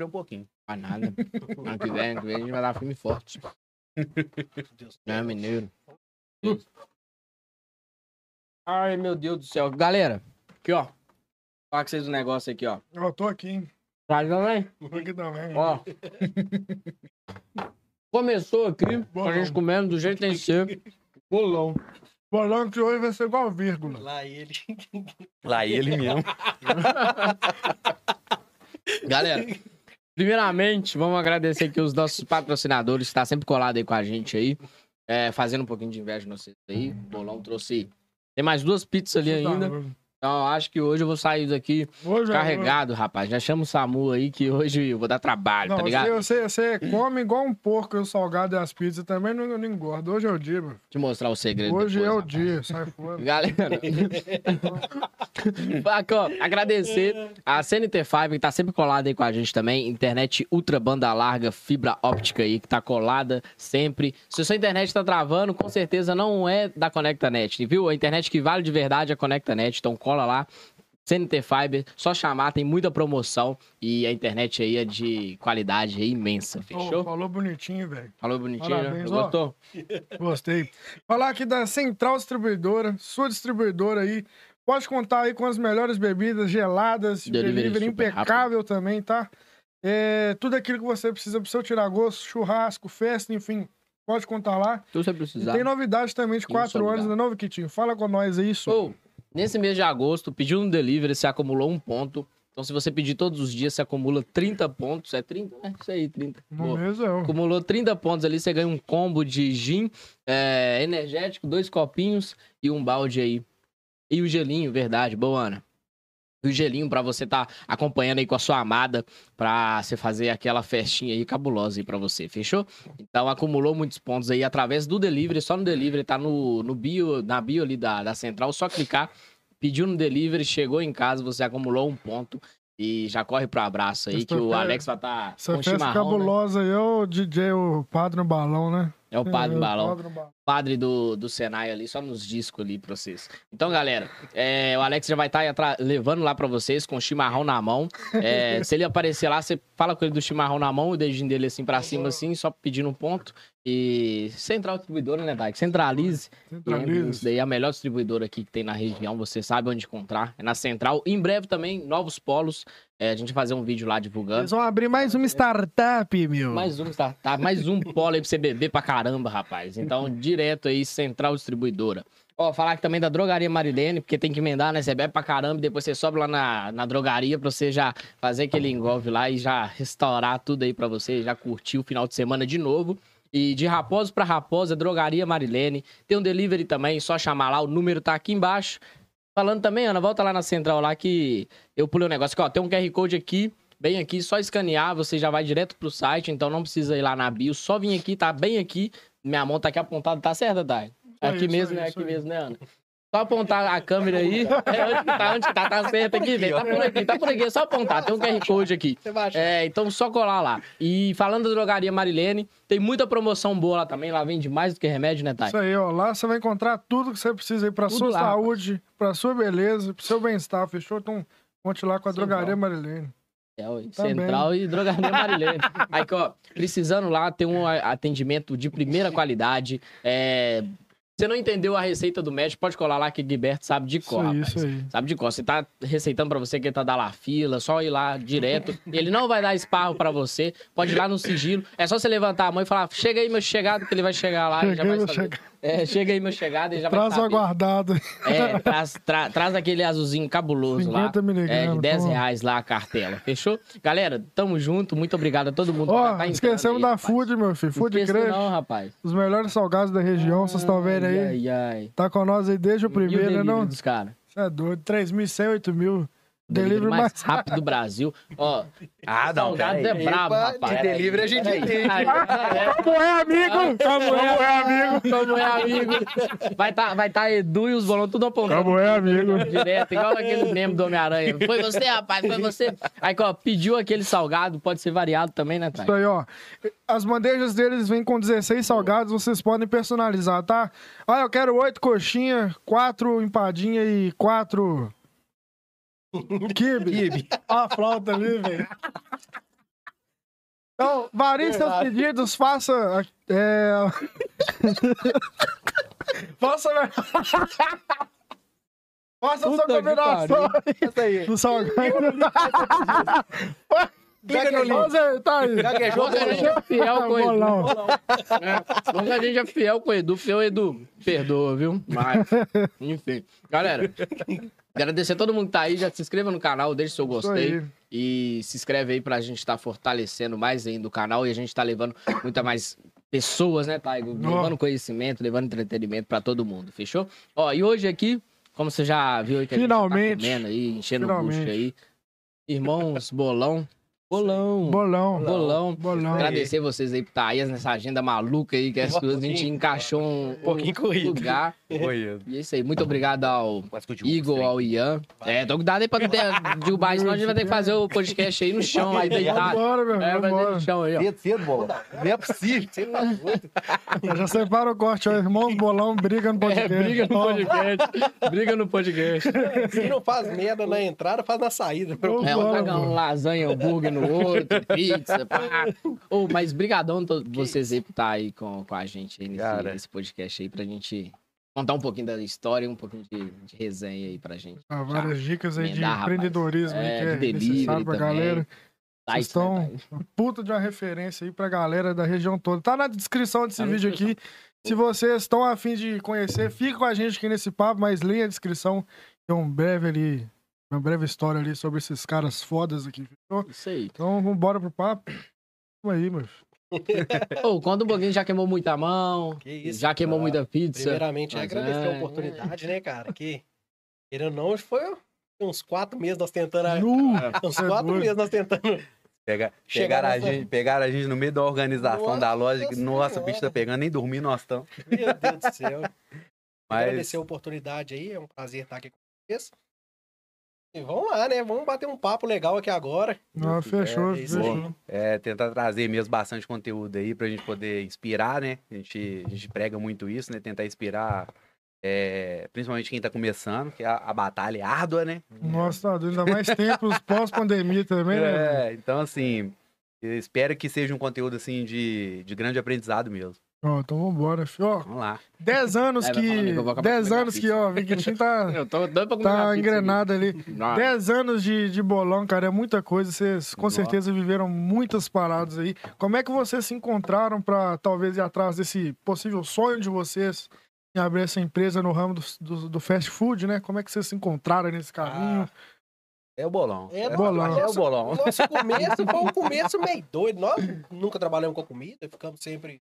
sofrer um pouquinho. Pra nada. ano que vem, ano que vem a gente vai dar filme forte. É, mineiro. Ai, meu Deus do céu. Galera, aqui, ó. Fala com vocês um negócio aqui, ó. Eu tô aqui, hein? Traz também? Tô aqui também. Ó. Começou aqui, a Bolão. gente comendo do jeito que tem que ser. Bolão. Bolão de hoje vai ser igual vírgula. Lá ele. Lá ele mesmo. Galera, primeiramente, vamos agradecer aqui os nossos patrocinadores, que tá sempre colado aí com a gente aí. é, fazendo um pouquinho de inveja no vocês aí. O Bolão trouxe. Tem mais duas pizzas ali ainda. Então, acho que hoje eu vou sair daqui Hoje, carregado, rapaz. Já chama o Samu aí que hoje eu vou dar trabalho, Não, tá ligado? você, você, você come igual um porco e o salgado e as pizzas também não, não engorda. Hoje é o dia, mano. Te mostrar o segredo. Hoje depois, é o rapaz. dia, sai fora. Galera, ó, agradecer a CNT5, que tá sempre colada aí com a gente também. Internet ultra banda larga, fibra óptica aí, que tá colada sempre. Se a sua internet tá travando, com certeza não é da ConectaNet, viu? A internet que vale de verdade é a ConectaNet, então cola lá. CNT Fiber, só chamar, tem muita promoção e a internet aí é de qualidade imensa, fechou? falou bonitinho, velho. Falou bonitinho, né? Parabéns, ó. Gostou? Gostei. Falar aqui da Central Distribuidora, sua distribuidora aí. Pode contar aí com as melhores bebidas geladas, Delivery delivery, impecável também, tá? É, tudo aquilo que você precisa pro seu tirar gosto, churrasco, festa, enfim. Pode contar lá. Se você E precisar. tem novidade também de 4 anos, né, novo Kitinho? Fala com nós aí, isso. Ô, nesse mês de agosto, pediu no delivery, você acumulou um ponto. Então, se você pedir todos os dias, você acumula 30 pontos. É 30? É isso aí, 30. no Boa. mês é. Acumulou 30 pontos ali, você ganha um combo de gin é, energético, dois copinhos e um balde aí. E o gelinho, verdade, boa, Ana. E o gelinho pra você tá acompanhando aí com a sua amada pra você fazer aquela festinha aí cabulosa aí pra você, fechou? Então acumulou muitos pontos aí através do delivery, só no delivery, tá no, no bio, na bio ali da, da central, só clicar, pediu no delivery, chegou em casa, você acumulou um ponto e já corre pro abraço aí Essa que o Alex vai estar tá Essa com festa chimarrão, né? cabulosa aí é o DJ, o Padre no Balão, né? É o padre É, do balão. Padre padre do, do Senai ali, só nos discos ali pra vocês. Então, galera, é, o Alex já vai estar levando lá pra vocês com o chimarrão na mão. É, se ele aparecer lá, você fala com ele do chimarrão na mão, o dedinho dele assim pra cima, assim, só pedindo um ponto. E central distribuidora, né, Dai? Centralize. Centraliza. Isso daí é a melhor distribuidora aqui que tem na região, você sabe onde encontrar. É na central. Em breve também, novos polos. É, a gente vai fazer um vídeo lá divulgando. Eles vão abrir mais uma startup, meu. Mais um startup, mais um polo aí pra você beber pra caramba, rapaz. Então, direto aí, Central Distribuidora. Ó, falar aqui também da Drogaria Marilene, porque tem que emendar, né? Você bebe pra caramba e depois você sobe lá na, na drogaria pra você já fazer aquele engolve lá e já restaurar tudo aí pra você, já curtir o final de semana de novo. E de Raposo pra Raposa, Drogaria Marilene. Tem um delivery também, só chamar lá, o número tá aqui embaixo. Falando também, Ana, volta lá na central lá que eu pulei um negócio aqui, ó. Tem um QR Code aqui, bem aqui, só escanear, você já vai direto pro site, então não precisa ir lá na bio, só vir aqui, tá bem aqui. Minha mão tá aqui apontada, tá certa, Dai? É aqui mesmo, né? aí, Aqui mesmo, né, Ana? Só apontar a câmera aí. É, onde que tá? Onde que tá? Tá certo aqui, velho. Tá por aqui, tá por aqui. É só apontar. Tem um QR Code aqui. É, então só colar lá. E falando da drogaria Marilene, tem muita promoção boa lá também. Lá vende mais do que remédio, né, Thay? Isso aí, ó. Lá você vai encontrar tudo que você precisa aí pra Tudo sua lá, saúde, pra sua beleza, pro seu bem-estar, fechou? Então, conte lá com a. Drogaria Marilene. É, Também. Central e Drogaria Marilene. Aí, ó, precisando lá, tem um atendimento de primeira qualidade. É... Você não entendeu a receita do médico, pode colar lá que Guiberto sabe de Isso cor, aí, isso aí. Sabe de cor. Você tá receitando pra você que tá dar lá fila, só ir lá direto. Ele não vai dar esparro pra você. Pode ir lá no sigilo. É só você levantar a mão e falar: chega aí, meu chegado, que ele vai chegar lá e já Cheguei, vai saber. Chega- É, chega aí, meu chegado, e já Traz vai saber. aguardado. É, traz, tra- traz aquele azulzinho cabuloso lá. 50 miligramas. É, de 10 toma. reais lá a cartela. Fechou? Galera, tamo junto. Muito obrigado a todo mundo. Ó, tá entrando esquecemos da. Food, meu filho. Food Esqueci Crush. não, rapaz. Os melhores salgados da região, vocês estão vendo aí. Ai, ai. Tá com nós aí desde o E o primeiro, né, não? dos caras? É doido. 3.100, 8.000. O Delivery mais mais rápido do Brasil. Ó, Ah, não, salgados peraí. é brabo, rapaz. de delivery a gente Peraí. entende. Ai, ai, Como é, amigo? Como é, amigo? Como é, amigo? Vai tá, vai tá Edu e os bolões tudo apontando. Como é, amigo? Direto, igual aquele meme do Homem-Aranha. Foi você, rapaz, foi você. Aí, ó, pediu aquele salgado, pode ser variado também, né, Thay? Isso aí, ó. As bandejas deles vêm com 16 salgados, vocês podem personalizar, tá? Ah, eu quero 8 coxinhas, 4 empadinha e 4 quibe. Kibe. Ó a flauta ali, velho. Então, varie seus pedidos, faça. É... faça. faça sua combinação aí. do salgado. Você, tá aí. Gaguejou, a gente é fiel com o Edu. É, a gente é fiel com o Edu. Fiel, Edu. Perdoa, viu? Mas, enfim. Galera, agradecer a todo mundo que tá aí. Já se inscreva no canal, deixe seu gostei. E se inscreve aí pra gente estar fortalecendo mais ainda o canal. E a gente tá levando muita mais pessoas, né, Taigo? Levando conhecimento, levando entretenimento pra todo mundo. Fechou? Ó, e hoje aqui, como você já viu aí que a gente Finalmente. tá comendo aí, enchendo o bucho aí. Irmãos, bolão. Bolão. Bolão. Bolão. Bolão. Agradecer vocês aí por estar aí nessa agenda maluca aí, que as coisas a gente pouquinho. encaixou um, pouquinho um corrido. lugar. Foi. E é isso aí. Muito obrigado ao Igor, ao Ian. É, tô cuidado aí pra não ter- derrubar isso, senão a gente vai ter que fazer o podcast aí no chão, aí deitado. Vambora, meu. É, vai ter no chão aí, ó. Cedo, cedo, bola. Não é possível. Você tá doido. Já separa o corte, ó. Irmãos Bolão, briga no É, podcast. briga no podcast. briga no podcast. Se não faz merda na entrada, faz na saída. É, um um lasanha, hambúrguer no outro, pizza, pá. Ô, mas brigadão vocês aí por estar aí com, com a gente aí nesse, Cara. nesse podcast aí, pra gente contar um pouquinho da história, um pouquinho de, de resenha aí pra gente. Ah, várias dicas aí de rapaz. empreendedorismo aí É, que de é delivery necessário pra também. galera. Tá, Vocês estão puta de uma referência aí pra galera da região toda. Tá na descrição desse Tá vídeo aqui. Se vocês estão afim de conhecer, fica com a gente aqui nesse papo, mas leia a descrição. Tem um breve ali, uma breve história ali sobre esses caras fodas aqui. fechou? Isso aí. Então vambora pro papo. Vamos aí, meu. Ô, conta um pouquinho, já queimou muita mão, Que isso. já queimou cara. muita pizza. Primeiramente, Mas agradecer a é. oportunidade, né, cara? Que, querendo ou não, foi uns quatro meses nós tentando. Nu! Uns Cê é quatro meses nós tentando. Pega, Chegar pegaram, a gente, pegaram a gente no meio da organização Nossa da loja. que, Nossa, o bicho tá pegando, nem dormir nós estamos. Meu Deus do céu. Mas Agradecer a oportunidade aí, é um prazer estar aqui com vocês. E vamos lá, né? Vamos bater um papo legal aqui agora. Não, fechou, É, fechou. é, tentar trazer mesmo bastante conteúdo aí pra gente poder inspirar, né? A gente, a gente prega muito isso, né? Tentar inspirar, é, principalmente quem tá começando, que a, a batalha é árdua, né? Nossa, tá doido. ainda mais tempos pós-pandemia também, né? É, então assim, eu espero que seja um conteúdo assim de, de grande aprendizado mesmo. Ó, então vambora, filho. Ó, Vamos lá. 10 anos falando aí que. que eu vou acabar 10 comendo a anos que, ó, o Viquitinho tá. Eu tô doido pra comer Tá engrenado ali. aqui. Ah, 10 anos de, de bolão, cara, é muita coisa. Vocês com Nossa. certeza viveram muitas paradas aí. Como é que vocês se encontraram pra talvez ir atrás desse possível sonho de vocês em abrir essa empresa no ramo do, do, do fast food, né? Como é que vocês se encontraram nesse caminho? É o bolão. É, é, bolão. é o bolão. O nosso começo foi um começo meio doido. Nós nunca trabalhamos com comida, ficamos sempre.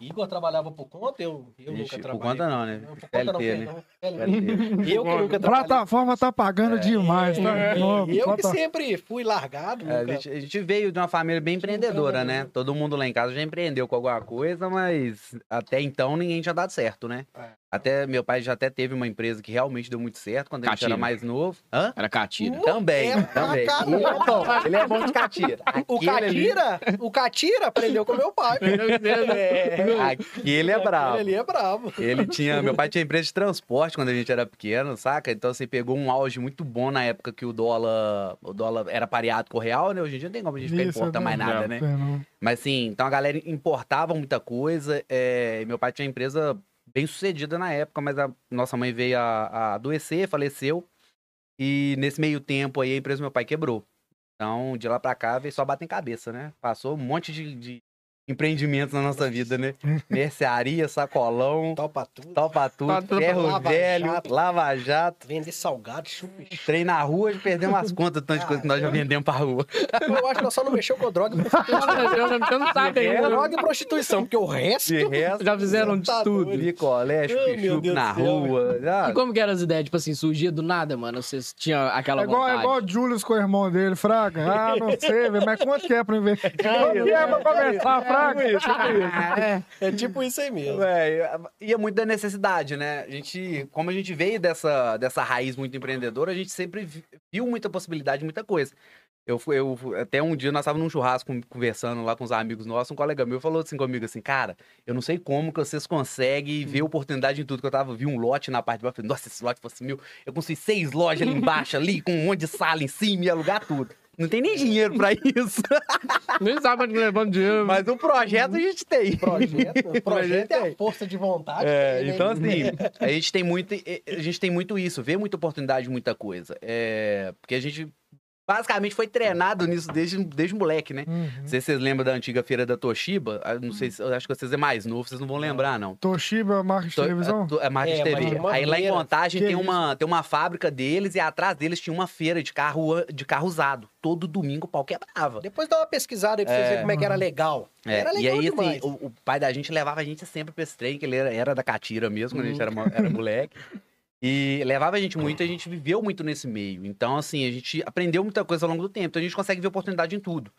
Igor trabalhava por conta, eu, eu Gente, nunca por trabalhei. conta não, né? Não, por conta não, LT, né? perdão. LT. Eu que nunca A trabalhei. plataforma tá pagando demais, tá? E Ó, eu que plata- sempre fui largado. É, a, gente, a gente veio de uma família bem empreendedora, né? Todo mundo lá em casa já empreendeu com alguma coisa, mas até então ninguém tinha dado certo, né? Até meu pai já até teve uma empresa que realmente deu muito certo quando a gente Catira. era mais novo. Hã? Era catira. Também, é também. Ele é bom, ele é bom de catira. O Catira, o Catira aprendeu com meu pai. É, Aquele é bravo. Ele é bravo. Ele tinha. Meu pai tinha empresa de transporte quando a gente era pequeno, saca? Então você pegou um auge muito bom na época que o dólar. O dólar era pareado com o real, né? Hoje em dia não tem como a gente ficar é mais nada, né? não. Mas sim, então a galera importava muita coisa. é, meu pai tinha uma empresa bem sucedida na época, mas a nossa mãe veio a, a adoecer, faleceu. E nesse meio tempo aí a empresa do meu pai quebrou. Então, de lá pra cá, veio só bater em cabeça, né? Passou um monte de, de empreendimentos na nossa vida, né? Mercearia, sacolão, Topa tudo. topa tudo, Topa tudo, ferro Lava velho, Jato. lava jato. Vender salgado, chupa. Trem na rua, e perdemos as contas, tanto de coisa que nós já vendemos pra rua. Eu acho que nós só não mexeu com droga e prostituição. Eu não sabe ainda. Droga e prostituição, porque o resto. De resto, Já fizeram de Tá tudo. picolé, Deus na rua. Ah, E como que eram as ideias? Tipo assim, surgia do nada, mano? Vocês tinham aquela É igual, é vontade? igual o Julius com o irmão dele, Fraga. Ah, não sei, velho, mas quanto que é pra investir? Quanto que é pra começar, Fraga? É. É tipo isso aí mesmo. Ia muito da necessidade, né? A gente, como a gente veio dessa, dessa raiz muito empreendedora, a gente sempre vi- viu muita possibilidade, muita coisa. Eu, fui- eu até um dia nós estávamos num churrasco conversando lá com os amigos nossos, um colega meu falou assim comigo assim, cara, eu não sei como que vocês conseguem ver oportunidade em tudo que eu tava, vi um lote na parte de baixo, falei, nossa, esse lote fosse mil, eu consegui seis lojas ali embaixo ali, com um monte de sala em cima e alugar tudo. Não tem nem dinheiro pra isso. Nem sabe onde levando dinheiro. Mas o projeto a gente tem. Projeto, o projeto é a força de vontade. É, então assim, a gente tem muito, a gente tem muito isso, vê muita oportunidade, muita coisa. É, porque a gente basicamente foi treinado nisso desde, desde moleque, né? Uhum. Não sei se vocês lembram da antiga feira da Toshiba. ah, Não sei se, eu acho que vocês é mais novo, vocês não vão lembrar, não. Toshiba, marca de To- televisão? a- to- É marca de É, TV. Aí lá em. Contagem tem uma, tem uma fábrica deles e atrás deles tinha uma feira de carro, de carro usado. Todo domingo o pau quebrava. Depois dá uma pesquisada aí pra vocês É. verem como é que era legal. É, Era e legal aí, demais. assim, o, o pai da gente levava a gente sempre pra esse trem, que ele era, era da Catira mesmo, quando a gente era, Uhum. era moleque. E levava a gente muito, a gente viveu muito nesse meio. Então, assim, a gente aprendeu muita coisa ao longo do tempo. Então, a gente consegue ver oportunidade em tudo.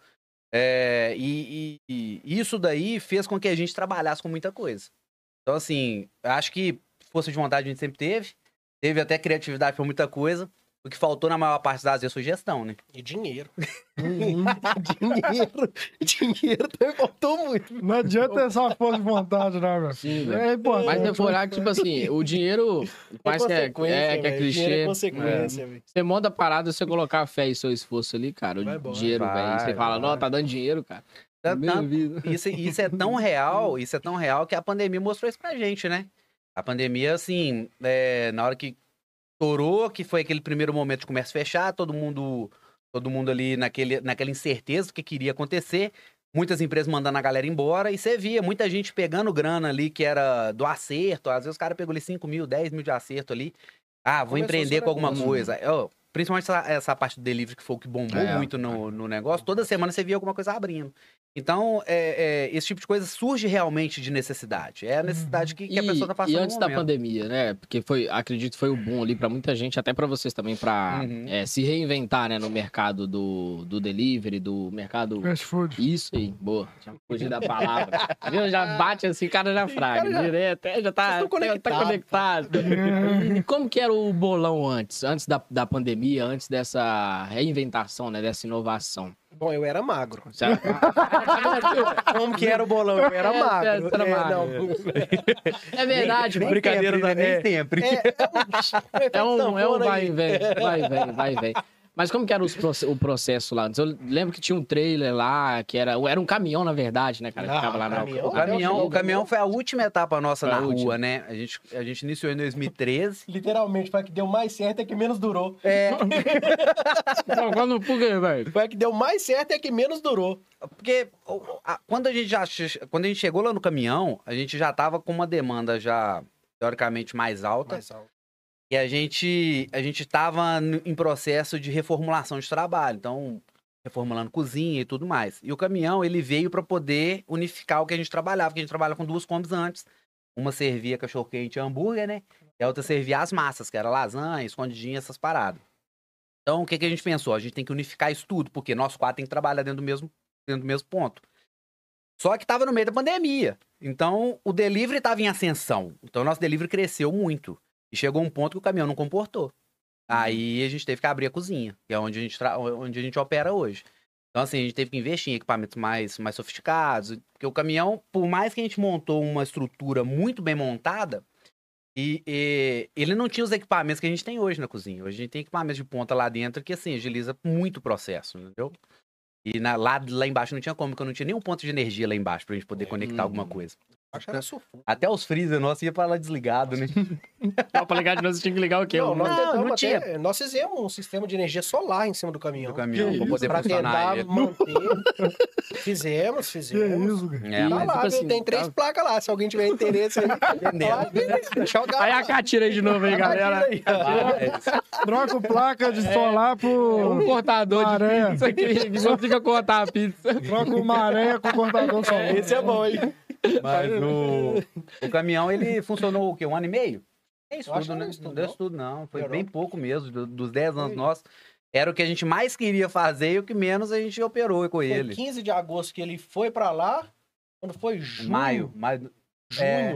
É, e, e- e isso daí fez com que a gente trabalhasse com muita coisa. Então, assim, acho que força de vontade a gente sempre teve. Teve até criatividade pra muita coisa. O que faltou na maior parte das vezes foi gestão, né? E dinheiro. dinheiro. Dinheiro também faltou muito. Não adianta ter só força de vontade, né, meu? Sim, velho. É importante. Mas olhar que, tipo assim, o dinheiro que é, consequência, é, que é velho. Dinheiro clichê. É consequência, velho. Você monta a parada, você colocar a fé e seu esforço ali, cara. O dinheiro, Vai, velho. Você fala, não, tá dando dinheiro, cara. Tanto- vida. Isso, isso é tão real, isso é tão real que a pandemia mostrou isso pra gente, né? A pandemia, assim, é, na hora que estourou, que foi aquele primeiro momento de comércio fechar, todo mundo, todo mundo ali naquele, naquela incerteza do que queria acontecer, muitas empresas mandando a galera embora, e você via muita gente pegando grana ali que era do acerto, às vezes o cara pegou ali 5 mil, 10 mil de acerto ali, ah, vou Começou empreender com alguma negócio, coisa. Eu- principalmente essa, essa parte do delivery que foi o que bombou É. muito no, no negócio, toda semana você via alguma coisa abrindo. Então, é, é, esse tipo de coisa surge realmente de necessidade. É a necessidade que, que a E- pessoa tá passando E antes da pandemia, né? Porque foi, acredito que foi o boom ali pra muita gente, até pra vocês também, pra Uhum. é, se reinventar, né? No mercado do, do delivery, do mercado. Fast food. Isso aí, boa. Já fugi da palavra. Viu? já bate assim, cara já fraga. já- Direto, é, já tá, Vocês tão tá conectados. conectado. E como que era o bolão antes? Antes da, da pandemia, antes dessa reinventação, né? Dessa inovação. Bom, eu era magro. Sabe? Como que era o bolão? Eu era É, magro. você era É, magro. não. É verdade, Nem mano. Brincadeira da nem sempre. É um, é um vai e aí. vem, vai e vem, vai e vem. Mas como que era os proce- o processo lá? Eu lembro que tinha um trailer lá, que era, era um caminhão, na verdade, né, cara? Que Ah, ficava lá na... caminhão? O caminhão, o caminhão foi a última etapa nossa Foi na rua, última. né? A gente, a gente iniciou em 2013. Literalmente, foi a que deu mais certo e a que menos durou. É, Não, quando, por quê, velho? Foi a que deu mais certo e a que menos durou. porque quando a gente já quando a gente chegou lá no caminhão, a gente já tava com uma demanda já teoricamente mais alta. Mais alto. E a gente, a gente tava n- em processo de reformulação de trabalho, então reformulando cozinha e tudo mais. E o caminhão, ele veio para poder unificar o que a gente trabalhava, porque a gente trabalha com duas combis antes. Uma servia cachorro-quente e hambúrguer, né? E a outra servia as massas, que era lasanha, escondidinha, essas paradas. Então, o que, que a gente pensou? A gente tem que unificar isso tudo, porque nós quatro tem que trabalhar dentro do mesmo, dentro do mesmo ponto. Só que tava no meio da pandemia. Então, o delivery tava em ascensão. Então, o nosso delivery cresceu muito. E chegou um ponto que o caminhão não comportou. Aí a gente teve que abrir a cozinha, que é onde a gente, onde a gente opera hoje. Então, assim, a gente teve que investir em equipamentos mais, mais sofisticados. Porque o caminhão, por mais que a gente montou uma estrutura muito bem montada, e, e ele não tinha os equipamentos que a gente tem hoje na cozinha. Hoje a gente tem equipamentos de ponta lá dentro que, assim, agiliza muito o processo, entendeu? E na- lá, lá embaixo não tinha como, porque eu não tinha nenhum ponto de energia lá embaixo pra gente poder É. conectar alguma Hum. coisa. Acho que era sufoco. Até os freezer nossos ia pra lá desligado, né? Não, pra ligar de nós, tinha que ligar o quê? Não, O- nós, Não, não até- nós fizemos um sistema de energia solar em cima do caminhão. Do caminhão, isso, poder Pra funcionar. tentar manter. fizemos, Que fizemos. isso, cara. É, Tá lá, tipo assim, tem três tá- placas lá. Se alguém tiver interesse aí, lá, joga Aí a Catira aí de novo aí, galera. mas- Troca placa de solar É um cortador de Maré. pizza aqui, que não fica cortar a pizza. Troca uma areia com cortador solar. Esse é bom, hein? Mas o, o caminhão, ele funcionou o quê? Um ano e meio? É isso tudo, né? não é deu não. isso tudo, não. Foi bem pouco mesmo. do- dos 10 anos nossos. Era o que a gente mais queria fazer e o que menos a gente operou com Foi ele. 15 de agosto que ele foi pra lá. Quando foi junho. Maio. maio Junho. é,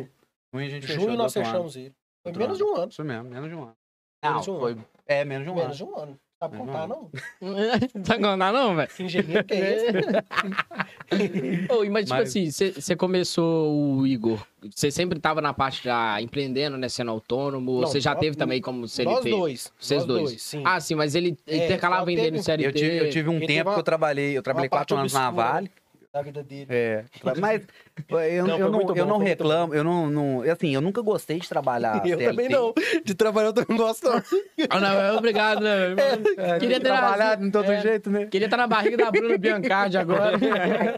junho a gente fechou junho do nós outro ano. fechamos ele. Foi menos de um ano. Isso mesmo, menos de um ano. Menos Não, de um foi... ano. É, menos de um Menos ano. de um ano. Sabe contar, não? Não tá contar, não, velho? Que engenheiro que é esse? Ô, mas, tipo Mas- assim, você começou o Igor. Você sempre tava na parte já empreendendo, né? Sendo autônomo. Você já nós- teve também como CLT? Nós dois. Vocês nós dois. sim. Ah, sim, mas ele É, intercalava vendendo teve- em CLT. Eu tive, eu tive um Ele tempo teve uma- que eu trabalhei, eu trabalhei quatro anos na. Vale. Da vida dele. É, mas eu, eu Não, foi não, muito eu bom, não reclamo, eu não, não. Assim, eu nunca gostei de trabalhar. Eu CLT. também não. De trabalhar eu também não gosto, não. Ah, não, é obrigado, né? É, Queria ter de todo é. jeito, né? Queria estar na barriga da Bruna Biancardi agora.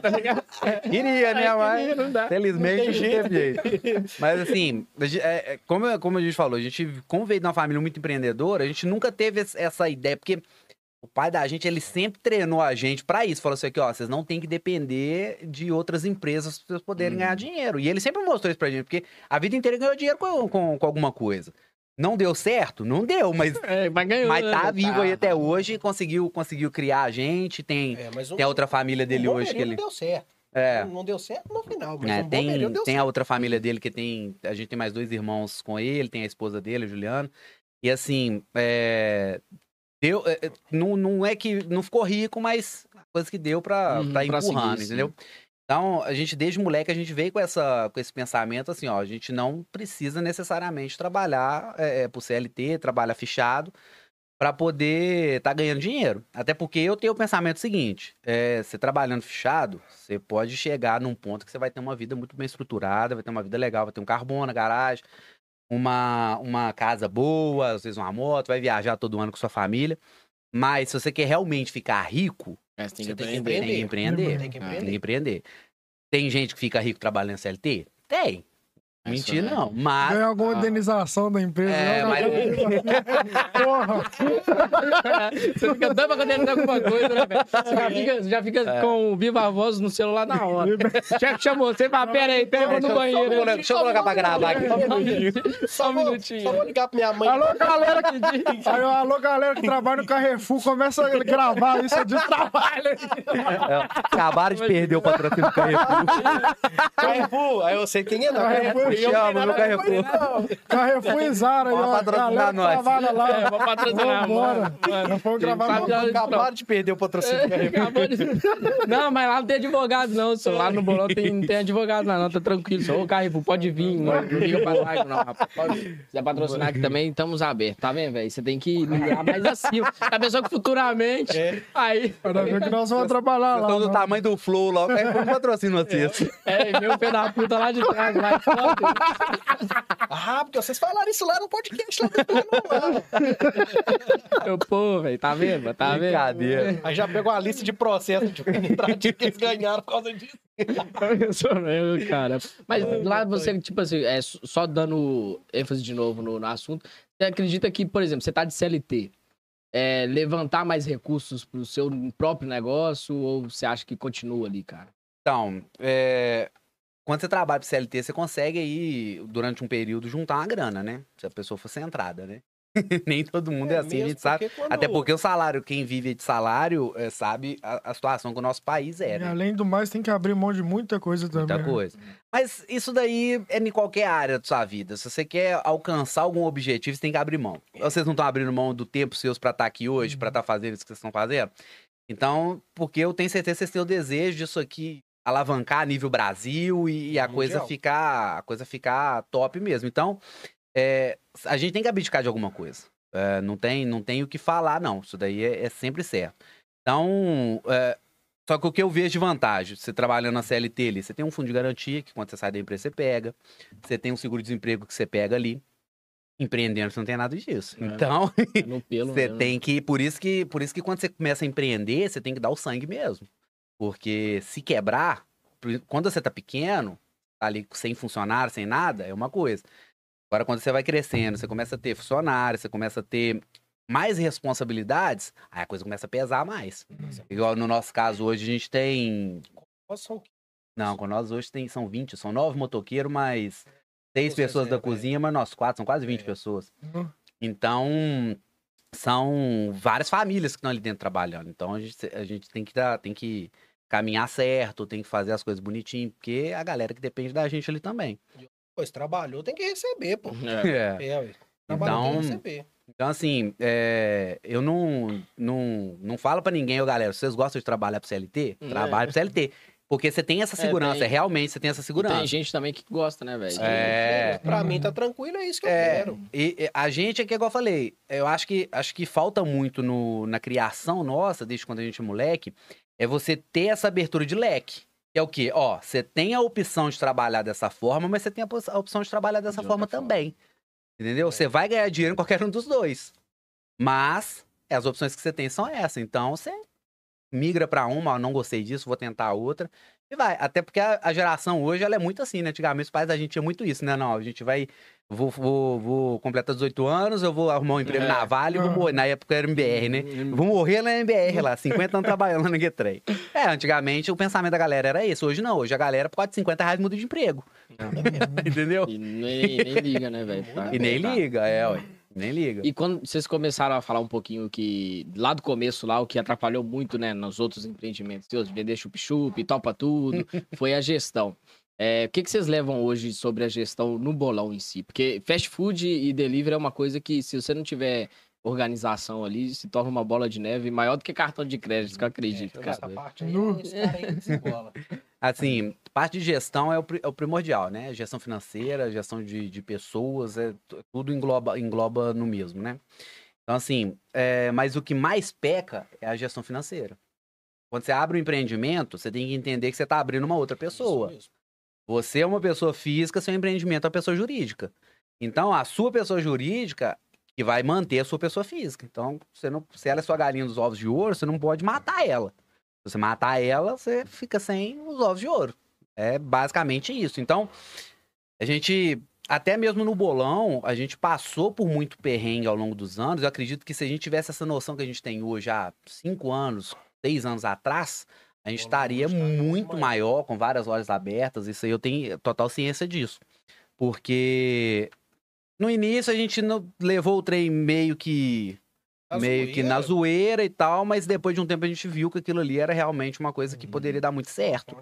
tá ligado? Queria, né? Mas queria, não dá. felizmente Não teve jeito. Mas assim, é, é, como, como a gente falou, a gente, como veio de uma família muito empreendedora, a gente nunca teve essa ideia, porque o pai da gente, ele sempre treinou a gente pra isso. Falou assim aqui, ó, vocês não tem que depender de outras empresas pra vocês poderem Uhum. ganhar dinheiro. E ele sempre mostrou isso pra gente, porque a vida inteira ganhou dinheiro com, com, com alguma coisa. Não deu certo? Não deu, mas, É, mas ganhou. mas tá né? vivo aí Tá. até hoje, conseguiu, conseguiu criar a gente, tem, É, mas um, tem a outra família dele hoje que ele... deu certo. É, Não deu certo no final, mas é, um tem, deu tem certo. a outra família dele que tem. A gente tem mais dois irmãos com ele, tem a esposa dele, a Juliana. E assim, é, deu, é, é, não, não é que não ficou rico, mas coisa que deu pra, Uhum, pra pra empurrando, sim. entendeu? Então, a gente, desde moleque, a gente veio com, essa, com esse pensamento assim, ó, a gente não precisa necessariamente trabalhar é, é, pro CLT, trabalhar fichado, para poder estar ganhando dinheiro. Até porque eu tenho o pensamento seguinte: é, você trabalhando fichado, você pode chegar num ponto que você vai ter uma vida muito bem estruturada, vai ter uma vida legal, vai ter um carro bom na garagem, uma, uma casa boa, às vezes uma moto, vai viajar todo ano com sua família. Mas se você quer realmente ficar rico, É, você tem Você que tem que aprender. tem que empreender. Tem que empreender. que empreender. Tem gente que fica rico trabalhando CLT? Tem. É né? não. Mas. Ganha alguma Ah. indenização da empresa. É, né? mas- Porra. Você fica doido pra quando alguma coisa, né, velho? Você já fica, já fica É. com o Viva Voz no celular na hora. Chefe chamou você e fala, pera aí, pera aí, vou no banheiro. Deixa eu- deixa eu colocar pra gravar aqui. Só um minutinho. Só, vou, minutinho. só vou ligar pra minha mãe. Alô, galera que diz. Aí, alô, galera que trabalha no Carrefour, começa a gravar isso de trabalho. É, acabaram de perder o patrocínio do Carrefour. Carrefour, aí eu sei quem é, não. Carrefour, Me chama no Carrefour. Carrefour e Zara, aí, Pode ó. patrocinar nós. lá. É, vou patrocinar, mano. Nós fomos gravar no... Acabaram de perder o patrocínio do Carrefour. Acabou de... Não, mas lá não tem advogado, não. senhor. Lá no bolão tem, não tem advogado, não, não. Tá tranquilo. Só o Carrefour pode vir. Não, não liga pra trás, não, rapaz. Se quiser patrocinar aqui também, estamos abertos. Tá vendo, velho? Você tem que ligar mais acima. A pessoa que futuramente. Aí. Para ver que nós vamos trabalhar lá. Estão do né? tamanho do Flow lá. É como patrocínio vocês. É, meu pé da puta lá de trás. Lá. Ah, porque vocês falaram isso lá no podcast. Lá no lá. Eu, pô, velho, tá vendo? Tá vendo? Brincadeira. Aí já pegou a lista de processos de penetrativo que eles ganharam por causa disso. Eu sou mesmo, cara. Mas lá você, tipo assim, é, só dando ênfase de novo no, no assunto, você acredita que, por exemplo, você tá de CLT, é, levantar mais recursos pro seu próprio negócio ou você acha que continua ali, cara? Então, é, quando você trabalha pro CLT, você consegue aí, durante um período, juntar uma grana, né? Se a pessoa for centrada, né? Nem todo mundo é, assim, a gente sabe. quando- Até porque o salário, quem vive de salário, é, sabe a, a situação que o nosso país é, né? além do mais, tem que abrir mão de muita coisa também. Muita né? coisa. Mas isso daí é em qualquer área da sua vida. Se você quer alcançar algum objetivo, você tem que abrir mão. Vocês não estão abrindo mão do tempo seus pra estar aqui hoje, pra estar fazendo isso que vocês estão fazendo? Então, porque eu tenho certeza que vocês têm o desejo disso aqui alavancar a nível Brasil e, e a coisa ficar a coisa ficar top mesmo. Então, é, a gente tem que abdicar de alguma coisa. É, não tem não tem o que falar não. Isso daí é, é sempre certo. Então, é, só que o que eu vejo de vantagem, você trabalhando na CLT ali, você tem um fundo de garantia que quando você sai da empresa você pega, você tem um seguro-desemprego que você pega ali. Empreendendo você não tem nada disso. É. Então, É você mesmo. tem que, por isso que, por isso que quando você começa a empreender, você tem que dar o sangue mesmo. Porque se quebrar, quando você tá pequeno, tá ali sem funcionário, sem nada, é uma coisa. Agora quando você vai crescendo, você começa a ter funcionário, você começa a ter mais responsabilidades, aí a coisa começa a pesar mais. Igual no nosso caso hoje a gente tem Nossa, não, com nós hoje tem, são 20, são nove motoqueiros, mais seis pessoas da é. cozinha, mas nós quatro, são quase 20 É. pessoas. Uhum. Então, são várias famílias que estão ali dentro trabalhando. Então, a gente, a gente tem, que dar, tem que caminhar certo, tem que fazer as coisas bonitinho, porque é a galera que depende da gente ali também. Pois trabalhou, tem que receber, pô. É. É. É. Trabalhou, tem Então, que receber. Então, assim, é, eu não, não, não falo pra ninguém, ô galera, se vocês gostam de trabalhar pro CLT, É. trabalhe pro CLT. Porque você tem essa É, segurança, tem. realmente você tem essa E segurança. tem gente também que gosta, né, velho? É. Pra mim tá tranquilo, é isso que eu É, quero. e, e a gente é que, igual eu falei, eu acho que, acho que falta muito no, na criação nossa, desde quando a gente é moleque, é você ter essa abertura de leque. Que é o quê? Ó, você tem a opção de trabalhar dessa forma, mas você tem a, opção de trabalhar dessa De forma também. Entendeu? Você vai ganhar dinheiro em qualquer um dos dois. Mas as opções que você tem são essas. Então você migra pra uma, ó, não gostei disso, vou tentar outra. E vai. Até porque a, a geração hoje ela é muito assim, né? Antigamente os pais da gente tinha muito isso, né? Não, a gente vai. Vou, vou, vou completar 18 anos, eu vou arrumar um emprego É. na Vale e vou morrer. Na época era MBR, né? Vou morrer na MBR lá, 50 anos trabalhando no G3. É, antigamente o pensamento da galera era esse. Hoje não. Hoje a galera, por causa de 50 reais, muda de emprego. Entendeu? E nem, nem liga, né, velho? E nem liga, é, ué. Nem liga. E quando vocês começaram a falar um pouquinho que, lá do começo, lá, o que atrapalhou muito, né, nos outros empreendimentos, seus, vender chup-chup, topa tudo, foi a gestão. É, o que, que vocês levam hoje sobre a gestão no bolão em si? Porque fast food e delivery é uma coisa que, se você não tiver organização ali, se torna uma bola de neve maior do que cartão de crédito, que eu acredito, Essa cara. parte aí, Nu. esse cara aí. Assim, parte de gestão é o, é o primordial, né? Gestão financeira, gestão de, de pessoas, é, tudo engloba, engloba no mesmo, né? Então, assim, é, mas o que mais peca é a gestão financeira. Quando você abre um empreendimento, você tem que entender que você está abrindo uma outra pessoa. Você é uma pessoa física, seu empreendimento é uma pessoa jurídica. Então, a sua pessoa jurídica que vai manter a sua pessoa física. Então, você não, se ela é sua galinha dos ovos de ouro, você não pode matar ela. Se você matar ela, você fica sem os ovos de ouro. É basicamente isso. Então, a gente, até mesmo no bolão, a gente passou por muito perrengue ao longo dos anos. Eu acredito que se a gente tivesse essa noção que a gente tem hoje há cinco anos, seis anos atrás, a gente estaria muito maior. com várias lojas abertas. Isso aí eu tenho total ciência disso. Porque no início a gente não levou o trem meio que Na meio que na zoeira, e tal, mas depois de um tempo a gente viu que aquilo ali era realmente uma coisa que Uhum. poderia dar muito certo.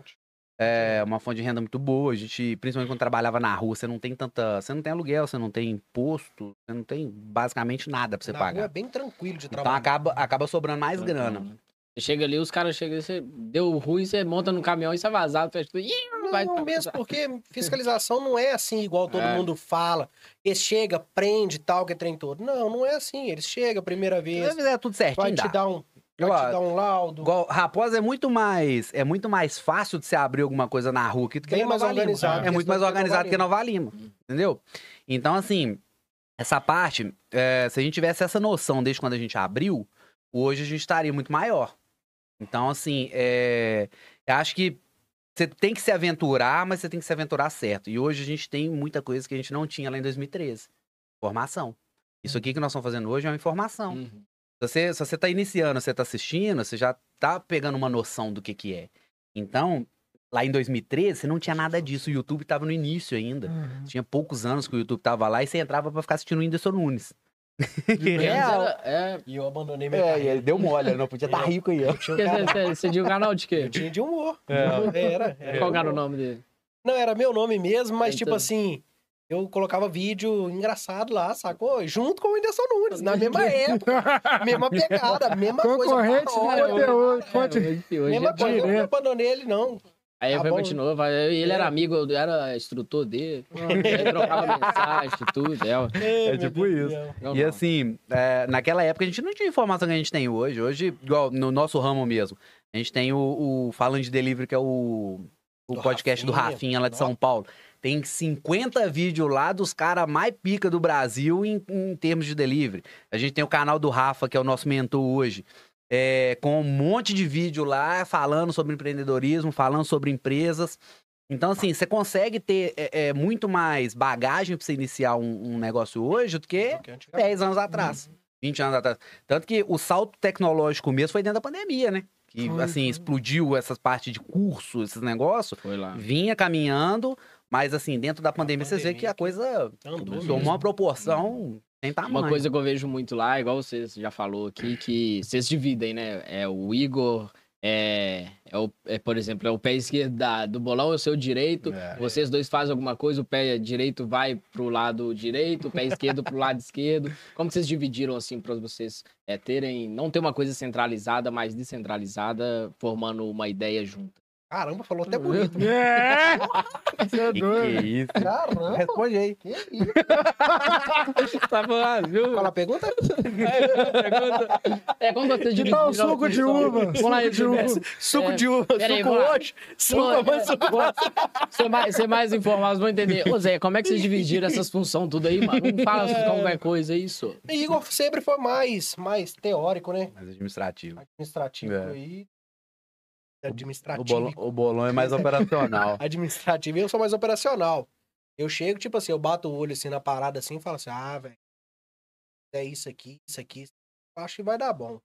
É uma fonte de renda muito boa. A gente, principalmente quando trabalhava na rua, você não tem tanta. Você não tem aluguel, você não tem imposto, você não tem basicamente nada pra você Na rua pagar. é bem tranquilo de Então trabalhar. acaba, acaba sobrando mais grana. Você chega ali, os caras chegam, você deu ruim, você monta no caminhão e sai vazado, fecha tudo. Vai mesmo porque fiscalização não é assim igual todo É. mundo fala. Eles chega, prende tal, que é trem todo. Não, não é assim. Eles chegam a primeira Se vez, fizer tudo certinho, vai te dá. dar um, vai te dar um laudo. Igual, Raposa é muito mais é muito mais fácil de você abrir alguma coisa na rua que do que Bem em mais organizado É que muito mais organizado que. Nova Lima, entendeu? Então assim, essa parte, é, se a gente tivesse essa noção desde quando a gente abriu, hoje a gente estaria muito maior. Então assim, é, eu acho que você tem que se aventurar, mas você tem que se aventurar certo. E hoje a gente tem muita coisa que a gente não tinha lá em 2013. Informação. Isso aqui que nós estamos fazendo hoje é uma informação. Uhum. Se você, se você tá iniciando, você tá assistindo, você já tá pegando uma noção do que que é. Então, lá em 2013, você não tinha nada disso. O YouTube tava no início ainda. Uhum. Tinha poucos anos que o YouTube tava lá e você entrava pra ficar assistindo o Whindersson Nunes. E Real. era- é, E eu abandonei minha É, e ele deu mole, ele não podia estar rico aí, ó. Eu tinha um canal- você, você, você tinha o canal de quê? eu tinha de humor. É. Era, era. Qual era o nome dele? Não, era meu nome mesmo, mas tipo Então. assim, eu colocava vídeo engraçado lá, sacou? Junto com o Whindersson Nunes, na mesma época, mesma pegada, mesma coisa. Concorrente de. Fonte... Hoje, hoje Mesma é coisa, eu não abandonei ele, não. Aí Tá bom. continuou, vai- ele era É. amigo, eu era instrutor dele, ele trocava mensagem, tudo. É, É tipo isso. Não, E não. assim, é, naquela época a gente não tinha informação que a gente tem hoje. Hoje, igual no nosso ramo mesmo, a gente tem o, o Falando de Delivery, que é o, o Do podcast do Rafinha. Rafinha lá de Nossa. São Paulo. Tem 50 vídeos lá dos caras mais pica do Brasil em, em termos de delivery. A gente tem o canal do Rafa, que é o nosso mentor hoje. É, com um monte de vídeo lá falando sobre empreendedorismo, falando sobre empresas. Então, assim, você consegue ter é, é, muito mais bagagem para você iniciar um, um negócio hoje do que 10 anos atrás, 20 anos atrás. Tanto que o salto tecnológico mesmo foi dentro da pandemia, né? Que, Foi, assim, foi. explodiu essas partes de curso, esses negócios. Foi lá. Vinha caminhando, mas, assim, dentro da pandemia, vocês vê que a coisa tomou uma proporção sem tamanho. Uma coisa que eu vejo muito lá, igual você já falou aqui, que vocês dividem, né? É o Igor é, é, o, é, por exemplo, é o pé esquerdo da- do bolão, é o seu direito. É. Vocês dois fazem alguma coisa, o pé direito vai pro lado direito, o pé esquerdo pro lado esquerdo. Como vocês dividiram assim para vocês é, terem, não ter uma coisa centralizada, mas descentralizada, formando uma ideia junta? Caramba, falou até bonito. É! Você é Que que doido. é isso? Caramba, Responde aí. que isso? tá bom, viu? Fala a pergunta? É, como vocês Que dividiram? tal suco de uva? Vamos lá, Suco de uva. Suco É, de uva, suco hoje, suco amanhã, suco Ser mais, ser mais informados vão entender. Ô Zé, como é que vocês dividiram essas funções tudo aí, mano? Não fala É. qualquer coisa, é isso? E Igor sempre foi mais, mais teórico, né? Mais administrativo. Administrativo É. aí. O Administrativo. bolão, o bolão é mais operacional. Administrativo, eu sou mais operacional. Eu chego, tipo assim, eu bato o olho assim na parada assim e falo assim, ah, velho, é isso aqui, isso aqui, eu acho que vai dar bom.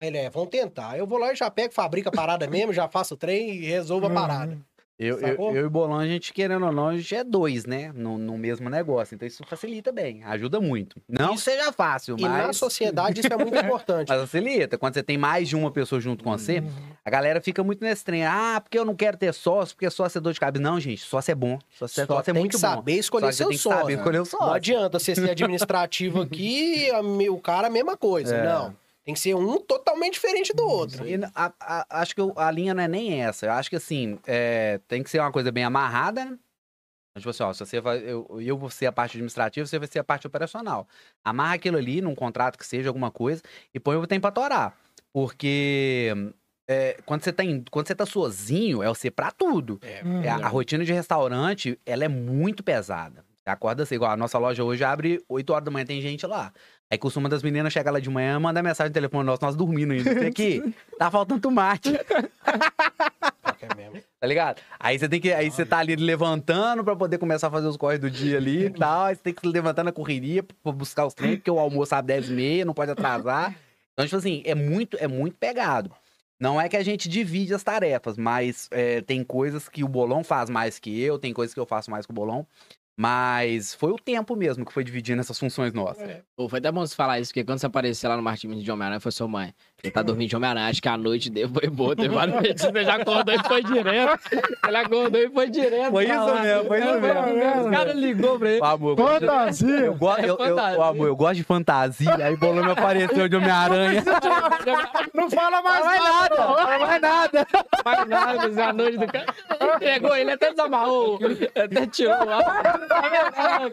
Ele é, vamos tentar. Eu vou lá e já pego, fabrico a parada mesmo, já faço o trem e resolvo a parada. Eu, eu, eu e o Bolão, a gente, querendo ou não, a gente é dois, né? No, no mesmo negócio. Então isso facilita bem, ajuda muito. Não que Isso- seja fácil, E na mas, sociedade isso é muito importante. mas facilita. Quando você tem mais de uma pessoa junto com você, a galera fica muito nesse trem. Ah, porque eu não quero ter sócio, porque sócio é dor de cabeça. Não, gente, sócio é bom. Sócio, é- Só sócio é tem muito que bom. saber Só escolher você seu tem que saber sócio. escolher o Não sócio. adianta você ser administrativo aqui e o cara a mesma coisa. É. Não. Tem que ser um totalmente diferente do outro. E a- a- acho que a linha não é nem essa. Eu acho que assim, é, tem que ser uma coisa bem amarrada, né? Tipo assim, ó, se você vai. Eu, eu vou ser a parte administrativa, você vai ser a parte operacional. Amarra aquilo ali num contrato que seja alguma coisa e põe o tempo pra torar. Porque é, quando, você tá em- quando você tá sozinho, é você pra tudo. É, É, a, a rotina de restaurante, ela é muito pesada. Você acorda assim, igual a nossa loja hoje abre 8 horas da manhã, tem gente lá. Aí costuma das meninas chegar lá de manhã, mandar mensagem no telefone nosso, nós dormindo ainda. Isso aqui, tá faltando tomate, é tá ligado? Aí você tem que. Aí você tá ali levantando pra poder começar a fazer os corres do dia ali e tal. Aí você tem que se levantar na correria pra buscar os treinos, porque o almoço abre 10 e meia, não pode atrasar. Então, tipo assim, é muito, é muito pegado. Não é que a gente divide as tarefas, mas é, tem coisas que o Bolão faz mais que eu, tem coisas que eu faço mais que o Bolão. Mas foi o tempo mesmo que foi dividindo essas funções nossas. Pô, foi até bom você falar isso, porque quando você apareceu lá no Martim de Homem-Aranha, foi sua mãe. Ele tá dormindo de Homem-Aranha, acho que a noite dele foi boa, teve vários vezes, você já acordou e foi direto. Ele acordou e foi direto. Foi isso lá. mesmo, foi isso É, mesmo. Os caras ligou pra ele. Amor, Fantasia! eu, go- eu, eu, fantasia. ô, amor, eu gosto de fantasia, aí o Bolão me apareceu de Homem-Aranha. Não fala mais Não nada! nada, não vai nada. Mais nada, a noite do cara. Pegou ele, até desamarrou, até tirou lá.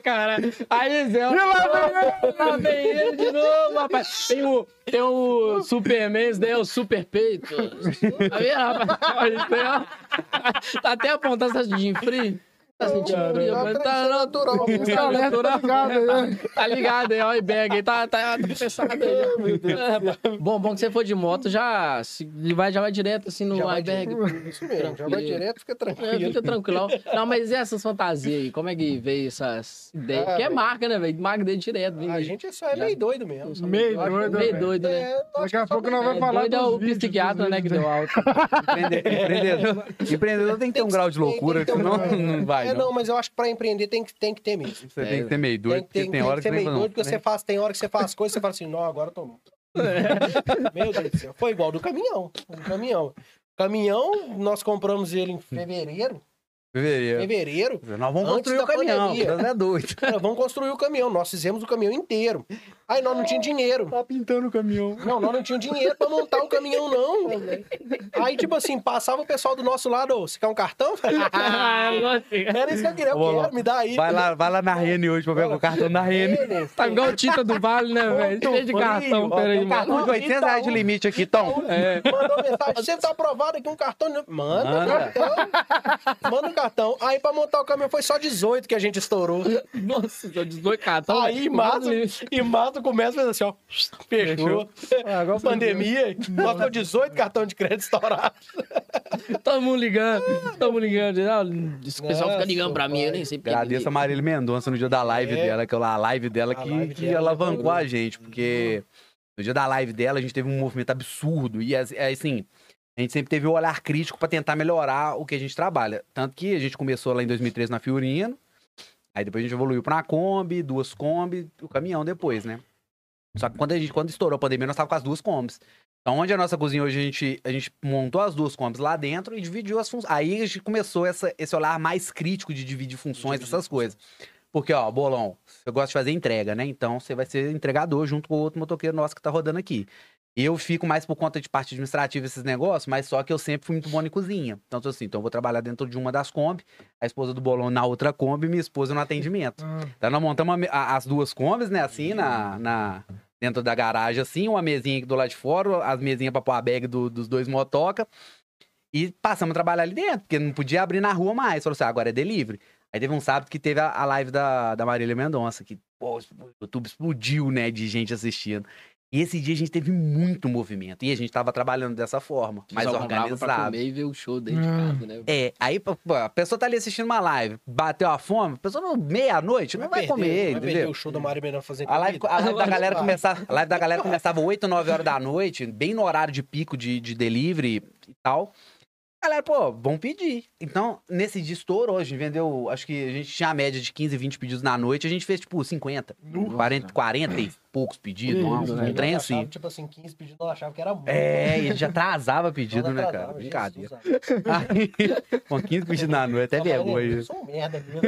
Cara? Aí, Zé. Lá vem ele de novo, rapaz. Tem o, tem o Superman, esse daí é o Super Peito. Tá rapaz? Aí, ó. Tá até apontando, tá sentindo frio? Tá? Tá? Tá natural. Tá natural. ligado aí, né? Tá ligado aí, ó, e bag aí, tá, tá, tá pensado aí. É, rapaz. bom, bom que você for de moto, já, se, vai, já vai direto assim no Já vai iBag. direto, Isso mesmo, já vai Tranquilo. direto, fica É, tranquilo. fica tranquilão. Não, mas e essas fantasias aí? Como é que veio essas ideias? Ah, que é marca, né, velho? Marca dele direto. vem A gente só é meio doido mesmo. Meio doido, Meio doido, né? É, acho Daqui que a pouco nós vamos falar doido é o psiquiatra, né, que deu alto. Empreende- Empreendedor, empreendedor tem que ter um grau de loucura, senão não vai. É, não. não, mas eu acho que pra empreender tem que, tem que ter mesmo. Você tem que ter meio doido, Tem, tem, tem tem hora que que ser você meio nem doido, porque você faz, tem hora que você faz coisas e você fala assim, não, agora eu tô... Meu Deus do céu. Foi igual do caminhão. Do caminhão. Caminhão, nós compramos ele em fevereiro. Fevereiro. Fevereiro. Nós vamos construir o caminhão, pandemia. você é doido. Cara, vamos construir o caminhão. Nós fizemos o caminhão inteiro. Aí nós não tínhamos dinheiro. Tá pintando o caminhão. Não, nós não tínhamos dinheiro pra montar o caminhão, não. Aí, tipo assim, passava o pessoal do nosso lado, ô, você quer um cartão? Era isso que eu queria, eu Ô, quero, me dá aí. Vai lá, vai lá na Rene hoje pra pegar o cartão da Rene. Tá igual o Tita do Vale, né, velho? Cheio de cartão, Ó, peraí, tem um mano. cartão de 800 reais de limite aqui, Tom. É. Mandou mensagem, você tá aprovado aqui um cartão. de- Manda, Manda. cartão. Manda um cartão. Aí pra montar o caminhão foi só 18 que a gente estourou. Nossa, tô 18 cartão. Aí, Mato, e Mato começa a fazer assim, ó. Fechou. Agora Pandemia, nós temos 18 cartão de crédito estourado. Todo mundo ligando, todo mundo ligando. Ah, Esse pessoal fica ligando pra mim, eu nem sei porque. Agradeço a Marília Mendonça no dia da live É. dela, que a live dela A que, live que dela alavancou a gente, porque no dia da live dela a gente teve um movimento absurdo e é assim, a gente sempre teve o olhar crítico pra tentar melhorar o que a gente trabalha. Tanto que a gente começou lá em 2013 na Fiorino, aí depois a gente evoluiu pra uma Kombi, duas Kombi, o caminhão depois, né? Só que quando a gente quando estourou a pandemia, nós tava com as duas Kombis. Então, onde a nossa cozinha hoje, a gente, a gente montou as duas combis lá dentro e dividiu as funções. Aí a gente começou essa, esse olhar mais crítico de dividir funções, Dividir essas coisas. Porque, ó, bolão, eu gosto de fazer entrega, né? Então, você vai ser entregador junto com o outro motoqueiro nosso que tá rodando aqui. Eu fico mais por conta de parte administrativa esses negócios, mas só que eu sempre fui muito bom em cozinha. Então, assim, então eu vou trabalhar dentro de uma das Kombi, a esposa do bolão na outra Kombi e minha esposa no atendimento. Ah, Então nós montamos a a- as duas combis, né, assim, na, na- dentro da garagem, assim, uma mesinha aqui do lado de fora, as mesinhas pra pôr a bag do- dos dois motoca. E passamos a trabalhar ali dentro, porque não podia abrir na rua mais. Falou assim, ah, agora é delivery. Aí teve um sábado que teve a, a live da, da Marília Mendonça, que pô, o YouTube explodiu, né, de gente assistindo. E esse dia a gente teve muito movimento. E a gente tava trabalhando dessa forma, mais comprava pra organizado. comer e ver o show dentro de Hum. casa, né? É, aí pô, a pessoa tá ali assistindo uma live, bateu a fome, a pessoa não- meia-noite não vai, perder, comer, vai perder entendeu? o show da Mari Menor fazer A live, a live da galera Vai. começava, a live da galera começava 8, 9 horas da noite, bem no horário de pico de, de delivery e tal. Galera, pô, vamos pedir. Então, nesse dia estourou, a gente vendeu, acho que a gente tinha a média de 15, 20 pedidos na noite, a gente fez tipo 50, 40, 40 e poucos pedidos, um, um né? trem assim. Tipo assim, 15 pedidos, nós achava que era muito. É, e a gente já atrasava pedido, Nós né, atrasava, cara? Brincadeira. Aí, com 15 pedidos na noite, até vergonha. Eu isso. sou um merda mesmo.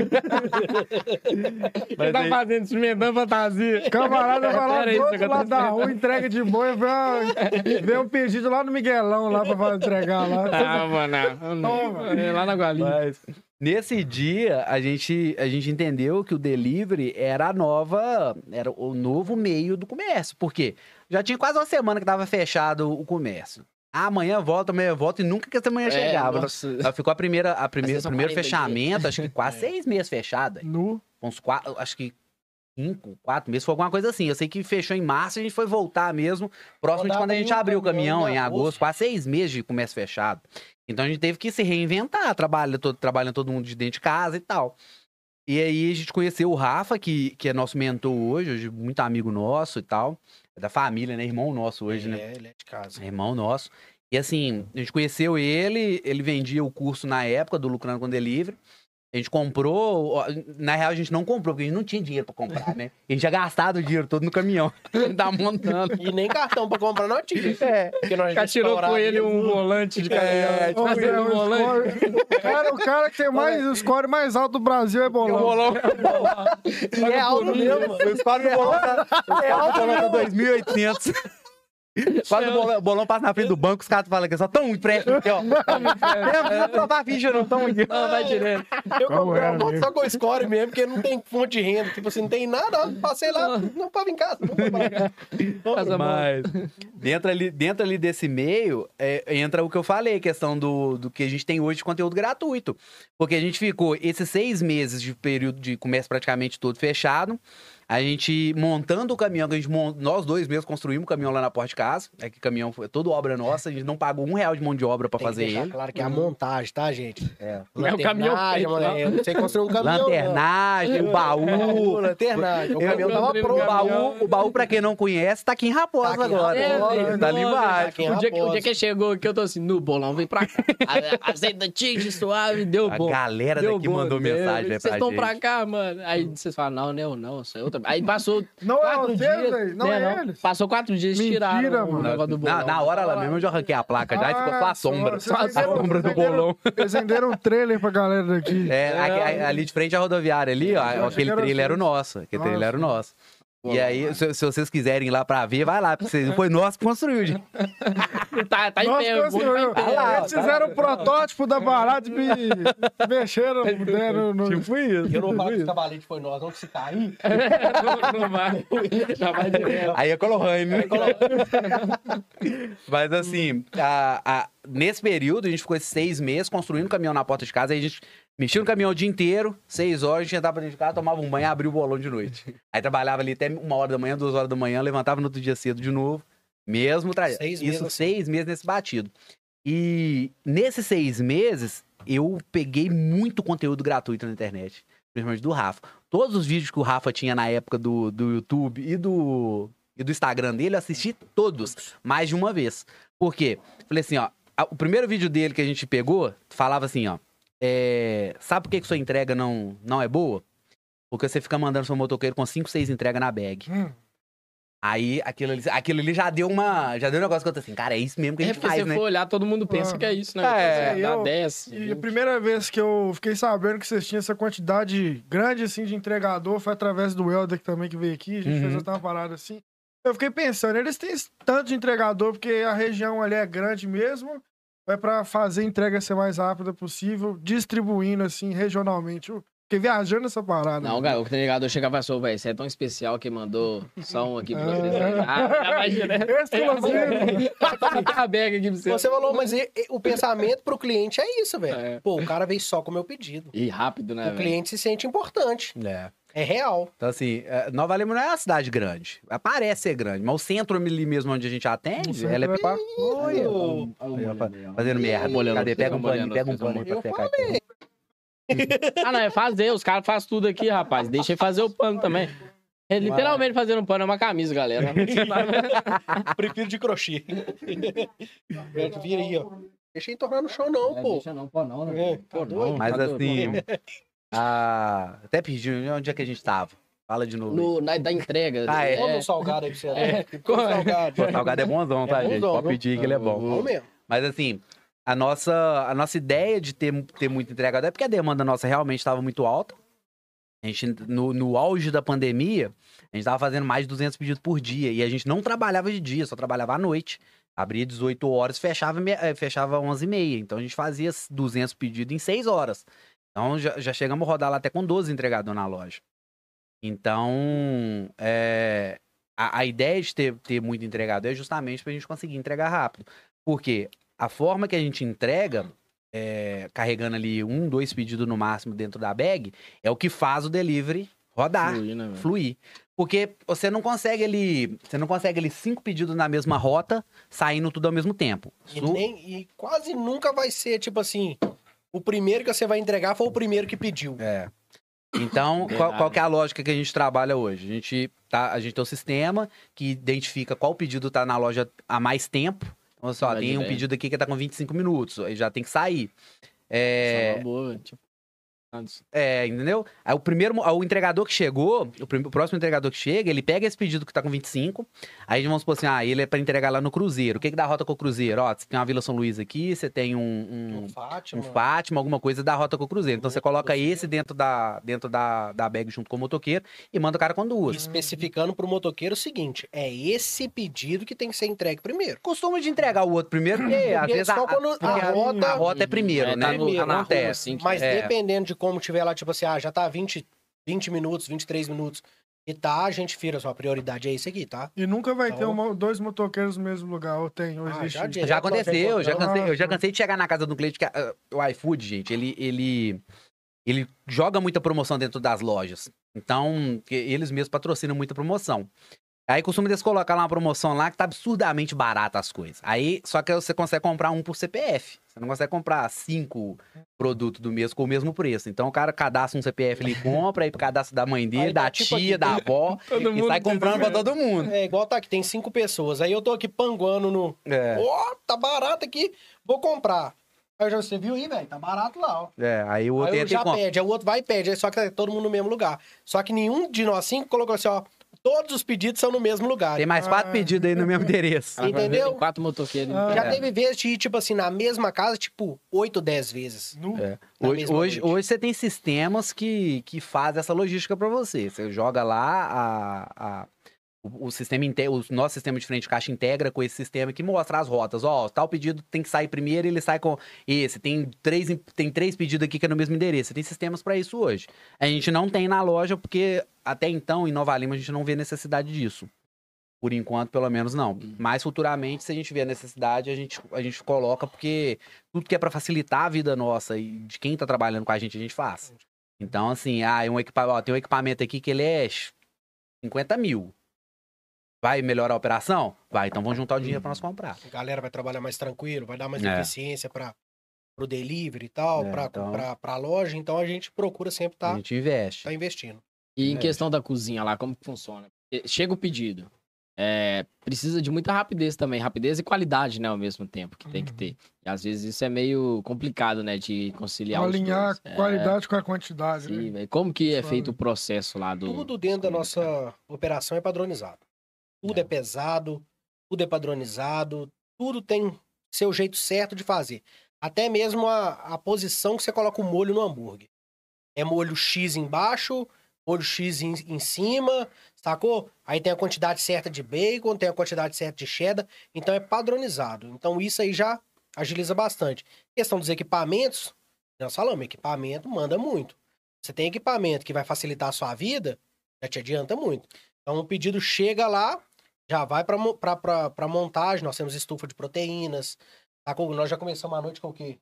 Ele tá aí- fazendo, experimentando fantasia. Camarada vai lá do outro eu lado da rua, entrega de boia, vê, vê um pedido lá no Miguelão, lá pra fazer- entregar lá. Ah, mano. Toma. É lá na Gualinha. Mas nesse dia, a gente, a gente entendeu que o delivery era a nova, era o novo meio do comércio. Por quê? Já tinha quase uma semana que tava fechado o comércio. Amanhã volta, amanhã volta, e nunca que essa manhã chegava. É, nossa. Ela ficou a primeira, a primeira, são primeiro 40 fechamento, acho que quase É. seis meses fechado. aí. Nu. Uns quatro, acho que cinco, quatro meses, foi alguma coisa assim. Eu sei que fechou em março e a gente foi voltar mesmo, próximo de Quando a gente abriu o o caminhão, caminhão em agosto. quase seis meses de comércio fechado. Então a gente teve que se reinventar, trabalha, todo, trabalhando todo mundo de dentro de casa e tal. E aí a gente conheceu o Rafa, que, que é nosso mentor hoje, hoje muito amigo nosso e tal. É da família, né? Irmão nosso hoje, né? É, ele é de casa. É irmão nosso. E assim, a gente conheceu ele, ele vendia o curso na época do Lucrando com Delivery. A gente comprou, na real a gente não comprou, porque a gente não tinha dinheiro pra comprar, né? A gente tinha gastado o dinheiro todo no caminhão. tá montando. E nem cartão pra comprar não tinha. É. Porque nós Já tirou com ele um volante de É, caminhão. Ô, Zé, o, volante. score- o cara, o cara que tem mais, o score mais alto do Brasil é bolão. E é alto mesmo, mano. O score do bolão tá, é alto, bolão tá 2.800. Quando o bolão, o bolão passa na frente do banco, os caras falam que é só tão empréstimo aqui, ó. É, não precisa provar a ficha, não tão aqui. Não, vai direto. Eu comprei é, uma moto só com score mesmo, porque não tem fonte de renda. Tipo assim, não tem nada. Passei lá, não tava em casa. Não tava Essa Mas dentro ali, dentro ali desse meio, é, entra o que eu falei, questão do, do que a gente tem hoje de conteúdo gratuito. Porque a gente ficou esses seis meses de período de comércio praticamente todo fechado. A gente montando o caminhão, que a gente mon- nós dois mesmos construímos o caminhão lá na porta de casa. É que o caminhão foi toda obra nossa, a gente não pagou um real de mão de obra pra que fazer ele. claro que é a montagem, tá, gente? É. É o caminhão Lanternagem, feito, mano, não. é, Você construiu um caminhão. não. Lanternagem, o baú. Lanternagem. O Eu- caminhão eu tava comprei no O pronto. baú, o baú, pra quem não conhece, tá aqui em Raposa Tá aqui em agora. Raposa, É, tá ali nossa, embaixo. em O dia, que, o dia que chegou aqui, eu tô assim, no bolão, vem pra cá. A- Azeite tigre suave, deu A bom. galera Deu daqui bom, mandou deu. mensagem né, Vocês pra estão gente. pra cá, mano. Aí vocês falam, não, não, não, isso é outra. Aí passou Não é quatro vocês, dias. velho? Não né, é eles? Passou quatro dias, Mentira, tiraram o mano. negócio do bolão. Na, na hora lá mesmo eu já arranquei a placa já e ficou só a sombra. só- a sombra do bolão. Eles venderam um trailer pra galera daqui. É, ali de frente à rodoviária ali, ó, que aquele trailer era o vocês. nosso. Aquele trailer era o nosso. E aí, se, se vocês quiserem ir lá pra ver, vai lá. Porque vocês- foi nós que construiu, gente. Tá, tá em pé, o tá construiu. Ah lá, Eles fizeram o protótipo da parada e mexeram deram no... Tipo isso. Eu não falar que esse cavalete foi nós, não, que se cair. não, não vai. Já vai direto. Aí é Colohane, né? Mas assim, a- a- nesse período, a gente ficou esses seis meses construindo o caminhão na porta de casa. Aí a gente mexia no caminhão o dia inteiro, seis horas, a gente entrava pra dentro de casa, tomava um banho e abria o bolão de noite. Aí trabalhava ali até uma hora da manhã, duas horas da manhã, levantava no outro dia cedo de novo. Mesmo trajeto. Seis meses Isso, assim. seis meses nesse batido. E nesses seis meses, eu peguei muito conteúdo gratuito na internet. Principalmente do Rafa. Todos os vídeos que o Rafa tinha na época do, do YouTube e do, e do Instagram dele, eu assisti todos, mais de uma vez. Por quê? Falei assim, ó. O primeiro vídeo dele que a gente pegou, falava assim, ó. É, sabe por que, que sua entrega não, não é boa? Porque você fica mandando seu motoqueiro com 5, 6 entregas na bag. Hum. Aí aquilo ali, aquilo ali já deu uma. Já deu um negócio que eu tô assim, cara, é isso mesmo que a É gente porque faz, se né? for olhar, todo mundo pensa Ah. que é isso, né? É, Dá eu- 10. E a 20. primeira vez que eu fiquei sabendo que vocês tinham essa quantidade grande assim de entregador foi através do Helder que também que veio aqui, a gente Uhum. fez até uma parada assim. Eu fiquei pensando, eles têm tanto de entregador porque a região ali é grande mesmo, é pra fazer a entrega ser mais rápida possível, distribuindo assim regionalmente. Eu fiquei viajando essa parada. Não, cara, o entregador chegava e falou, velho, você é tão especial que mandou só um aqui pra É. vocês. Ah, bag aqui pra você. Você falou, mas o pensamento pro cliente é isso, velho. É. Pô, o cara veio só com o meu pedido. E rápido, né, o cliente se sente importante. É. É real. Então, assim, é, Nova Lima não é uma cidade grande. Parece ser grande, mas o centro ali mesmo onde a gente atende, ela é é fa- fazendo merda. Molhando, Cadê? Pega um paninho, pega um paninho pra Eu secar aqui. Ah, não, é fazer. Os caras fazem tudo aqui, rapaz. Deixa ele fazer o pano também. É literalmente fazendo um pano é uma camisa, galera. Prefiro de crochê. Vira aí, ó. Deixa ele tornar no chão, não, pô. Deixa não, pô, não, É, tá Pô, doido? não. Mas Tá assim, pô, a... até perdi onde é que a gente tava. Fala de novo. No, na, da entrega. Ah, é. Come um salgado aí pra você. É. né? Come um salgado. O salgado é bonzão, tá, É gente? bonzão, Pode pedir que ele é bom. Bom mesmo. Mas assim, a nossa, a nossa ideia de ter, ter muito entregador é porque a demanda nossa realmente estava muito alta. A gente, no, no auge da pandemia, a gente estava fazendo mais de 200 pedidos por dia. E a gente não trabalhava de dia, só trabalhava à noite. Abria 18 horas, fechava, eh, fechava 11 e meia. Então a gente fazia 200 pedidos em 6 horas. Então já, já chegamos a rodar lá até com 12 entregadores na loja. Então, é, a, a ideia de ter, ter muito entregador é justamente para a gente conseguir entregar rápido. Porque a forma que a gente entrega, é, carregando ali um, dois pedidos no máximo dentro da bag, é o que faz o delivery rodar, Fluir, né, fluir. Porque você não consegue ali, você não consegue ali cinco pedidos na mesma rota, saindo tudo ao mesmo tempo. E, Su- nem- e quase nunca vai ser, tipo assim, o primeiro que você vai entregar foi o primeiro que pediu. É. Então, qual, qual que é a lógica que a gente trabalha hoje? A gente, tá, a gente tem um sistema que identifica qual pedido tá na loja há mais tempo. Então, assim, ó, Vai tem um pedido aqui que tá com 25 minutos, aí já tem que sair. É É, boa. Tipo. É, entendeu? Aí o primeiro, o entregador que chegou, o, prim- o próximo entregador que chega, ele pega esse pedido que tá com 25, aí vamos supor assim, ah, ele é pra entregar lá no Cruzeiro. O que que dá rota com o Cruzeiro? Ó, você tem uma Vila São Luís aqui, você tem um- um, Um Fátima. um Fátima, alguma coisa da rota com o Cruzeiro. Então você coloca esse dentro da, dentro da, da bag junto com o motoqueiro e manda o cara com duas. Especificando pro motoqueiro o seguinte: é esse pedido que tem que ser entregue primeiro. Costuma de entregar o outro primeiro, porque às Porque vezes a, só a- a a- rota- a rota é primeiro, É, né? tá no- tá na rua, Acontece. assim, que- Mas É. dependendo de como tiver lá, tipo assim, ah, já tá 20, 20 minutos, 23 minutos. E tá, a gente vira, sua prioridade é isso aqui, tá? E nunca vai Tá ter uma- dois motoqueiros no mesmo lugar, ou tem, ou Ah, existe. já Já nós aconteceu, já cansei, eu já cansei de chegar na casa do cliente que ah, o iFood, gente, ele, ele, ele joga muita promoção dentro das lojas. Então, que eles mesmos patrocinam muita promoção. Aí costuma eles colocar lá uma promoção lá que tá absurdamente barata as coisas. Aí, só que você consegue comprar um por CPF. Você não consegue comprar cinco produtos do mesmo com o mesmo preço. Então o cara cadastra um CPF ali, compra, aí pro cadastro da mãe dele, Aí da tipo tia, aqui. da avó, Todo e mundo sai comprando pra todo mundo. É igual tá aqui, tem cinco pessoas. Aí eu tô aqui panguando no. É, Ó, tá barato aqui, vou comprar. Aí eu já, você viu aí, velho? Tá barato lá, ó. é, aí o outro Aí já pede, aí o outro vai e pede, aí só que tá todo mundo no mesmo lugar. Só que nenhum de nós cinco colocou assim, ó. Todos os pedidos são no mesmo lugar. Tem mais quatro Ah. pedidos aí no mesmo endereço. Ah, Entendeu? tem Quatro motoqueiros. Ah. Já É. teve vezes de ir, tipo assim, na mesma casa, tipo, 8, 10 vezes. Nu- É. Hoje, hoje, noite. hoje você tem sistemas que, que fazem essa logística para você. Você joga lá a, a- o, sistema o nosso sistema de frente de caixa integra com esse sistema que mostra as rotas. Ó, tal pedido tem que sair primeiro, ele sai com esse. Tem três, em- tem três pedidos aqui que é no mesmo endereço. Tem sistemas para isso hoje. A gente não tem na loja porque até então em Nova Lima a gente não vê necessidade disso. Por enquanto, pelo menos não. Mas futuramente, se a gente vê a necessidade, a gente, a gente coloca, porque tudo que é para facilitar a vida nossa e de quem tá trabalhando com a gente, a gente faz. Então, assim, ah, é um ó, tem um equipamento aqui que ele é 50 mil. Vai melhorar a operação? Vai, então vamos juntar o dinheiro para nós comprar. A galera vai trabalhar mais tranquilo, vai dar mais É. eficiência para o delivery e tal, É, pra, então- pra loja. Então a gente procura sempre A estar gente investe. tá investindo. E em É. questão da cozinha lá, como que funciona? Chega o pedido. É, precisa de muita rapidez também. Rapidez e qualidade, né, ao mesmo tempo, que tem que Uhum. ter. E às vezes isso é meio complicado, né, de conciliar os Alinhar dois. É, qualidade com a quantidade, sim, né? velho. Como que é feito o processo lá do... Tudo dentro da nossa operação é padronizado. Tudo é. pesado, tudo é padronizado, tudo tem seu jeito certo de fazer. Até mesmo a, a posição que você coloca o molho no hambúrguer. É molho X embaixo, molho X em, em cima, sacou? Aí tem a quantidade certa de bacon, tem a quantidade certa de cheddar, então é padronizado. Então isso aí já agiliza bastante. Questão dos equipamentos, nós falamos, equipamento manda muito. Você tem equipamento que vai facilitar a sua vida, já te adianta muito. Então o pedido chega lá, já vai para montagem, nós temos estufa de proteínas, sacou? Nós já começamos a noite com o quê?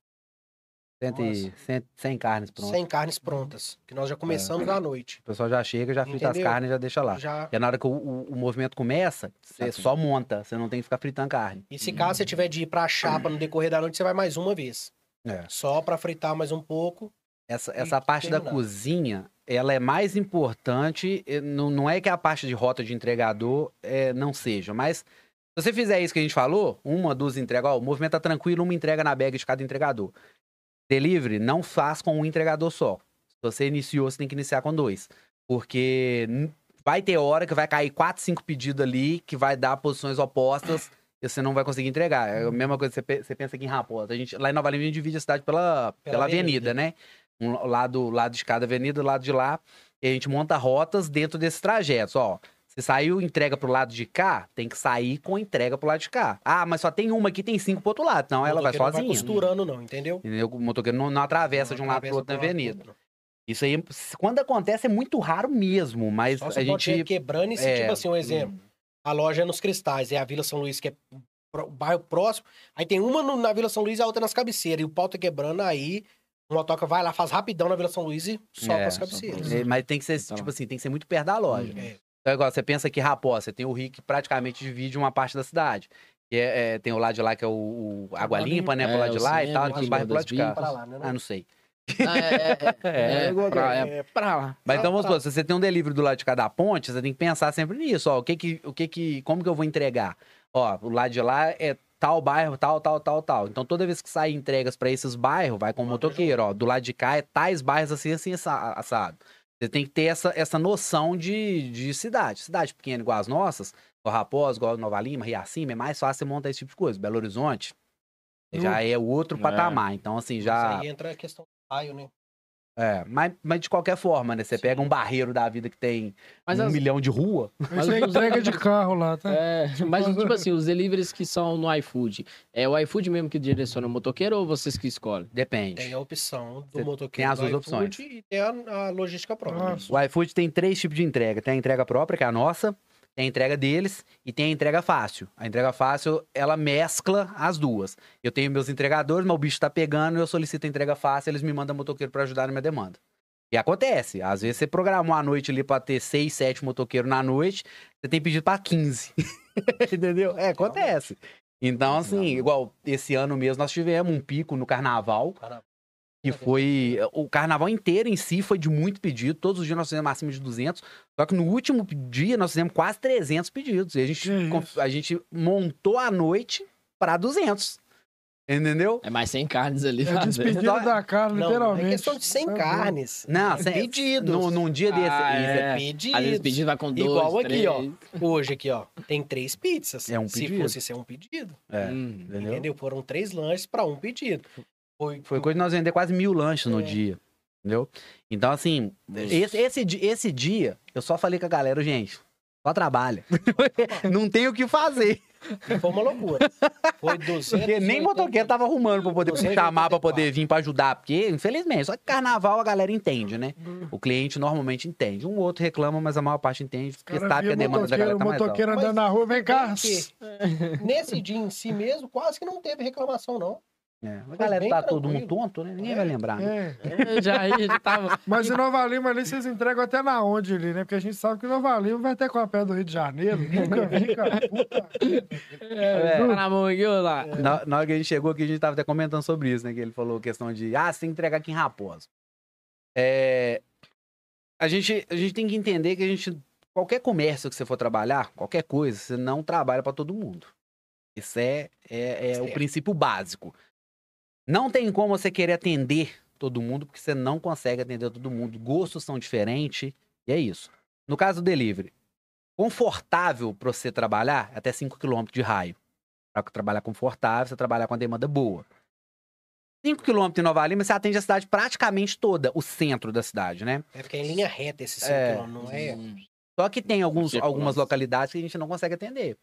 100, 100, 100 carnes prontas. 100 carnes prontas, que nós já começamos é. à noite. O pessoal já chega, já frita Entendeu? as carnes e já deixa lá. Já... E na hora que o, o, o movimento começa, você só monta, você não tem que ficar fritando carne. E se caso você tiver de ir pra chapa no decorrer da noite, você vai mais uma vez. É. Só para fritar mais um pouco. Essa, essa parte da cozinha, ela é mais importante, não, não é que a parte de rota de entregador é, não seja, mas se você fizer isso que a gente falou, uma, duas entregas, ó, o movimento tá tranquilo, uma entrega na bag de cada entregador. Delivery não faz com um entregador só. Se você iniciou, você tem que iniciar com dois. Porque vai ter hora que vai cair quatro, cinco pedidos ali, que vai dar posições opostas e você não vai conseguir entregar. É a mesma coisa que você pensa aqui em Raposa. A gente, lá em Nova Lima, a gente divide a cidade pela, pela, pela avenida, avenida, né? Um lado, lado de cada avenida, lado de lá. E a gente monta rotas dentro desses trajetos. Ó, se saiu entrega pro lado de cá, tem que sair com entrega pro lado de cá. Ah, mas só tem uma aqui, tem cinco pro outro lado. Então ela vai sozinha. Não vai costurando, não, entendeu? entendeu? O motoqueiro não, não atravessa não de um lado pro outro na avenida. Isso aí, quando acontece, é muito raro mesmo, mas só a gente. quebrando e se, é... tipo assim, um exemplo. Hum. A loja é nos Cristais, é a Vila São Luís, que é o bairro próximo. Aí tem uma na Vila São Luís e a outra nas cabeceiras. E o pau tá quebrando, aí o motoca vai lá, faz rapidão na Vila São Luís e sobe é, as cabeceiras. É, mas tem que ser, então. tipo assim, tem que ser muito perto da loja. É. Então, igual, você pensa que Raposa, você tem o Rio que praticamente divide uma parte da cidade. Que é, é, tem o lado de lá que é o, o Água Limpa, né? É, pro lado de lá e tal, tem os bairros pro lado de cá. Lá, né, ah, não sei. Ah, é, é, é, pra, é, pra lá. Mas então vamos supor, se você tem um delivery do lado de cada ponte, você tem que pensar sempre nisso, ó. O que que, o que que, como que eu vou entregar? Ó, o lado de lá é tal bairro, tal, tal, tal, tal. Então toda vez que sai entregas para esses bairros, vai com o motoqueiro, ó. Do lado de cá é tais bairros assim, assim, assado. Você tem que ter essa, essa noção de, de cidade. Cidade pequena igual as nossas, igual Raposa, igual Nova Lima, Riacima, é mais fácil você montar esse tipo de coisa. Belo Horizonte já é outro é. patamar. Então, assim, já. Mas aí entra a questão do raio, né? É, mas, mas de qualquer forma, né? Você Sim. pega um barreiro da vida que tem mas um as... milhão de rua. Mas você entrega de carro lá, tá? É, mas tipo assim, os deliveries que são no iFood, é o iFood mesmo que direciona o motoqueiro ou vocês que escolhem? Depende. Tem a opção do você motoqueiro. Tem as duas opções. E tem a, a logística própria. O iFood tem três tipos de entrega. Tem a entrega própria, que é a nossa, tem a entrega deles e tem a entrega fácil. A entrega fácil, ela mescla as duas. Eu tenho meus entregadores, mas o bicho tá pegando, eu solicito a entrega fácil, eles me mandam motoqueiro para ajudar na minha demanda. E acontece. Às vezes você programou a noite ali pra ter 6, 7 motoqueiros na noite, você tem pedido pra 15. Entendeu? É, acontece. Então, assim, igual esse ano mesmo nós tivemos um pico no carnaval. Que foi. O carnaval inteiro em si foi de muito pedido. Todos os dias nós fizemos acima de 200. Só que no último dia nós fizemos quase 300 pedidos. E a gente, a gente montou a noite para 200. Entendeu? É mais sem carnes ali. É despedido da carne, não, literalmente. Não é questão de sem é carnes. Não, é pedido. Num, num dia desse. Ah, é. é pedido. Às vezes pedido vai com dois, Igual três. aqui, ó. Hoje aqui, ó. Tem três pizzas. É um pedido. Se fosse ser um pedido. É, hum, entendeu? entendeu? Foram três lanches para um pedido. Foi, Foi coisa de nós vender quase mil lanches no é. dia. Entendeu? Então, assim, esse, esse, esse dia, eu só falei com a galera, gente, só trabalha. não tem o que fazer. E foi uma loucura. Foi 200. Porque nem motoqueiro tava arrumando pra poder chamar pra poder vir pra ajudar. Porque, infelizmente, só que carnaval a galera entende, né? O cliente normalmente entende. Um outro reclama, mas a maior parte entende. Porque sabe que a demanda da galera tá mais alta. motoqueiro andando na rua, vem cá. Nesse dia em si mesmo, quase que não teve reclamação, não. É, a galera tá todo mundo tonto, né? Ninguém é, vai lembrar. Né? É. já aí, já tava. Mas em Nova Lima ali vocês entregam até na onde ali, né? Porque a gente sabe que Nova Lima vai até com a pé do Rio de Janeiro. Nunca vi, cara. Puta. É, tá na mão aqui, lá. É. Na, na hora que a gente chegou aqui, a gente tava até comentando sobre isso, né? Que ele falou questão de, ah, você tem que entregar aqui em Raposa. É, a, gente, a gente tem que entender que a gente, qualquer comércio que você for trabalhar, qualquer coisa, você não trabalha para todo mundo. Isso é, é, é o princípio básico. Não tem como você querer atender todo mundo, porque você não consegue atender todo mundo. Gostos são diferentes, e é isso. No caso do delivery, confortável para você trabalhar é até 5 km de raio. Para trabalhar confortável, você trabalhar com a demanda boa. 5 km em Nova Lima, você atende a cidade praticamente toda, o centro da cidade, né? É porque é em linha reta esse 5 É. km, não é? Só que tem alguns, algumas localidades que a gente não consegue atender.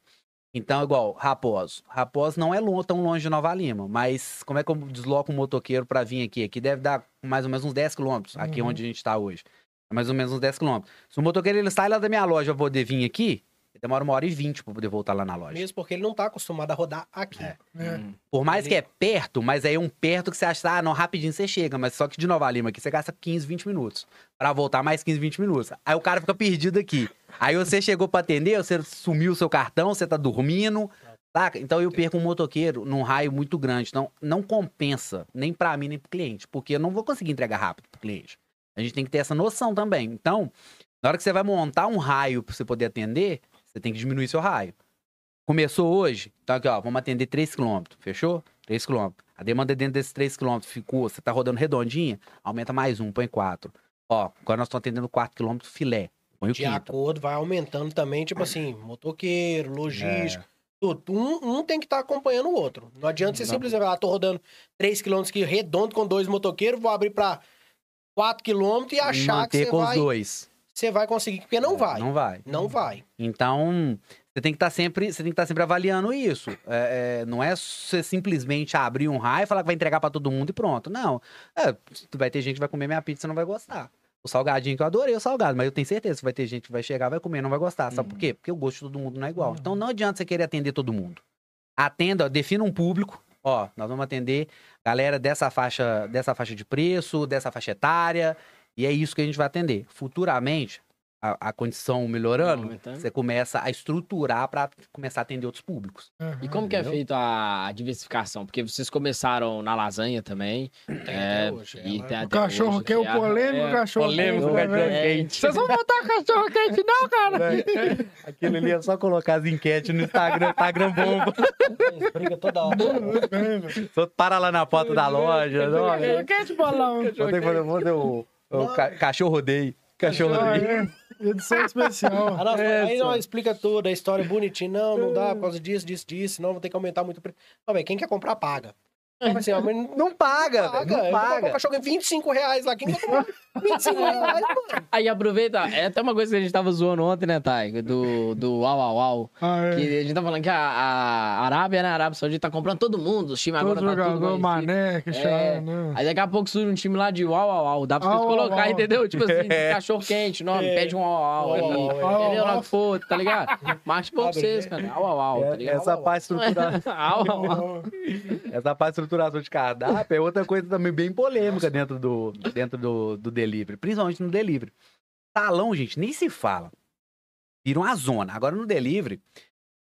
Então, igual Raposo. Raposo não é tão longe de Nova Lima, mas como é que eu desloco um motoqueiro para vir aqui? Aqui deve dar mais ou menos uns 10 quilômetros, aqui Uhum. onde a gente tá hoje. É mais ou menos uns 10 quilômetros. Se o motoqueiro ele sai lá da minha loja pra poder vir aqui, demora uma hora e vinte pra poder voltar lá na loja. Mesmo porque ele não tá acostumado a rodar aqui. É. É. Hum. Por mais Ele- que é perto, mas aí é um perto que você acha, ah, não, rapidinho você chega. Mas só que de Nova Lima aqui, você gasta 15, 20 minutos. Pra voltar mais 15, 20 minutos. Aí o cara fica perdido aqui. Aí você chegou pra atender, você sumiu o seu cartão, você tá dormindo. Saca? Então eu perco um motoqueiro num raio muito grande. Então não compensa, nem pra mim, nem pro cliente. Porque eu não vou conseguir entregar rápido pro cliente. A gente tem que ter essa noção também. Então, na hora que você vai montar um raio pra você poder atender, você tem que diminuir seu raio. Começou hoje, então aqui, ó, vamos atender 3 km, fechou? 3 km. A demanda dentro desses 3 km ficou, você tá rodando redondinha, aumenta mais um, põe 4. Ó, agora nós estamos atendendo 4 km filé. Põe o De quinto. acordo, vai aumentando também, tipo assim, motoqueiro, logístico, tudo. Um, um tem que estar acompanhando o outro. Não adianta você Não. simplesmente falar, ah, tô rodando 3 km aqui redondo com dois motoqueiros, vou abrir pra 4 km e achar manter que você com os vai, dois. Você vai conseguir, porque não É, vai. Não vai. Não vai. Então, você tem que estar sempre, você tem que estar sempre avaliando isso. É, é, não é você simplesmente abrir um raio e falar que vai entregar pra todo mundo e pronto. Não. É, vai ter gente que vai comer minha pizza e não vai gostar. O salgadinho que eu adorei o salgado, mas eu tenho certeza que vai ter gente que vai chegar, vai comer e não vai gostar. Sabe por quê? Porque o gosto de todo mundo não é igual. Então não adianta você querer atender todo mundo. Atenda, ó, defina um público. Ó, nós vamos atender galera dessa faixa, dessa faixa de preço, dessa faixa etária, e é isso que a gente vai atender. Futuramente, a, a condição melhorando, Aumentando. você começa a estruturar para começar a atender outros públicos. Aham. E como que é Entendeu? feito a diversificação? Porque vocês começaram na lasanha também. Tem É, hoje. e ela- tem O cachorro hoje, quer o que é polêmico é, cachorro polêmico quente, cachorro velho? quente. Vocês vão botar cachorro quente, não, cara? Aquilo ali é só colocar as enquetes no Instagram, Instagram bomba. Eles brigam toda hora. Só para lá na porta da loja. Cachorro quente, bolão. Vou ter que fazer o, o ca- cachorro rodeio. Cachorro rodeio. é. Edição especial. Ah, não, É, aí explica tudo, a história bonitinha. Não, não dá por causa disso, disso, disso. Não, vou ter que aumentar muito o preço. Não, velho, quem quer comprar, paga. Não, assim, ó, não Não paga, paga. velho, não Eu vou comprar um paga. cachorro em 25 reais lá. Quem quer comprar 25 reais, mano? Aí aproveita, é até uma coisa que a gente tava zoando ontem, né, Thay? Do, do Au Au Au. Ah, é. Que a gente tá falando que a, a Arábia, né? A Arábia Saudita tá comprando todo mundo. Os times agora Todo tá tudo jogador, conhecido. mané, que É. chama, né? Aí daqui a pouco surge um time lá de uau, uau, uau. Dá pra vocês Au, au, colocar, au. entendeu? Tipo assim, cachorro quente, nome, É. pede um uau, uau. Entendeu? Au, Lá au. que for, tá ligado? Mas pra vocês, né? cara. Au, au, au, tá É, ligado? essa parte estrutural, Au, au, au. essa parte de estruturação de cardápio é outra coisa também bem polêmica dentro do, dentro do, do delivery, principalmente no delivery. Salão, gente, nem se fala. Vira uma zona. Agora no delivery,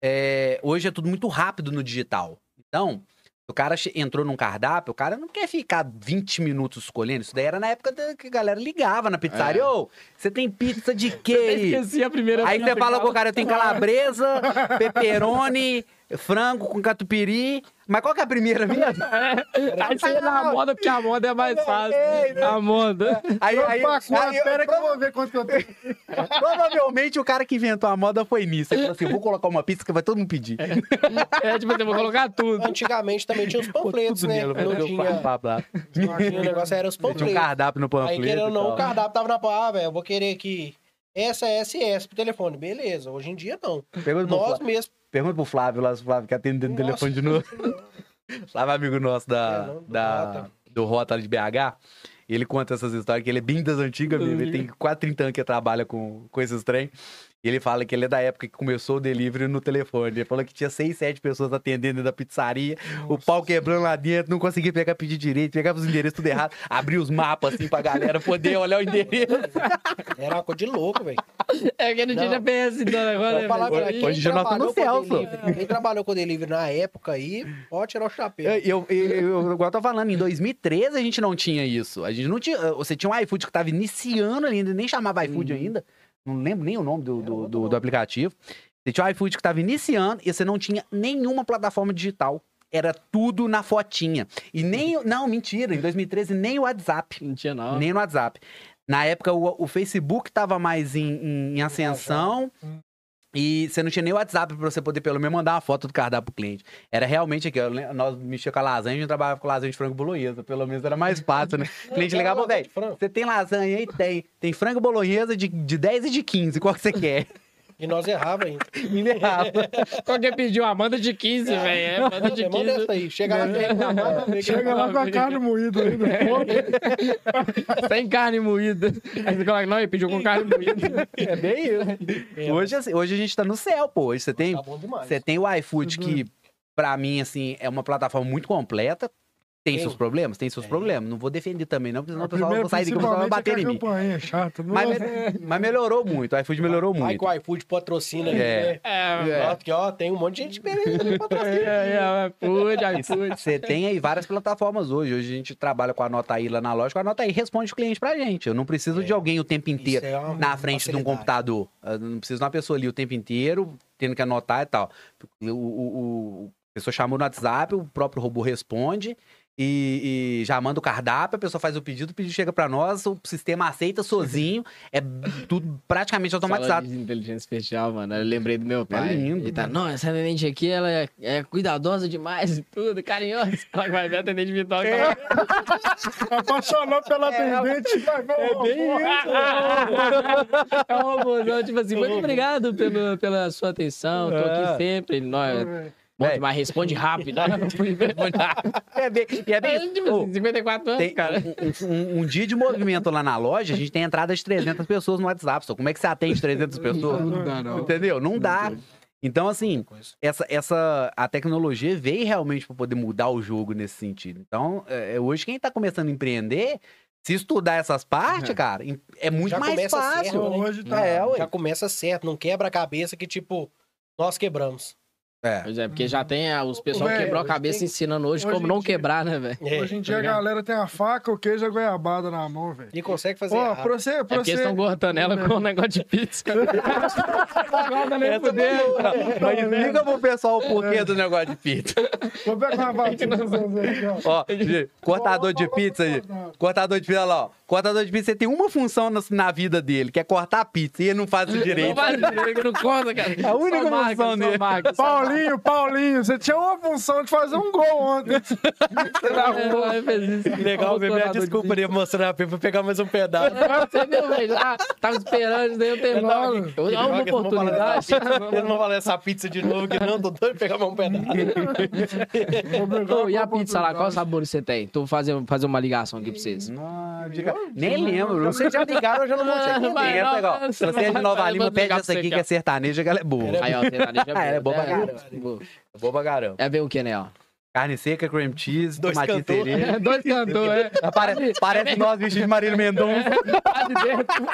é, hoje é tudo muito rápido no digital. Então, o cara entrou num cardápio, o cara não quer ficar 20 minutos escolhendo. Isso daí era na época que a galera ligava na pizzaria. É. Ô, você tem pizza de quê? Eu aí?" Esqueci a primeira Aí você fala eu com o cara, eu tenho calabresa, pepperoni, frango com catupiry. Mas qual que é a primeira mesmo? Aí você ia na moda, porque a moda é mais fácil. É, A moda. Aí, aí, quanto? aí, Espera que eu vou ver quanto que eu tenho. provavelmente o cara que inventou a moda foi nisso. Ele falou assim: vou colocar uma pizza que vai todo mundo pedir. É, tipo assim, eu vou colocar tudo. Antigamente também tinha os panfletos, né? Não deu tinha, o negócio, era os Tinha um panfletos. cardápio no panfleto. Aí, querendo ou não, o cardápio tava na pá, ah, velho, eu vou querer aqui essa, essa e essa pro telefone. Beleza, hoje em dia não. Pergunta Nós mesmos. pergunta pro Flávio lá, Flávio quer atender no telefone de novo. Flávio é amigo nosso da, É, não, do da, Rota. do Rota de BH. Ele conta essas histórias, que ele é bem das antigas mesmo. Ele tem quase 30 anos que trabalha com, com esses trem. E ele fala que ele é da época que começou o delivery no telefone. Ele falou que tinha 6, 7 pessoas atendendo dentro da pizzaria. O pau quebrando lá dentro, não conseguia pegar pedir direito, pegava os endereços tudo errado. Abria os mapas assim pra galera poder olhar o endereço. Era uma coisa de louco, velho. É que não tinha. GPS, então, agora. Falar quem Hoje em dia nós estamos no com céu, Quem trabalhou com delivery na época aí, pode tirar o chapéu. É, Eu, eu, eu, igual eu tô falando, em 2013 a gente não tinha isso. A gente não tinha. Você tinha um iFood que tava iniciando ainda, nem chamava iFood ainda. Não lembro nem o nome do, do, do- do aplicativo. Você tinha o iFood que tava iniciando e você não tinha nenhuma plataforma digital. Era tudo na fotinha. E nem. Não, mentira. Em 2013, nem o WhatsApp. Não tinha, não. Nem no WhatsApp. Na época, o, o Facebook tava mais em, em- em ascensão. E você não tinha nem o WhatsApp pra você poder pelo menos mandar uma foto do cardápio pro cliente. Era realmente aqui. Nós mexia com a lasanha, a gente trabalhava com lasanha de frango bolonhesa. Pelo menos era mais fácil, né? O cliente ligava, velho, você tem lasanha aí? Tem. Tem frango bolonhesa de, de 10 e de 15. Qual que você quer? E nós errava ainda. Me errava. Qualquer pediu uma manda de 15, velho. É, manda de Manda 15. essa aí. Chega lá, vem Chega lá com a carne moída ainda. Sem carne moída. Aí você coloca, não, ele pediu com carne moída. É bem isso. Hoje, assim, hoje a gente tá no céu, pô. Hoje você tem, Tá você tem o iFood, que pra mim, assim, é uma plataforma muito completa. Tem seus problemas? Tem seus problemas. Não vou defender também, não, porque senão o pessoal vai sair daqui e o pessoal vai bater é em que mim. é chata. Não Mas, é- mas melhorou muito, o iFood melhorou Vai muito. que o iFood patrocina aí, É. né? É, Ó, Aqui, ó, tem um monte de gente esperando ali patrocínio. é, é, iFood, iFood. Você tem aí várias plataformas hoje. Hoje a gente trabalha com a Nota aí lá na loja, com a Nota aí responde o cliente pra gente. Eu não preciso de alguém o tempo inteiro é na frente de um computador. Eu não preciso de uma pessoa ali o tempo inteiro, tendo que anotar e tal. O, o, o- a pessoa chamou no WhatsApp, o próprio robô responde. E, e já manda o cardápio, a pessoa faz o pedido, o pedido chega pra nós, o sistema aceita sozinho, é tudo praticamente automatizado. Falando de inteligência artificial, mano. Eu lembrei do meu pai. lindo, Ele tá, não, essa atendente aqui, ela é, é cuidadosa demais e tudo, carinhosa. Ela vai ver a atendente virtual que É. tá Apaixonou pela atendente. vai ver o robô. É um robôzão, tipo assim, muito obrigado pelo, pela sua atenção, tô É. aqui sempre. Nós, bom, mas responde rápido. É bem, e é bem isso. Tipo Ô, 54 anos, Tem cara. um, um- um dia de movimento lá na loja, a gente tem entrada de 300 pessoas no WhatsApp. Só como é que você atende 300 pessoas? Não dá, não. Entendeu? Não dá. Então, assim, essa, essa, a tecnologia veio realmente para poder mudar o jogo nesse sentido. Então, é, hoje quem tá começando a empreender, se estudar essas partes, cara, em- é muito Já mais começa fácil. certo, né? Hoje tá. É, ué. Já começa certo, não quebra a cabeça que, tipo, nós quebramos. É. Pois é, porque já tem a- os pessoal Véi, quebrou a cabeça tem- ensinando hoje, hoje como não dia- quebrar, né, velho? É, Hoje em dia tá a galera tem a faca, o queijo e a goiabada na mão, velho. E consegue fazer Ó, errado. pra você, É pra porque você... eles estão cortando ela com um negócio de pizza. Guarda nem fuder. Mas explica pro pessoal o porquê do negócio de pizza. Vou pegar uma batinha pra vocês aqui, ó. Cortador de pizza aí. Cortador de pizza, olha lá, ó. Cortador de pizza, você tem uma função na, na vida dele, que é cortar a pizza, e ele não faz o Não direito. faz direito, não conta, cara. A única função dele. só Paulinho, Paulinho, você tinha uma função de fazer um gol ontem. marca. É, fez isso. Legal Cortador de desculpa ali mostrando a pipa, pegar mais um pedaço. Você viu, velho? Ah, Tava esperando isso daí um tempo. Não, Eu dou uma Eles vão falar oportunidade. Eles vão falar essa pizza de novo, que não, tô doido pra pegar mais um pedaço. Ô, e a pizza lá, qual sabor você tem? Tô fazendo fazer uma ligação aqui pra vocês. Não, diga- Nem lembro. Vocês já ligaram, eu já não vou Não, não, igual. não, Se você é de Nova Lima, eu vou pede ligar essa pra aqui você, que é sertaneja, que ela é boa. Aí, ó, sertaneja Ah, ela é boa pra caramba. Boa. Boa pra caramba. É ver o que, né, ó? Carne seca, cream cheese, Dois tomatinho cantor. cereja. Dois cantores, é. Parece, parece nós vestidos de Marília Mendonça.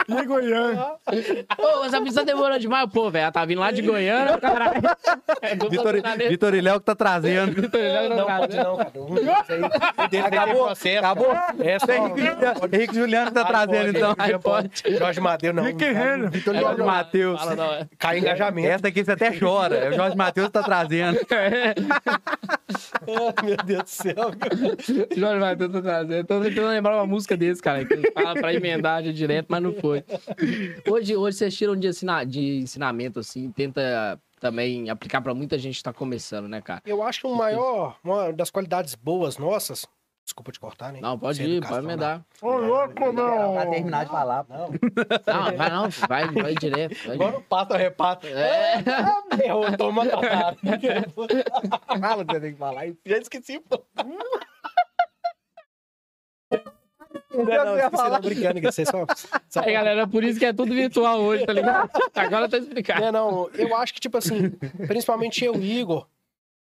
E Goiânia. Ô, essa pizza demorou demais. Pô, velho, ela tá vindo lá de Goiânia, caralho. É Vitor, e Léo que tá trazendo. Vitor Léo Não, cara. pode não, cara. Isso Acabou, processo, acabou. É só... Henrique, Juliano- Henrique Juliano que tá trazendo, então. Aí pode. Jorge Madeiro, não. Rick Renner. Vitor Jorge Matheus. Não, é. Cai engajamento. Essa aqui você até chora. É o Jorge Matheus que tá trazendo. Ai, meu Deus do céu. Jorge vai tentar trazer. Tô tentando lembrar uma música desse, cara, que fala pra emendar já direto, mas não foi. Hoje, hoje vocês tiram de, ensina- de ensinamento, assim, tenta também aplicar pra muita gente que tá começando, né, cara? Eu acho que o maior, uma das qualidades boas nossas. Desculpa te cortar, né? Não, pode ir, pode emendar. Ô, louco, Pra meu. terminar de falar. Não, Não, vai não, vai, vai direto. Vai agora o pato arrepata. É. Errou, toma tatara. Fala que você tem que falar. Já esqueci, pô. Não, Não, não, esqueci, não, brincando, que você só... só Aí, galera, por isso que é tudo virtual hoje, tá ligado? Agora tá explicado. É, não, eu acho que, tipo assim, principalmente eu e o Igor,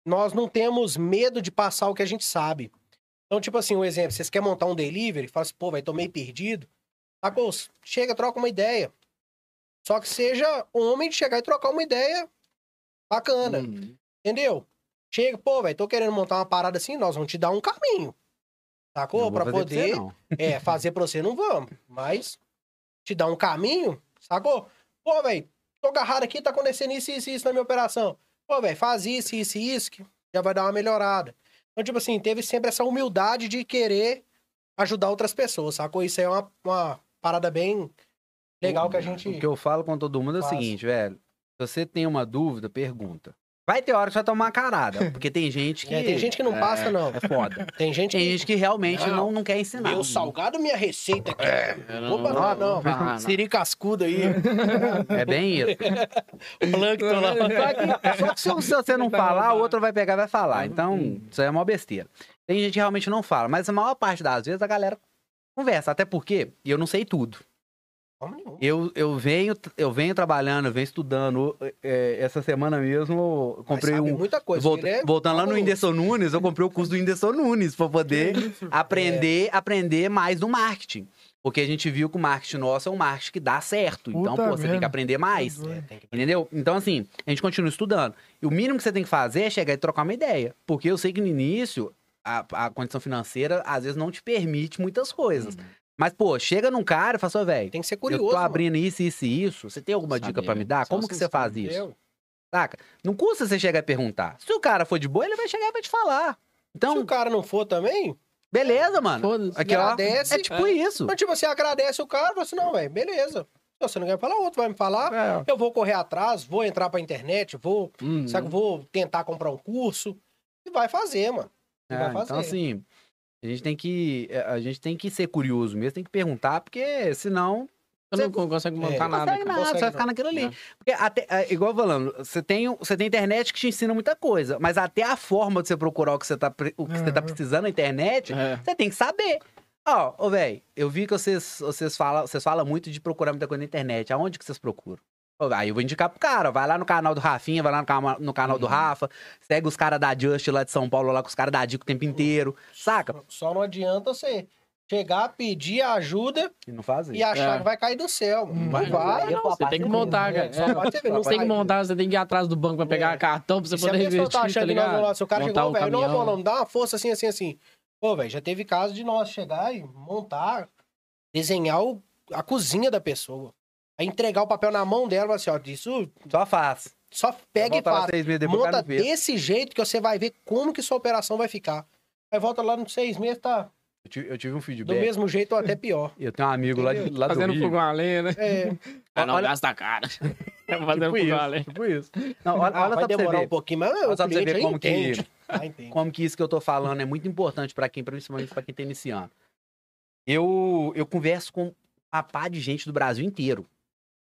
nós não temos medo de passar o que a gente sabe. Então, tipo assim, um exemplo, vocês querem montar um delivery, fala assim, pô, vai, tô meio perdido. Sacou? Chega, troca uma ideia. Só que seja homem de chegar e trocar uma ideia bacana, Hum. entendeu? Chega, pô, velho, tô querendo montar uma parada assim, nós vamos te dar um caminho. Sacou? Pra fazer pra você, poder é, fazer pra você não vamos, mas te dá um caminho, sacou? Pô, velho, tô agarrado aqui, tá acontecendo isso, isso, isso na minha operação. Pô, velho, faz isso, isso isso, que já vai dar uma melhorada. Então, tipo assim, teve sempre essa humildade de querer ajudar outras pessoas, sacou? Isso aí é uma, uma parada bem legal que a gente... O que eu falo com todo mundo é o Faz. seguinte, velho. Se você tem uma dúvida, pergunta. Vai ter hora que você vai tomar uma carada, porque tem gente que... É, tem gente que não passa, não. É foda. Tem gente Tem que. gente que realmente Não. não, não quer ensinar. Meu salgado, minha receita aqui. Eu Não, não, não. não. Ah, não. Siri cascudo aí. É bem isso. Plâncton lá. Só que, só que se, se você não falar, o outro vai pegar e vai falar. Então, isso aí é uma besteira. Tem gente que realmente não fala, mas a maior parte das vezes a galera conversa. Até porque eu não sei tudo. Eu, eu, venho, eu venho trabalhando, eu venho estudando. é, essa semana mesmo, eu comprei um. muita coisa. É voltando lá no. Whindersson Nunes, eu comprei o curso do Whindersson Nunes pra poder aprender, aprender mais do marketing. Porque a gente viu que o marketing nosso é um marketing que dá certo. Então, Puta pô, você tem que aprender mais. É, que- Entendeu? Então, assim, a gente continua estudando. E o mínimo que você tem que fazer é chegar e trocar uma ideia. Porque eu sei que no início, a, a condição financeira, às vezes, não te permite muitas coisas. Mas, pô, chega num cara e fala assim, "Ô, velho, Tem que ser eu curioso. tô mano. abrindo isso, isso e isso. Você tem alguma dica pra me dar? só Como que se você faz isso? Eu- Saca? Não custa você chegar e perguntar. Se o cara for de boa, ele vai chegar e vai te falar. Se Então, o cara não for também, beleza, mano. Aqui, ó. agradece. É tipo isso. Então, tipo assim, agradece o cara, fala assim, não, velho, beleza. Se você não quer falar, outro vai me falar. É. Eu vou correr atrás, vou entrar pra internet, vou, Uhum. sabe, vou tentar comprar um curso. E vai fazer, mano. E É, vai fazer. então, assim, a gente tem que. é, A gente tem que ser curioso mesmo, tem que perguntar, porque senão Você não consegue montar É. não nada. consegue nada, consegue você vai não. ficar naquilo ali. É. Porque até, é, igual falando, você tem, você tem internet que te ensina muita coisa, mas até a forma de você procurar o que você tá, o que você tá Uhum. precisando na internet, É. você tem que saber. Ó, ô, velho, eu vi que vocês, vocês, falam, vocês falam muito de procurar muita coisa na internet. Aonde que vocês procuram? Aí eu vou indicar pro cara, vai lá no canal do Rafinha, vai lá no, no canal do Uhum. Rafa, segue os caras da Just lá de São Paulo, lá com os caras da Dico o tempo inteiro, saca? Só não adianta você chegar, pedir ajuda E não faz e achar É. que vai cair do céu. Não Vai, vai. não, você tem que montar, cara. Só pode ser, não Você tem que montar, você tem que ir atrás do banco pra pegar É. cartão pra você E poder investir, tá tá achando vamos ligado? lá, se o cara Montar chegou, o velho, não. Bolão, dá uma força assim, assim, assim. Pô, velho, já teve caso de nós chegar e montar, desenhar o- a cozinha da pessoa. Aí entregar o papel na mão dela e falar assim, ó, isso Só faz. só pega e faz. Monta desse jeito que você vai ver como que sua operação vai ficar. Aí volta lá nos seis meses, tá Eu tive, eu tive um do feedback. mesmo jeito ou até pior. Eu tenho um amigo lá, de, lá do Fazendo Rio. fogão a lenha, né? É, Ah, não, Olha- gasta cara. Fazendo Tipo fogão a lenha. tipo isso. Não, olha, ah, olha vai demorar um pouquinho, mas Olha o só pra você ver como que-. Ah. Como que isso que eu tô falando é muito importante pra quem, principalmente pra quem tá iniciando. Eu, eu converso com uma pá de gente do Brasil inteiro.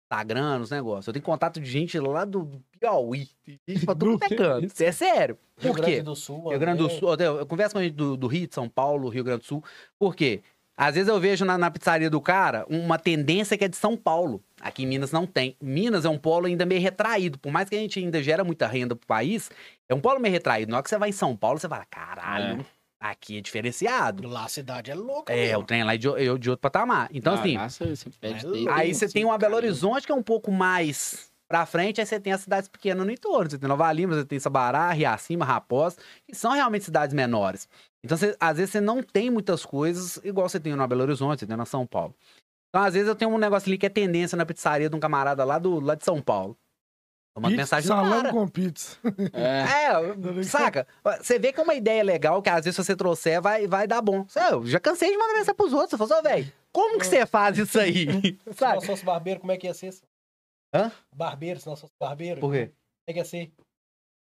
Instagram, os negócios. Eu tenho contato de gente lá do Piauí. Gente pra tudo que é. Isso é sério. Rio Por Grande quê? do Sul. Rio Grande do André. Sul. Eu, converso com gente do, do Rio, de São Paulo, Rio Grande do Sul. Por quê? Às vezes eu vejo na, na pizzaria do cara uma tendência que é de São Paulo. Aqui em Minas não tem. Minas é um polo ainda meio retraído. Por mais que a gente ainda gera muita renda pro país, é um polo meio retraído. Na hora que você vai em São Paulo, você fala, caralho, aqui é diferenciado. Lá a cidade é louca. É, mesmo. o trem lá é de, é de outro patamar. Então, assim, Nossa, você pede Aí tempo, Aí você assim, tem uma Belo. Horizonte que é um pouco mais pra frente, aí você tem as cidades pequenas no entorno. Você tem Nova Lima, você tem Sabará, Riacima, Raposa, que são realmente cidades menores. Então, você- às vezes, você não tem muitas coisas igual você tem na Belo Horizonte, você tem na São Paulo. Então, às vezes, eu tenho um negócio ali que é tendência na pizzaria de um camarada lá, do, lá de São Paulo. Eu mando Pizza, mensagem no salão cara. com pizza. É. É, saca? Você vê que é uma ideia legal, que às vezes se você trouxer, vai, vai dar bom. Eu já cansei de mandar mensagem pros outros. Você falou, assim, "Ô, velho, como que você faz isso aí? Se nós fosse barbeiro, como é que ia ser? Hã? Barbeiro, se nós fosse barbeiro. Por quê? Como é que ia ser?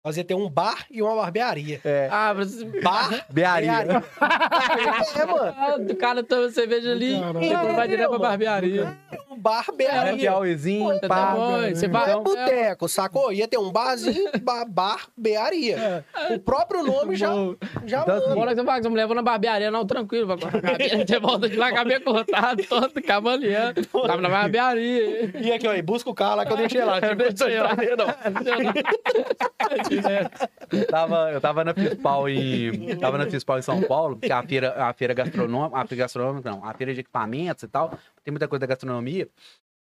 Nós ia ter um bar e uma barbearia. É. Ah, mas... Bar, Bearia. é, mano. Ah, o cara toma cerveja ali, Caralho. depois vai direto pra barbearia. Um barbearia. É, Piauizinho, Tá pá. bom, você Não vai... é boteco, sacou? Ia ter um barzinho, ba- bar, bearia. O próprio nome já, já Então. Bora que você fala que você me leva na barbearia, não, tranquilo, vai cortar a cabelo, você volta de lá, cabelo cortado, todo cavaleando. Tava na barbearia. E aqui, ó, busca o carro lá que eu deixei lá. Tipo, deixei lá. não. Eu tava, eu tava na Fispal em. Tava na Fispal em São Paulo, que é a feira, a feira gastronômica. A feira gastronômica, não, a feira de equipamentos e tal. Tem muita coisa da gastronomia.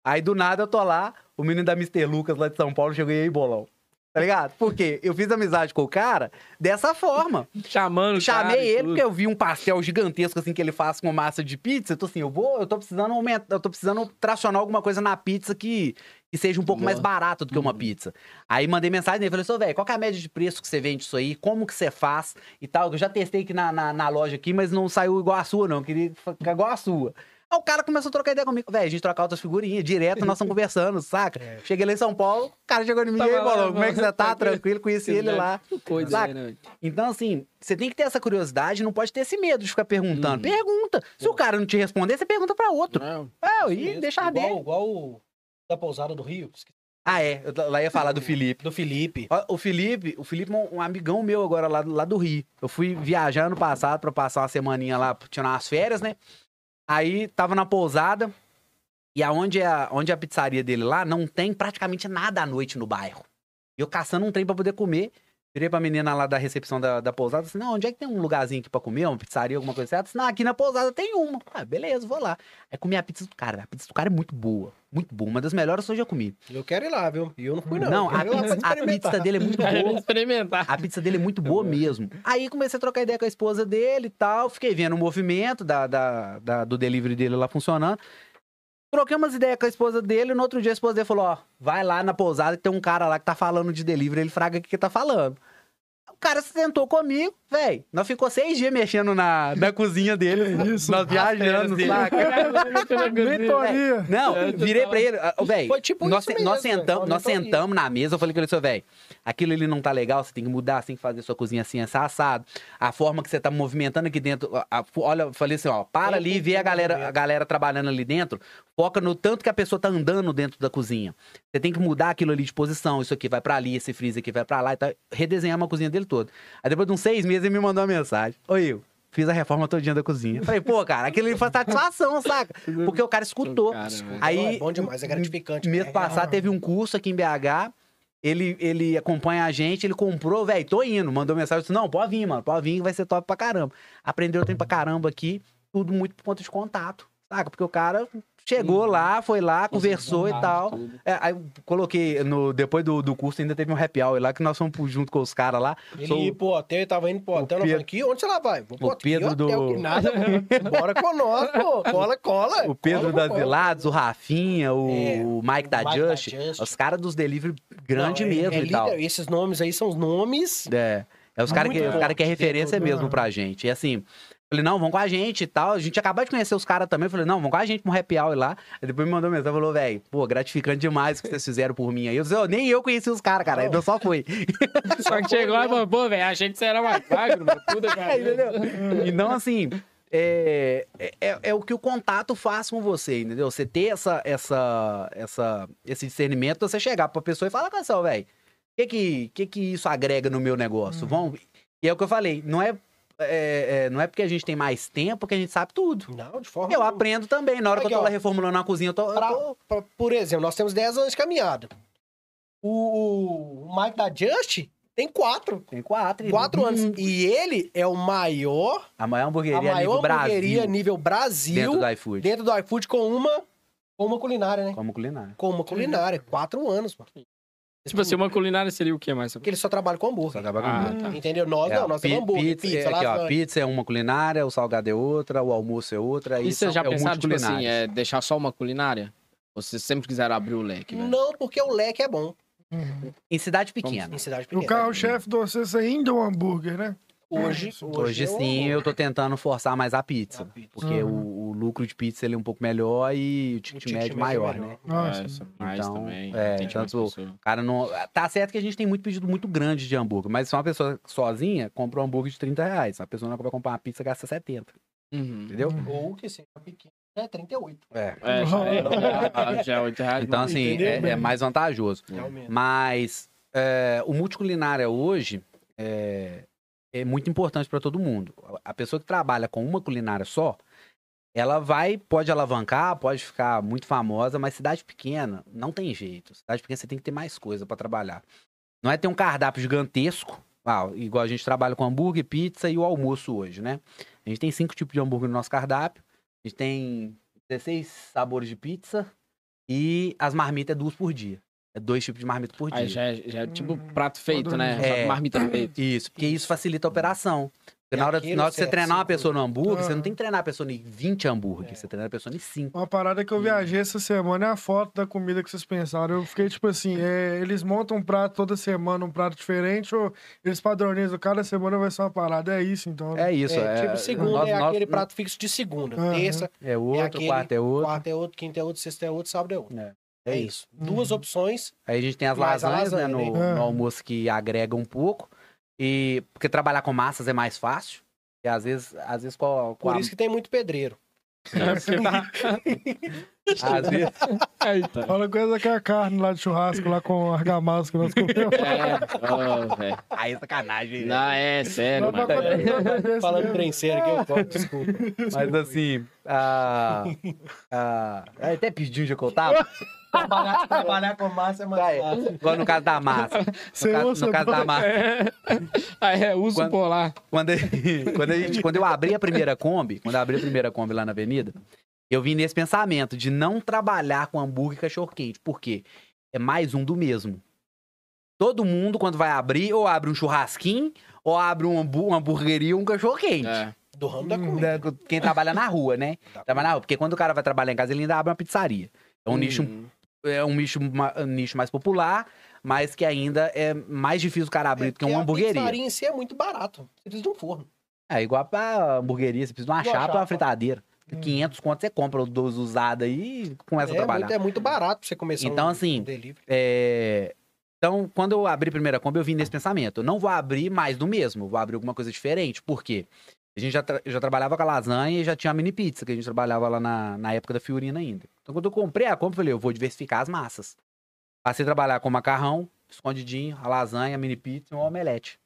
Aí do nada eu tô lá, o menino da Mr. Lucas lá de São Paulo chegou e aí, bolão. Tá ligado? Por quê? Eu fiz amizade com o cara dessa forma. Chamando cara Chamei e ele porque eu vi um pastel gigantesco assim que ele faz com massa de pizza. Eu tô assim, eu vou, eu tô precisando aumentar, eu tô precisando tracionar alguma coisa na pizza que, que seja um pouco mais Boa. barato do que uma pizza. Aí mandei mensagem nele, falei, sô, velho, qual que é a média de preço que você vende isso aí? Como que você faz e tal? Eu já testei aqui na, na, na loja aqui, mas não saiu igual a sua, não. Eu queria ficar igual a sua. Aí o cara começou a trocar ideia comigo. Velho, a gente trocar outras figurinhas, direto nós estamos conversando, saca? É. Cheguei lá em São Paulo, o cara chegou em mim e aí, falou, como é que você tá? mano. Tranquilo, conheci ele lá. Coisa, Saca? né? Então, assim, você tem que ter essa curiosidade, não pode ter esse medo de ficar perguntando. Uhum. Pergunta. Se o cara não te responder, você pergunta pra outro. Não. É, e mesmo. deixa igual, dele. igual o da pousada do Rio. Ah, é. Eu lá ia falar do Felipe. Do Felipe. O Felipe, o Felipe é um, amigão meu agora lá, do- lá do Rio. Eu fui viajar ano passado pra passar uma semaninha lá, tirar umas férias, né? Aí tava na pousada e aonde é a, onde é a pizzaria dele lá, não tem praticamente nada à noite no bairro. E eu caçando um trem pra poder comer. Virei pra menina lá da recepção da, da pousada, assim, não, onde é que tem um lugarzinho aqui pra comer, uma pizzaria, alguma coisa assim? Ela disse, não, aqui na pousada tem uma. Ah, beleza, vou lá. Aí comi a pizza do cara, a pizza do cara é muito boa, muito boa, uma das melhores que eu já comi. Eu quero ir lá, viu? E eu não fui, não. Não, a pizza, a pizza dele é muito Quero boa. experimentar. A pizza dele é muito boa mesmo. Aí comecei a trocar ideia com a esposa dele e tal. Fiquei vendo o movimento da, da- da- do delivery dele lá funcionando. Troquei umas ideias com a esposa dele. No outro dia a esposa dele falou: Ó, vai lá na pousada que tem um cara lá que tá falando de delivery. Ele fraga o que que tá falando. O cara se sentou comigo, velho. Nós ficou seis dias mexendo na, na cozinha dele. Isso. Nós viajando, dele. saca? Mentoria. Não, É, virei tava- pra ele, velho. Foi tipo nós, isso se- nós mesmo, sentamos, nós sentamos na mesa, eu falei com ele, seu velho, aquilo ali não tá legal, você tem que mudar, você tem que fazer sua cozinha assim, essa assado. A forma que você tá movimentando aqui dentro, a- a- olha, eu falei assim, ó, para Tem ali e vê a galera, a galera trabalhando ali dentro, foca no tanto que a pessoa tá andando dentro da cozinha. Você tem que mudar aquilo ali de posição, isso aqui vai pra ali, esse freezer aqui vai pra lá e tal, redesenhar uma cozinha dele toda. Aí depois de uns seis meses ele me mandou uma mensagem, oi, eu Fiz a reforma todinha da cozinha. Falei, pô, cara, aquilo ali foi satisfação, saca? Porque o cara escutou. Cara, velho. Aí, é bom demais, é gratificante. Mês É, passado teve um curso aqui em BH. Ele, ele acompanha a gente, ele comprou, velho, tô indo. Mandou mensagem, disse, não, pode vir, mano, pode vir, vai ser top pra caramba. Aprendeu tem pra caramba aqui, tudo muito por conta de contato, saca? Porque o cara chegou lá, foi lá, conversou e tal. É, aí coloquei, no, depois do, do curso ainda teve um happy hour lá, que nós fomos junto com os caras lá. Ele Sou- ia pro hotel, ele tava indo pro hotel, nós aqui, onde você lá vai? Vou pro o Pedro hotel, do- que nada, bora com nós, pô, cola, cola. O Pedro cola, das cola. Velados, o Rafinha, o, É, o Mike da Mike da Just, Just. os caras dos delivery grande Não, é- mesmo é e tal. Esses nomes aí são os nomes. É. É os caras que, os cara que é referência mesmo pra gente. E assim, falei, não, vão com a gente e tal. A gente acabou de conhecer os caras também. Falei, não, vão com a gente pra um happy hour lá. Aí depois me mandou mensagem, falou, velho, pô, gratificante demais o que vocês fizeram por mim aí. Eu disse, "Ô, nem eu conheci os caras, cara. Eu só fui. Só que chegou e falou, pô, velho, você era mais magro, mano. Tudo, cara. Entendeu? Então, assim, é, é, é o que o contato faz com você, entendeu? Você ter essa, essa, essa, esse discernimento, você chegar pra pessoa e falar com essa, velho, o que que, que que isso agrega no meu negócio? Vamos... E é o que eu falei, não é, é, é, não é porque a gente tem mais tempo que a gente sabe tudo. Não, de forma Eu aprendo também. Na hora que eu tô ó. lá reformulando a cozinha, eu tô... eu Pra- tô- pra- por exemplo, nós temos 10 anos de caminhada. O, o Mike da Just tem 4. Tem quatro. e- 4 anos. E ele é o maior, A maior a hamburgueria maior nível hamburgueria Brasil. nível Brasil Dentro do iFood. dentro do iFood com uma, com uma culinária, né? Como culinária. Com uma culinária. 4 anos, mano. Tipo assim, uma culinária seria o quê mais? Porque ele só trabalha com Só hambúrguer. acaba com Ah, hambúrguer. tá. Entendeu? Nós É, não, nós temos hambúrguer, pizza, pizza, é, aqui, ó, pizza é uma culinária, o salgado é outra, o almoço é outra. E isso vocês já é o pensaram, tipo assim, é deixar só uma culinária? Ou vocês sempre quiseram abrir o leque, velho? Não, porque o leque é bom Em cidade pequena. em cidade O pequena. carro-chefe de vocês ainda é o hambúrguer, né? Hoje, Hoje é o sim, hambúrguer. eu tô tentando forçar mais a pizza. A pizza. Porque Uhum. o, o lucro de pizza ele é um pouco melhor e o ticket O ticket médio é maior, melhor. né? Nossa. É, isso, mais Então, também. é, tanto- pessoas. O Cara, não. Tá certo que a gente tem muito pedido muito grande de hambúrguer, mas se uma pessoa sozinha compra um hambúrguer de 30 reais. A pessoa não vai comprar uma pizza gasta 70. Uhum. Entendeu? Ou que seja pequeno, é 38. É. É, já é, já é 8 reais. Então, assim, é, é mais vantajoso. Realmente. Mas é, o multiculinária hoje é, é muito importante para todo mundo. A pessoa que trabalha com uma culinária só, ela vai, pode alavancar, pode ficar muito famosa, mas cidade pequena não tem jeito. Cidade pequena você tem que ter mais coisa para trabalhar. Não é ter um cardápio gigantesco, igual a gente trabalha com hambúrguer, pizza e o almoço hoje, né? A gente tem cinco tipos de hambúrguer no nosso cardápio. A gente tem 16 sabores de pizza e as marmitas é duas por dia. É dois tipos de marmita por dia. Aí já é, já é tipo prato feito, né? É. Que marmita feita. Isso, porque isso facilita a operação. Porque na hora, na hora que você você- treinar uma pessoa no hambúrguer, você Ah. não tem que treinar a pessoa em 20 hambúrguer, É. você treina a pessoa em 5. Uma parada que eu viajei essa semana é a foto da comida que vocês pensaram. Eu fiquei tipo assim, é, eles montam um prato toda semana, um prato diferente, ou eles padronizam, cada semana vai ser uma parada. É isso, então. É isso, é, é. tipo, segunda nós- é nós- aquele prato fixo de segunda. Terça, É outro, aquele- quarto é outro. quarta é outro, quinta é outro, sexta é outro, sábado é outro. É, É isso. Duas Uhum. opções. Aí a gente tem as Mais a lasanhas, né, lasanha, no, né? no É. almoço que agrega um pouco. E porque trabalhar com massas é mais fácil. E às vezes, às vezes com, a- com Por a- isso que tem muito pedreiro. É porque tá... às vezes, Eita. Fala coisa que é a carne lá de churrasco, lá com argamassa que nós comemos. É, ô, velho. aí é sacanagem. né? Não, é sério, pra mano. acontecer um negócio desse Falando mesmo. prenseiro aqui, eu corto, desculpa. Mas assim, eu até pedi onde é que eu tava. trabalhar, trabalhar com massa é mais fácil. Igual no caso da massa. No, caso, no caso da massa. Aí é uso Quando- polar. Quando, quando, a gente- quando eu abri a primeira Kombi, quando eu abri a primeira Kombi lá na avenida, eu vim nesse pensamento de não trabalhar com hambúrguer e cachorro-quente. Por quê? É mais um do mesmo. Todo mundo, quando vai abrir, ou abre um churrasquinho, ou abre um hambú- uma hamburgueria ou um cachorro-quente. É. Do ramo da comida. Né, Quem trabalha na rua, né? Tá. Trabalha na rua. Porque quando o cara vai trabalhar em casa, ele ainda abre uma pizzaria. É um nicho Hum. É um nicho, um nicho mais popular, mas que ainda é mais difícil o cara abrir do que porque uma A hamburgueria. pizzaria em si é muito barato. Você precisa de um forno. É igual pra hamburgueria, você precisa de uma chapa ou uma chapa. fritadeira. Hum. 500 conto você compra os dois usados aí e começa a É trabalhar. muito, é muito barato pra você começar Então, um, assim, delivery. É, Então, quando eu abri a primeira Kombi, eu vim nesse pensamento. Eu não vou abrir mais do mesmo, vou abrir alguma coisa diferente. Por quê? A gente já, tra- já trabalhava com a lasanha e já tinha a mini pizza, que a gente trabalhava lá na, na época da Fiorina ainda. Então, quando eu comprei a Kombi, eu falei, eu vou diversificar as massas. Passei a trabalhar com macarrão, escondidinho, a lasanha, a mini pizza e um omelete.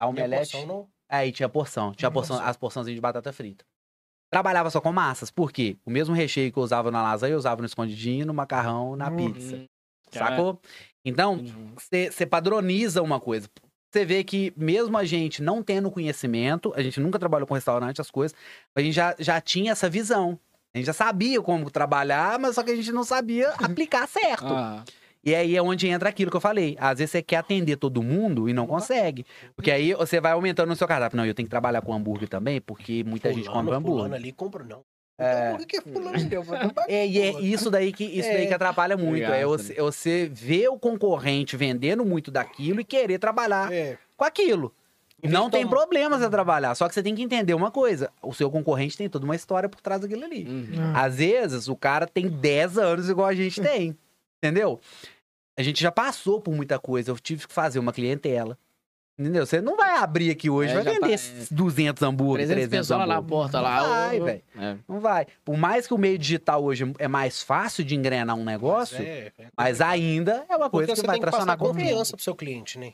A omelete... porção não- Aí tinha porção. Tinha Tinha porção, porção. as porçãozinhas de batata frita. Trabalhava só com massas. Por quê? O mesmo recheio que eu usava na lasanha, eu usava no escondidinho, no macarrão, na Hum. pizza. Hum. Sacou? Então, você padroniza uma coisa. Você vê que mesmo a gente não tendo conhecimento, a gente nunca trabalhou com restaurante, as coisas, a gente já, já tinha essa visão. A gente já sabia como trabalhar, mas só que a gente não sabia aplicar certo. Ah, E aí é onde entra aquilo que eu falei. Às vezes você quer atender todo mundo e não consegue. Porque aí você vai aumentando no seu cardápio. Não, eu tenho que trabalhar com hambúrguer também, porque muita gente Fulano, compra fulano hambúrguer. ali compra, não. É. Hambúrguer que é fulano deu. É, e é isso daí que, isso daí É. que atrapalha muito. Obrigado, é você, é você ver o concorrente vendendo muito daquilo e querer trabalhar É. com aquilo. Não tem tomar- problema você trabalhar, só que você tem que entender uma coisa: o seu concorrente tem toda uma história por trás daquilo ali. uhum. É. Às vezes o cara tem 10 anos igual a gente tem, entendeu? A gente já passou por muita coisa, eu tive que fazer uma clientela. Entendeu? Você não vai abrir aqui hoje, É, vai vender tá- esses 200 hambúrgueres, 300 300 pessoas lá na porta lá. Não vai, velho. é. Não vai. Por mais que o meio digital hoje é mais fácil de engrenar um negócio, Mas é, é mas ainda é uma Porque coisa que você vai tem que passar tracionar confiança. confiança pro seu cliente, né?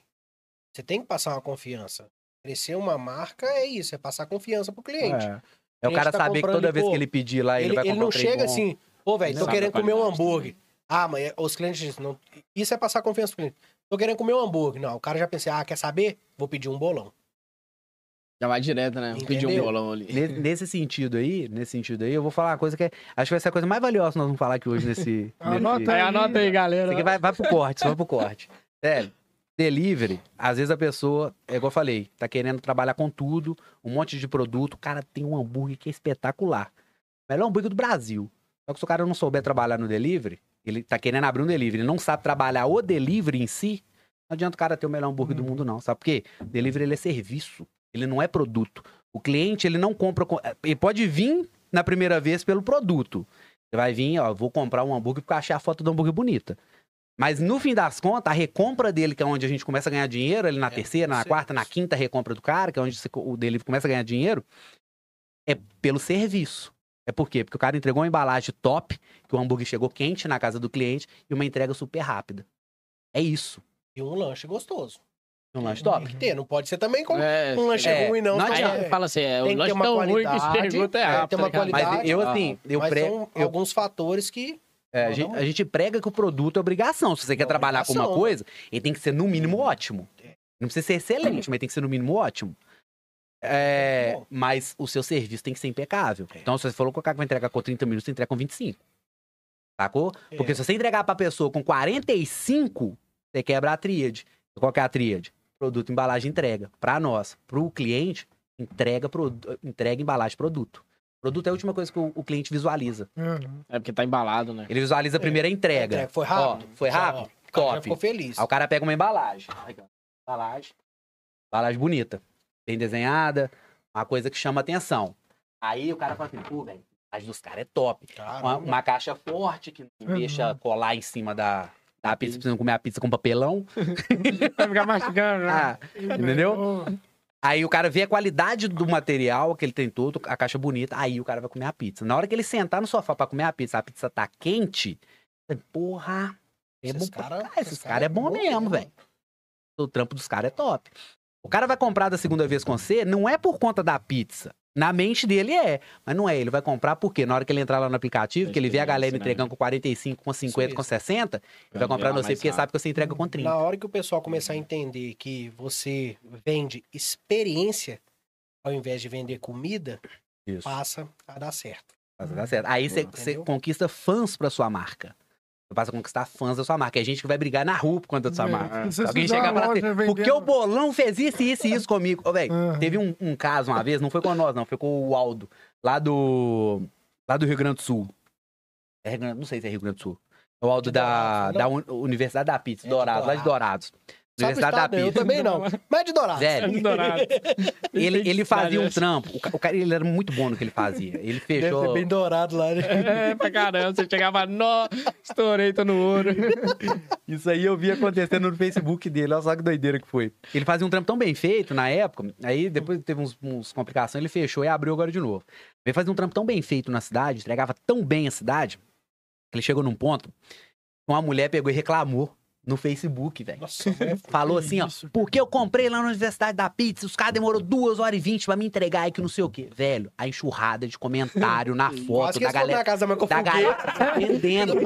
Você tem que passar uma confiança. Crescer uma marca é isso, é passar confiança pro cliente. É. É o cliente cara tá saber que toda vez pô, que ele pedir lá, ele, ele vai ele comprar não um chega bom. assim, ô, velho, tô querendo comer um qualidade hambúrguer. Ah, mas é- os clientes dizem, não, isso é passar confiança pro cliente. Tô querendo comer um hambúrguer. Não, o cara já pensa, ah, quer saber? Vou pedir um bolão. Já vai direto, né? Pedir um bolão ali. Ne- Nesse sentido aí, nesse sentido aí, eu vou falar uma coisa que é, acho que vai ser a coisa mais valiosa que nós vamos falar aqui hoje nesse. Anota nesse... Aí anota aí, galera. Vai, vai pro corte, só vai pro corte. Sério. Delivery, às vezes a pessoa, é igual eu falei, tá querendo trabalhar com tudo, um monte de produto, o cara tem um hambúrguer que é espetacular. Melhor hambúrguer do Brasil. Só que se o cara não souber trabalhar no delivery, ele tá querendo abrir um delivery, não sabe trabalhar o delivery em si, não adianta o cara ter o melhor hambúrguer do Hum. mundo, não. Sabe por quê? Delivery ele é serviço, ele não é produto. O cliente, ele não compra. com- Ele pode vir na primeira vez pelo produto. Você vai vir, ó, vou comprar um hambúrguer porque eu achei a foto do hambúrguer bonita. Mas no fim das contas, a recompra dele, que é onde a gente começa a ganhar dinheiro, ali na É, terceira, na quarta, na quinta recompra do cara, que é onde o dele começa a ganhar dinheiro, é pelo serviço. É por quê? Porque o cara entregou uma embalagem top, que o hambúrguer chegou quente na casa do cliente e uma entrega super rápida. É isso. E um lanche gostoso. Um lanche Tem top. que ter, não pode ser também como É, um lanche é, ruim, não. não é- fala assim, é, Tem o que ter lanche uma tão ruim que qualidade, pergunta é é, rápido. tem uma ligado? qualidade. Mas eu, Ah, assim, eu, mas pre... são eu alguns fatores que É, a, gente, a gente prega que o produto é obrigação. Se você quer É trabalhar com uma obrigação. coisa, ele tem que ser no mínimo ótimo. Não precisa ser excelente, mas tem que ser no mínimo ótimo. É, mas o seu serviço tem que ser impecável. É. Então, se você falou que o cara vai entregar com 30 minutos, você entrega com 25. Sacou? É. Porque se você entregar pra pessoa com 45, você quebra a tríade. Qual que é a tríade? Produto, embalagem, entrega. Pra nós, pro cliente, Entrega, produ- entrega embalagem, produto. Produto é a última coisa que o, o cliente visualiza. Uhum. É porque tá embalado, né? Ele visualiza a primeira entrega. Entrega, Foi rápido. Ó, foi Já, rápido? ó, o cara já Top. ficou feliz. Aí o cara pega uma embalagem. Ó. Embalagem. Embalagem bonita. Bem desenhada. Uma coisa que chama atenção. Aí o cara fala assim, pô, velho, a embalagem dos caras é top. Uma, uma caixa forte que não Uhum. deixa colar em cima da, da pizza. Precisa comer a pizza com papelão. Vai ficar mastigando, né? Ah, entendeu? Aí o cara vê a qualidade do material que ele tem todo, a caixa bonita, aí o cara vai comer a pizza. Na hora que ele sentar no sofá pra comer a pizza, a pizza tá quente, porra, é bom Esses pra cara- caralho, Esses esses caras cara é bom é bom mesmo. velho. O trampo dos caras é top. O cara vai comprar da segunda vez com você, não é por conta da pizza. Na mente dele é, mas não é. Ele vai comprar porque na hora que ele entrar lá no aplicativo, que ele vê a galera Experiência, entregando com 45, com 50, com mesmo. 60, ele vai Vai comprar lá no você mais porque sabe que você entrega com 30. Na hora que o pessoal começar a entender que você vende experiência ao invés de vender comida, Isso. passa a dar certo. Mas dá certo. Aí você conquista fãs pra sua marca. Passa a conquistar fãs da sua marca. É gente que vai brigar na rua por conta da sua marca. Se você Alguém chegar e falar assim, loja porque o bolão fez isso, isso e isso comigo. Ô, velho, Aham. teve um, um caso uma vez, não foi com nós, não, foi com o Aldo, lá do. lá do Rio Grande do Sul. É não sei se é Rio Grande do Sul. É o Aldo da, da Uni- Universidade da Pizza, É Dourados, lá de Dourados. Sabe o Universidade da estado? Eu também não. Mas é de Dourados. Velho, Dourado. ele, ele fazia um trampo. O ca- o cara ele era muito bom no que ele fazia. Ele Deve fechou. ser bem dourado lá, né? É, pra caramba. Você chegava, nó, estourei, tô no ouro. Isso aí eu vi acontecendo no Facebook dele, olha só que doideira que foi. Ele fazia um trampo tão bem feito na época, aí depois teve uns, uns complicações, ele fechou e abriu agora de novo. Ele fazia um trampo tão bem feito na cidade, entregava tão bem a cidade, que ele chegou num ponto, uma mulher pegou e reclamou no Facebook, velho. Falou assim, ó, isso, porque eu comprei lá na Universidade da Pizza, os caras demorou duas horas e vinte pra me entregar e que não sei o quê. Velho, a enxurrada de comentário na foto da foram na galera, casa da mãe da galera defendendo,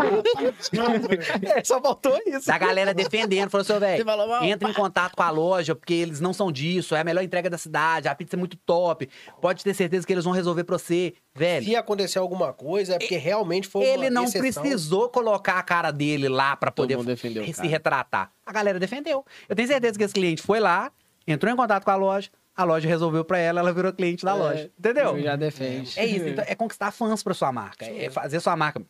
É, só faltou isso. da galera defendendo, falou assim, "Ô, velho. Entra em contato com a loja, porque eles não são disso, é a melhor entrega da cidade, a pizza é muito top. Pode ter certeza que eles vão resolver pra você. Velho, Se acontecer alguma coisa, é porque realmente foi ele não exceção. precisou colocar a cara dele lá pra Todo poder defendeu se cara. retratar. A galera defendeu. Eu tenho certeza que esse cliente foi lá, entrou em contato com a loja, a loja resolveu pra ela, ela virou cliente da É, loja. Entendeu? Já defende. É isso, então, é conquistar fãs pra sua marca, é fazer sua marca.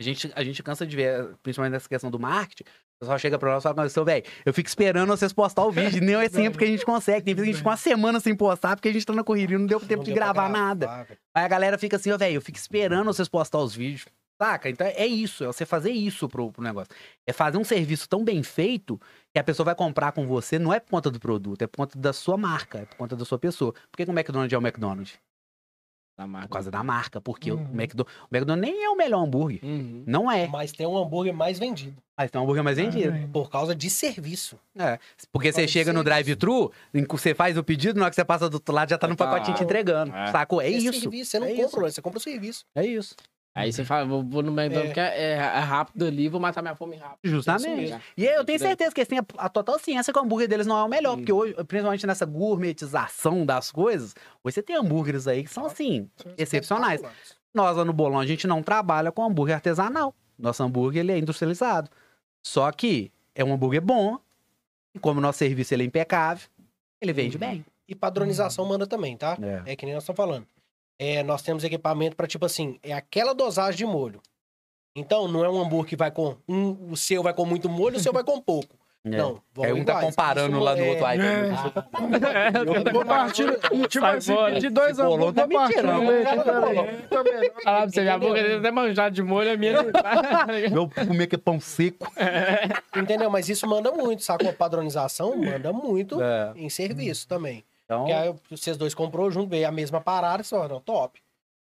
A gente, a gente cansa de ver, principalmente nessa questão do marketing, pessoal chega pra nós e fala, seu velho, eu fico esperando vocês postar o vídeo, nem é sempre que a gente consegue. Tem vezes que a gente fica uma semana sem postar, porque a gente tá na correria, não deu tempo Não de deu pra gravar nada. velho. Aí a galera fica assim, ó, velho, eu fico esperando vocês postar os vídeos. Saca? Então é isso, é você fazer isso pro, pro negócio. É fazer um serviço tão bem feito que a pessoa vai comprar com você, não é por conta do produto, é por conta da sua marca, é por conta da sua pessoa. Por que o McDonald's é o McDonald's? Da marca. Por causa da marca, porque Uhum. o, McDo- o McDonald's nem é o melhor hambúrguer. Uhum. Não é. Mas tem um hambúrguer mais vendido. Mas tem um hambúrguer mais vendido. Ah, Por causa de serviço. É. Porque você Pode chega no drive-thru, em que você faz o pedido, na hora que você passa do outro lado já tá no Tá. pacotinho te entregando. É. Sacou? É, isso. serviço. Você não é compra, você compra o serviço. É isso. Aí você fala, vou, vou no McDonald's, É. porque é, é rápido ali, vou matar minha fome rápido. Justamente. E eu tenho certeza que eles têm a, a total ciência que o hambúrguer deles não é o melhor. Hum. Porque hoje, principalmente nessa gourmetização das coisas, hoje você tem hambúrgueres aí que são assim, excepcionais. Nós lá no Bolão, a gente não trabalha com hambúrguer artesanal. Nosso hambúrguer ele é industrializado. Só que é um hambúrguer bom, e como o nosso serviço ele é impecável, ele vende Uhum. bem. E padronização manda também, tá? É. É que nem nós estamos falando. É, nós temos equipamento para tipo assim, é aquela dosagem de molho. Então, não é um hambúrguer que vai com. Um, o seu vai com muito molho, o seu vai com pouco. Não. vão Aí um tá comparando Isso lá no é- outro. Ai, É. Ah, Compartilha. Tipo Sai assim, fora. de dois Esse bolão anos, tá me compartilha tirando. o leite. peraí. Também. Falar pra você, minha boca dele até manjado de molho, a minha não tá. Meu comer que é pão seco. Entendeu? Mas isso manda muito, sacou? A padronização manda muito É. em serviço também. Então, Porque aí vocês dois comprou junto, veio a mesma parada, só, não, top.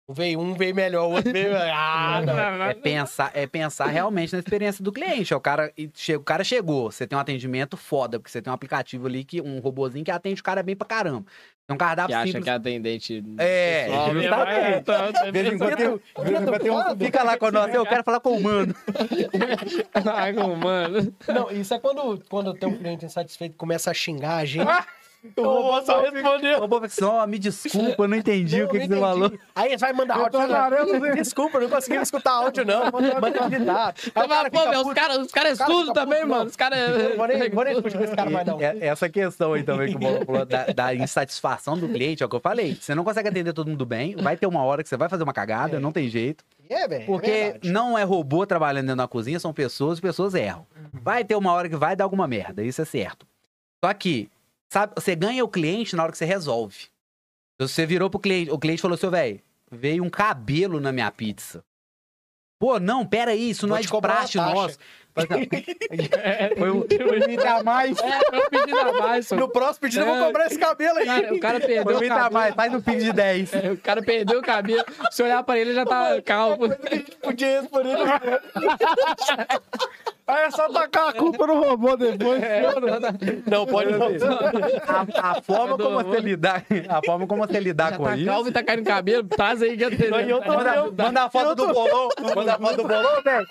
Um veio um, veio melhor, o outro veio. Ah, não. É pensar, é pensar realmente na experiência do cliente. É O cara, chega, o cara chegou, você tem um atendimento foda, porque você tem um aplicativo ali, que, um robozinho que atende o cara bem pra caramba. Tem um Que cardápio acha simples. que é atendente. É, justamente. É, De vez em quando um- Fica lá com nós, eu quero falar com o mano. Ai, como, mano. Não, isso é quando, quando tem um cliente insatisfeito que começa a xingar a gente. O robô só respondeu. O robô falou assim, me desculpa, eu não entendi o que, Não, que você não entendi. falou. Aí vai mandar áudio. né? Desculpa, eu não consegui escutar áudio, não. Manda digitar. Aí Você cara pô, fica meu, os caras os cara é fica também, puto, mano. não. Os caras. Eu Vou nem, discutir com esse cara mais, não. É- Essa questão aí também que o Bola falou da, da insatisfação do cliente, é o que eu falei. Você não consegue atender todo mundo bem, vai ter uma hora que você vai fazer uma cagada, É. não tem jeito. É, velho. Porque é não é robô trabalhando dentro da cozinha, são pessoas e pessoas erram. Vai ter uma hora que vai dar alguma merda, isso é certo. Só que, sabe, você ganha o cliente na hora que você resolve. Você virou pro cliente, o cliente falou assim, velho, veio um cabelo na minha pizza. Pô, não, pera aí, isso não Vou é te de cobrar uma praxe nosso. Foi um limite a mais. É, foi um pedido a mais, só. No próximo pedido eu vou É. cobrar esse cabelo aí. Cara, o cara Foi perdeu um o a cabelo. mais, faz um pix de 10. É, o cara perdeu o cabelo. Se olhar pra ele, ele já tá calmo. Podia responder. Aí é só tacar a culpa no robô depois. Não, pode não. A, a forma como você lidar, a forma como você lidar Já com tá isso. calmo e tá caindo cabelo. Traz aí que eu tenho. eu tô- Manda, manda a foto do bolão. Manda a foto do bolão, velho.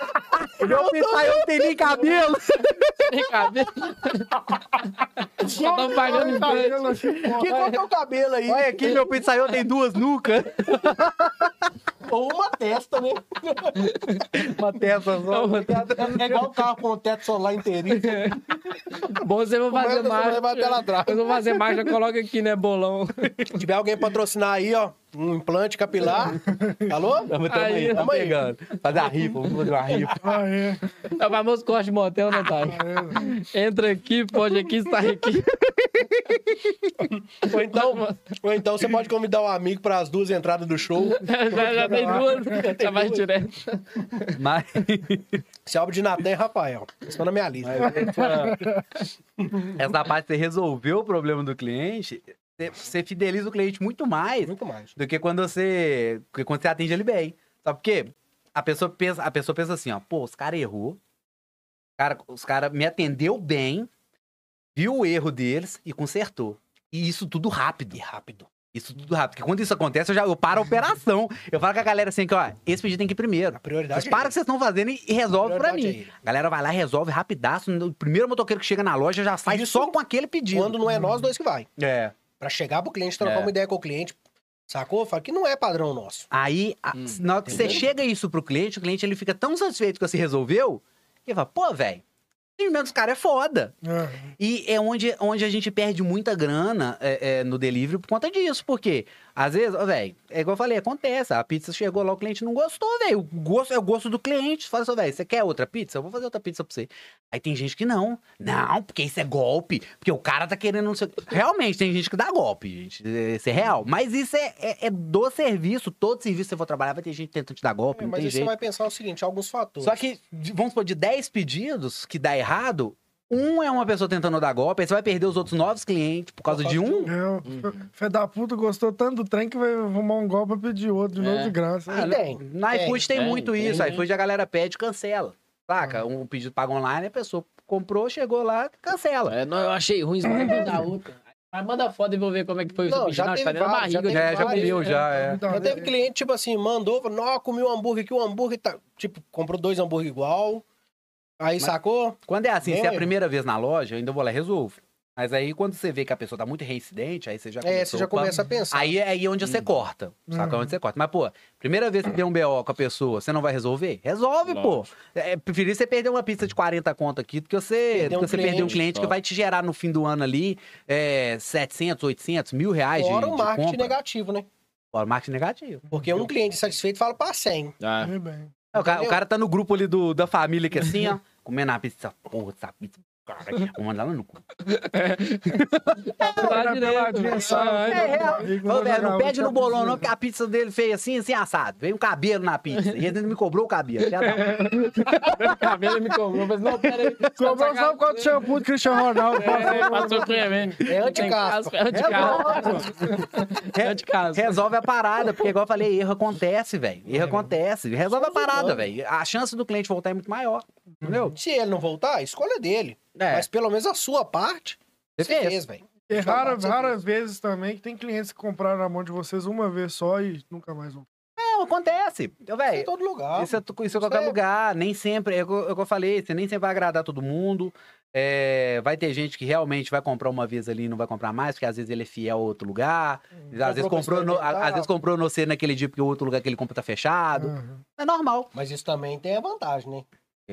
Meu pizzaiolo não tem nem cabelo. Tem cabelo. Já estão pagando. Cabelo. Que qual que é o cabelo aí? Olha aqui, meu pizzaiolo tem duas nucas. Ou uma testa, né? Uma testa só. É igual o carro com o teto solar inteirinho. Bom, você vai fazer até lá atrás. Eu vou fazer marcha, coloca aqui, né, bolão. Se tiver alguém patrocinar aí, ó, um implante capilar. Alô? Tamo, tamo aí, Aí, tamo aí. pegando. Fazer a rifa, vamos fazer uma rifa. Ah, é. É o famoso corte de motel, né, Thay? Entra aqui, pode aqui, sai aqui. Ou então, ou então você pode convidar um amigo para as duas entradas do show. já, já tem duas, já vai direto. Mas, Esse álbum de Natan e Rafael. Estão na minha lista. essa parte você resolveu o problema do cliente, você- você fideliza o cliente muito mais Muito mais. do que quando você, que quando você atende ele bem. Sabe por quê? A pessoa pensa, a pessoa pensa assim, ó, pô, os caras errou. Cara, os caras me atendeu bem, viu o erro deles e consertou. E isso tudo rápido. E rápido. Isso tudo rápido. Porque quando isso acontece, eu já eu paro a operação. Eu falo com a galera assim que, ó, esse pedido tem que ir primeiro. A prioridade Vocês param o que vocês estão fazendo e resolve pra mim. é. A galera vai lá, resolve rapidaço. O primeiro motoqueiro que chega na loja já sai Isso só com aquele pedido. Quando não é nós dois que vai. É. Pra chegar pro cliente, trocar É. uma ideia com o cliente. Sacou? Fala que não é padrão nosso. Aí, a- Hum, na hora que você entendeu? chega isso pro cliente, o cliente ele fica tão satisfeito que você resolveu, que ele fala, pô, velho, o atendimento dos caras é foda. É. E é onde, onde a gente perde muita grana é, é, no delivery por conta disso. Porque, às vezes, velho, é igual eu falei, acontece. A pizza chegou lá, o cliente não gostou, velho. Gosto é o gosto do cliente. Fala assim, velho, você quer outra pizza? Eu vou fazer outra pizza pra você. Aí tem gente que não. Não, porque isso é golpe. Porque o cara tá querendo não sei. Realmente, tem gente que dá golpe, gente. é- Isso é real. Mas isso é, é, do serviço. Todo serviço que você for trabalhar, vai ter gente tentando te dar golpe. Mas aí você vai pensar o seguinte, alguns fatores. Só que, vamos supor, de 10 pedidos que dá errado, um é uma pessoa tentando dar golpe, aí você vai perder os outros 9 clientes por causa de um. É, o Fé da puta gostou tanto do trem que vai arrumar um golpe pra pedir outro de É. novo de graça. Ah, tem. Na iFood tem, tem, muito tem, isso. tem. iFood a galera pede e cancela. Saca? Um pedido paga online, a pessoa comprou, chegou lá, cancela. É, não, eu achei ruim, vai mandar outra. Mas manda foto e vou ver como é que foi o Não, seu já teve tá vários, já barriga. teve É, já vários, comeu, já, é. Já teve cliente, tipo assim, mandou, falou, não, comi um hambúrguer aqui, o hambúrguer tá. Tipo, comprou dois hambúrguer igual. Aí sacou? Quando é assim, Bem se é a primeira vez na loja, eu ainda vou lá e resolvo. Mas aí, quando você vê que a pessoa tá muito reincidente, aí você já É, começou, você já opa, começa a pensar. Aí é aí onde você corta. Saca? Uhum. Onde você corta. Mas, pô, primeira vez que tem um BO com a pessoa, você não vai resolver? Resolve, pô. É, preferir você perder uma pizza de 40 conto aqui do que você, Perder um que você perder um cliente, cliente que vai te gerar no fim do ano ali é, 700, 800, mil reais de, Fora o de marketing compra. negativo, né? Fora o marketing negativo. Porque um cliente satisfeito fala pra 100. Ah, é bem. O, cara, o cara tá no grupo ali do, da família que assim, ó, comendo a pizza. Porra, essa pizza. Cara, vou mandar ela no cu. tá sabe? É Ô, velho, jogar não pede no bolão, não, porque a pizza dele fez assim, assim, assado. Veio um cabelo na pizza. E ele me cobrou o cabelo. O cabelo me cobrou, mas não, peraí. Cobrou só quanto shampoo de Cristiano Ronaldo. É, passou creme, hein? É anticaspa. É anticaspa. É anticaspa. Resolve a parada, porque igual eu falei, erro acontece, velho. Erro acontece. Resolve a parada, velho. A chance do cliente voltar é muito maior. Entendeu? Se ele não voltar, a escolha é dele. É. Mas pelo menos a sua parte, Você você fez. fez, velho. E raras, Você raras vezes também que tem clientes que compraram na mão de vocês uma vez só e nunca mais vão. É, Não, acontece. Eu, Isso velho, em todo lugar. Isso é, isso é qualquer é- lugar, nem sempre, é o que eu- é falei, você nem sempre vai agradar todo mundo. É, vai ter gente que realmente vai comprar uma vez ali e não vai comprar mais, porque às vezes ele é fiel a outro lugar. Às vezes Comprou no, às vezes comprou no C naquele dia porque o outro lugar que ele compra tá fechado. Aham. É normal. Mas isso também tem a vantagem, né?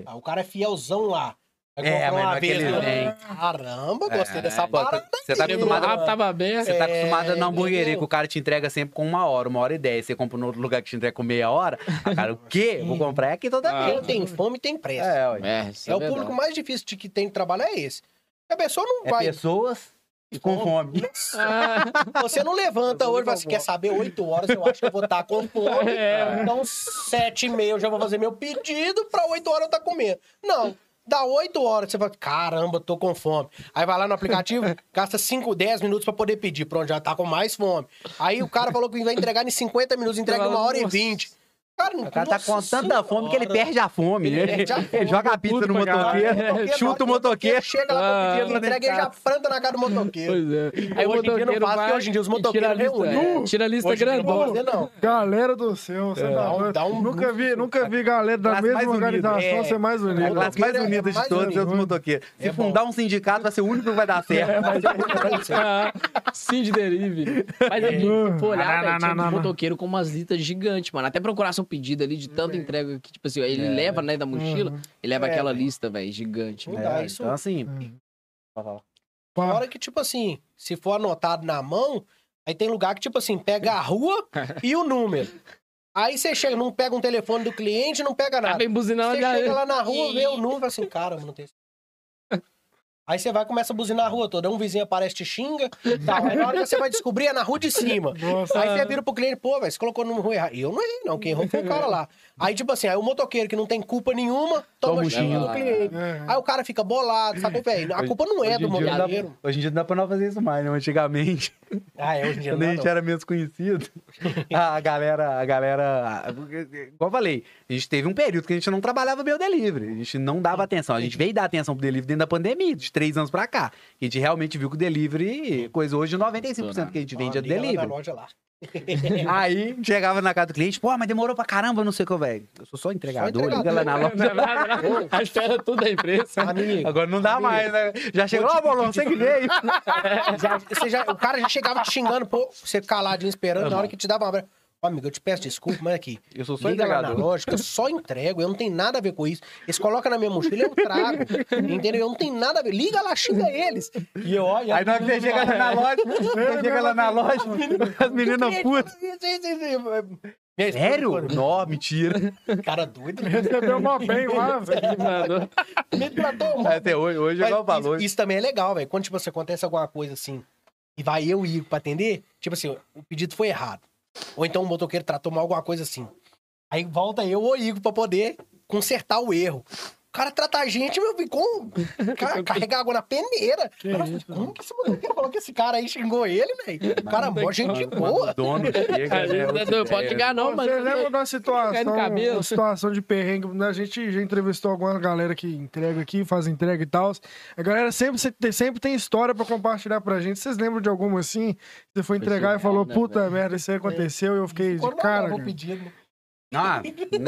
Ah, o cara é fielzão lá. É, comprar mas uma não é que ele né? vem. Caramba, gostei É, dessa parada. Você tá acostumado, rabo tava aberto. você tá É, acostumado na hamburgueria que o cara te entrega sempre com uma hora, uma hora e dez. Você compra no outro lugar que te entrega com meia hora. Ah, cara, o quê? Vou comprar aqui toda Ah. vez. Quem tem fome tem pressa. É, ué. É, É, o público mais difícil de que tem que trabalhar é esse. A pessoa não É vai. pessoas e com fome. Ah, Você não levanta hoje e fala assim, quer saber, 8 horas eu acho que eu vou estar com fome. É. Então, 7 e meia eu já vou fazer meu pedido, pra 8 horas eu estar comendo. Não. Dá 8 horas, você fala, caramba, tô com fome. Aí vai lá no aplicativo, gasta 5, 10 minutos pra poder pedir. Pronto, já tá com mais fome. Aí o cara falou que vai entregar em 50 minutos, entrega em 1 hora e Nossa. 20. Cara, O cara tá com tanta fome que ele perde a fome. Ele perde a fome. Ele joga a pizza no motoqueiro, chuta o motoqueiro. Chega lá Ah, pro pedido, lá entrega e já franta na cara do motoqueiro. Pois é. Aí hoje em dia não motoqueiro faz, porque hoje em dia os e tira a motoqueiros lista, reúnem. é, Tira a lista não grandona. fazer, não. Galera do céu, você tá dá um- dá um nunca vi, nunca vi galera da mesma organização É. ser mais A unida. classe mais é unida de todos é os motoqueiros. Se É fundar um sindicato, vai ser o único que vai dar certo. Sim de delivery. Mas É. aqui, se for olhar, Não, não, tinha não, um não. motoqueiro com umas listas gigantes, mano. Até procurar pedido ali de tanta entrega que, tipo assim, ele leva, né, da mochila, Uhum. ele leva É, aquela lista, velho, gigante. Não né? dá, É, isso- Então, assim. Uhum. Pá, Fora que, tipo assim, se for anotado na mão, aí tem lugar que, tipo assim, pega a rua e o número. Aí você chega, não pega um telefone do cliente, não pega Tá nada. bem buzinando Você já. chega lá na rua, vê o número e fala assim, caramba, não tem isso. Aí você vai e começa a buzinar a rua toda. Um vizinho aparece, te xinga. Tal. Aí na hora que você vai descobrir, é na rua de cima. Nossa. Aí você vira pro cliente, pô, velho, você colocou no rua errado. E eu não errei, não. Quem errou foi o cara lá. Aí, tipo assim, aí o motoqueiro que não tem culpa nenhuma, toma Toma o xinga do cliente. É. Aí o cara fica bolado, sabe, velho? A culpa não é Hoje do motoqueiro. Hoje em dia não dá pra não fazer isso mais, né? Antigamente, Ah, é, hoje em dia quando a gente não. era menos conhecido, a galera, a galera. Igual eu falei, a gente teve um período que a gente não trabalhava bem o delivery. A gente não dava atenção. A gente veio dar atenção pro delivery dentro da pandemia, de três anos pra cá. A gente realmente viu que o delivery, coisa hoje, 95% que a gente vende é lá na delivery. loja lá. Aí chegava na casa do cliente, pô, mas demorou pra caramba, não sei o que, velho. Eu sou só entregador, entregador. liga lá na loja. Não, não, não. A espera tudo da empresa. Amigo, Agora não dá mais, né? Já chegou, ó, bolão, você que veio. já- já- o cara já chegava te xingando, pô, você caladinho esperando, na hora que te dava uma amigo, eu te peço desculpa, mas aqui. Eu sou só Liga lá na entregador. loja, que eu só entrego, eu não tenho nada a ver com isso. Eles colocam na minha mochila, eu trago. entendeu? Eu não tenho nada a ver. Liga lá, xinga eles. E eu, olha. Aí na hora que você chega lá na loja, você chega lá na loja, as meninas putas. Minha Sério? Não, mentira. Cara doido. Recebeu uma bem lá, velho. Me tratou mal. Até hoje, hoje é igual falou. isso, isso também é legal, velho. Quando, tipo, assim, acontece alguma coisa assim, e vai eu e Igor pra atender, tipo assim, o pedido foi errado. Ou então o motoqueiro tratou mal alguma coisa assim. Aí volta eu ou Igor pra poder consertar o erro. O cara trata a gente, meu filho, com... ca- carregar água na peneira. Que Cara, isso, como que esse motoqueiro falou que esse cara aí xingou ele, velho? O cara, mó gente boa. O dono chega, né, não pode ligar, não, mas. Você lembra de uma situação, uma situação de perrengue? né? A gente já entrevistou alguma galera que entrega aqui, faz entrega e tal. A galera sempre, sempre- tem história pra compartilhar pra gente. Vocês lembram de alguma assim? Você foi entregar e falou, né, puta merda, isso aí aconteceu e eu fiquei de cara. eu cara. pedido, Ah,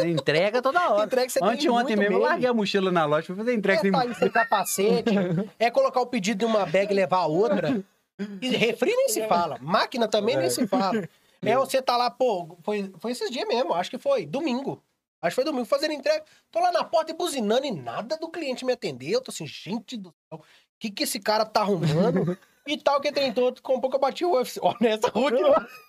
entrega toda hora. Entrega, você tem Anteontem muito mesmo, eu larguei a mochila na loja, fui fazer entrega. É sem- sem capacete, é colocar o pedido de uma bag e levar a outra. E refri nem se fala. Máquina também nem se fala. É você tá lá, pô, foi, foi esses dias mesmo, acho que foi domingo. Acho que foi domingo, fazendo entrega. Tô lá na porta e buzinando e nada do cliente me atender. Eu tô assim, gente do céu, o que que esse cara tá arrumando? E tal, que tem todo, com um pouco eu bati o UFC. Ó, nessa rua aqui,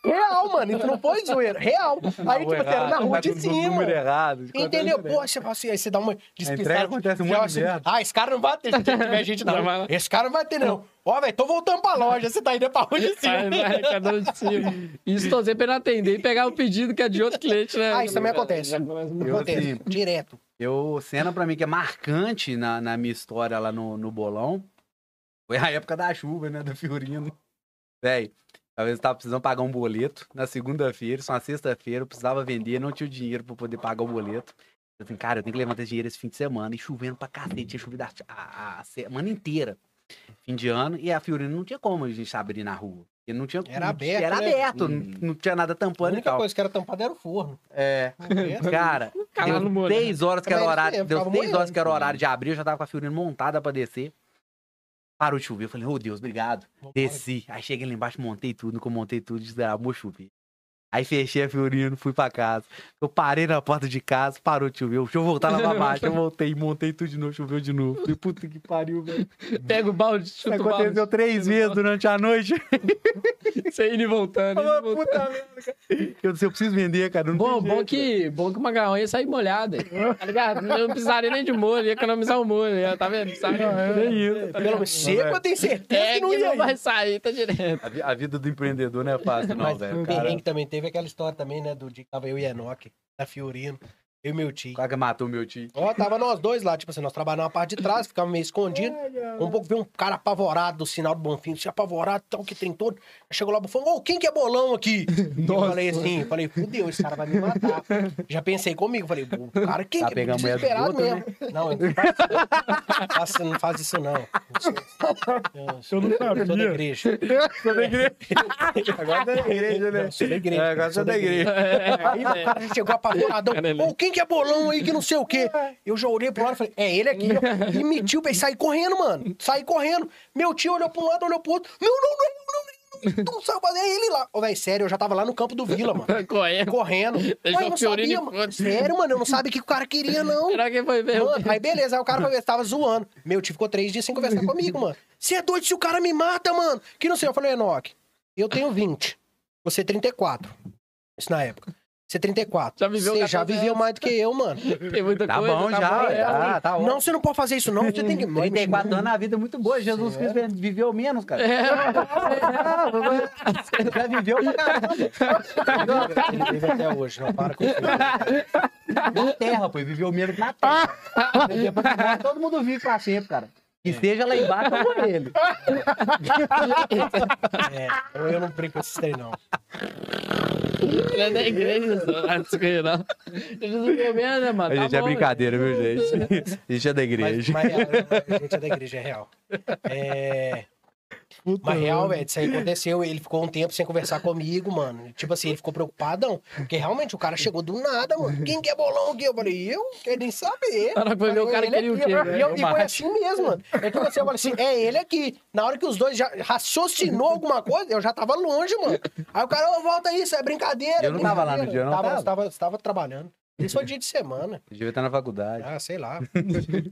real, mano, isso não foi zoeira, real. Aí, tipo, você era na rua tá de com o cima. número errado. Entendeu? Pô, aí você, fala assim, aí você dá uma entrega despistada. acontece de assim. Ah, esse cara não vai ter. Se tiver gente não. Esse cara não vai ter, não. Ó, velho, tô voltando pra loja. Você tá indo pra rua de cima. Vai, de cima. Isso tô sempre pra atender e pegar o pedido que é de outro cliente, né? Ah, isso também acontece. Eu, Acontece. assim, Direto. Eu, cena pra mim que é marcante na, na minha história lá no, no bolão, foi a época da chuva, né, do Fiorino. Véi, talvez eu tava precisando pagar um boleto na segunda-feira, isso é uma sexta-feira, eu precisava vender, não tinha o dinheiro pra poder pagar o boleto. Eu falei, cara, eu tenho que levantar esse dinheiro esse fim de semana, e chovendo pra cacete, tinha chovido a, a- a semana inteira, fim de ano, e a Fiorino não tinha como a gente abrir na rua. Porque não tinha. Era não- aberto, Era né? aberto, Hum. não, não tinha nada A tampando e única tal. coisa que era tampada era o forno. É. O resto- Cara, deu molho. 6 horas que era horário. Deu ficava 6 horas que era o horário de abrir, eu já tava com a Fiorino montada pra descer. Parou de chover. Eu falei, ô Deus, obrigado. Desci. Aí cheguei lá embaixo, montei tudo. Eu montei tudo, desabou chover. Aí fechei a Fiorino, fui pra casa. Eu parei na porta de casa, parou de chover. Deixa eu voltar lá pra baixo. Eu voltei, montei tudo de novo, choveu de novo. Falei, puta que pariu, velho. Pega o balde, chuta o balde. Aconteceu três vezes durante a noite. Você indo e voltando. indo voltando. Puta merda, cara. Eu, eu preciso vender, cara. Não Bom, tem bom jeito, que, bom que o macarrão ia sair molhado. Tá ligado? Eu não precisaria nem de molho, ia economizar o molho. Tá vendo? Sabe? Nem isso. Tá Pelo ligado? menos seco eu tenho certeza É que não ia não vai sair, tá direto. A, vi- a vida do empreendedor não é fácil, não, Mas velho. o perrengue também teve aquela história também, né? Do dia que tava eu e Enoque, da Fiorino, eu e meu tio. quase que matou meu tio. Ó, tava nós dois lá, tipo assim, nós trabalhamos na parte de trás, ficava meio escondido. Um pouco veio um cara apavorado do sinal do Bonfim, se apavorado, tal, que trem todo. Chegou lá, falou, ô, quem que é bolão aqui? E eu falei assim, falei, fudeu, esse cara vai me matar. Já pensei comigo, falei, o cara, quem Tá que é? Desesperado outros, mesmo. Não, eu não faz, isso, não faz isso, não. Eu sou, eu sou, Eu não eu sou da sabia. igreja. Sou da igreja. Agora tá na igreja, né? Sou da igreja. É, agora sou da igreja. Aí o cara chegou apavoradão. Ô, quem que é bolão aí que não sei o quê? Eu já olhei pro lado e falei, é ele aqui. E me tio, saí correndo, mano. Saí correndo. Meu tio olhou pra um lado, olhou pro outro. Não, não, não, não, não. não. Tu sabe fazer é ele lá. Ô, velho, sério, eu já tava lá no campo do Vila, mano. Correndo. Correndo. Mas eu não sabia, e mano. Sério, mano, eu não sabia o que o cara queria, não. Será que foi ver? Mano, aí beleza, aí o cara foi ver tava zoando. Meu tio ficou três dias sem conversar comigo, mano. Você é doido se o cara me mata, mano. Que não sei. Eu falei, Enoque, eu tenho 20. Você 34. Isso na época. Você 34. Já viveu Você já 14 viveu mais do que eu, mano. Tem muita Tá coisa. bom tá já, bom, é, é. tá, tá. Não, você não pode fazer isso, não. Você tem que. 34 anos, a vida é muito boa. Jesus Cristo viveu menos, cara. É. Já viveu pra caramba. Ele vive até hoje, não para com isso. Na terra, pô. ele Viveu menos que na terra. Todo mundo vive pra sempre, cara. Que seja lá embaixo ou ele. É, eu, não brinco com esses trem, não. Ele é da igreja, só. Não. Jesus mesmo, né, mano? A Tá gente é bom, brincadeira, viu, gente? A gente é da Mas, igreja. mas real, a gente é da igreja, é real. É. Mas real, velho, isso aí aconteceu. Ele ficou um tempo sem conversar comigo, mano. Tipo assim, ele ficou preocupadão. Porque realmente o cara chegou do nada, mano. Quem que é bolão aqui? Eu falei, eu? Quero nem saber. Na hora que foi ver, o cara Ele queria o aqui, quê, eu-? E, eu- O e foi macho. assim mesmo, mano. É que você falei assim, é ele aqui. Na hora que os dois já raciocinou alguma coisa, eu já tava longe, mano. Aí o cara, ô, volta aí, isso é brincadeira. Eu não tava lá no dia, eu não tava. tava. Tava, tava trabalhando. Isso foi dia de semana. Devia estar na faculdade. Ah, sei lá.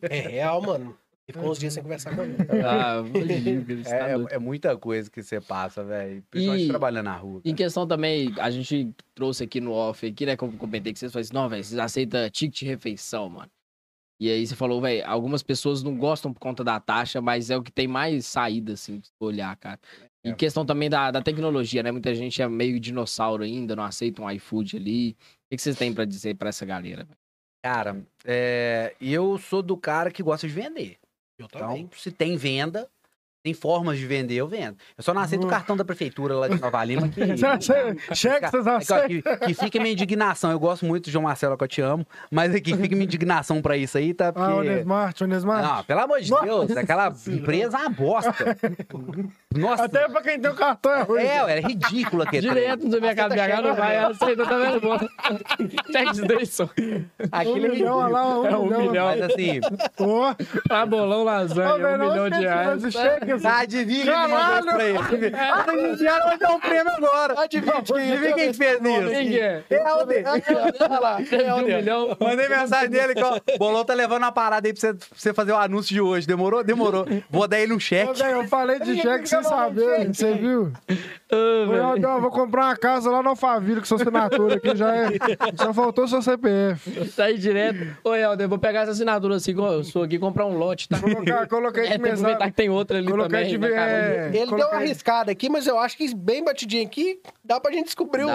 É real, mano. Ficou uns dias sem conversar. Ah, que ele está É, é, é muita coisa que você passa, velho. Principalmente trabalhando na rua. Em questão também, a gente trouxe aqui no off, aqui, né, como eu comentei que vocês falaram assim, não, velho, vocês aceitam ticket de refeição, mano. E aí você falou, velho, algumas pessoas não gostam por conta da taxa, mas é o que tem mais saída, assim, de olhar, cara. Em É. questão também da, da tecnologia, né? Muita gente é meio dinossauro ainda, não aceita um iFood ali. O que, que vocês têm pra dizer pra essa galera? velho? Cara, é, eu sou do cara que gosta de vender. Eu também. Então, se tem venda, tem formas de vender, eu vendo. Eu só não aceito o cartão da prefeitura lá de Nova Lima. Que, Chega, vocês aceitam. que, que fica minha indignação. Eu gosto muito do João Marcelo, que eu te amo. Mas aqui fica minha indignação pra isso aí, tá? Ah, Porque... Onesmart, Onesmart. Não, pelo amor de Nossa Deus, aquela empresa é uma bosta. Nossa. Até pra quem tem o cartão é ruim. É, ué, é ridículo aquele trem. Direto no supermercado BH não vai, aceita também, bom. Check Dayson. Um Aquilo é milhão, olha lá, É um um milhão. milhão. Mas assim, Ô, Ah, bolão, lasanha, um não milhão de reais. Desse cheque, assim. adivinha quem Caralho! mandou isso pra ele. Ah, Adivinha, vai dar um prêmio agora. Adivinha, Adivinha quem fez isso? Quem que é? É o um milhão. Mandei mensagem dele que ó, o Bolão tá levando uma parada aí pra você, pra você fazer o anúncio de hoje. Demorou? Demorou. Vou dar ele um cheque. velho, eu falei de cheque sem saber, você viu? Aldão, eu vou comprar uma casa lá no Alphaville com sua assinatura aqui, já é. Só faltou seu CPF. Tá aí direto. Ô, Helder, eu vou pegar essa assinatura assim, eu sou aqui comprar um lote, tá? Colocar, coloquei É, de que mensagem. que tem outra ali também. de né, cara? é, Ele deu uma arriscada aqui, mas eu acho que bem batidinho aqui dá pra gente descobrir o.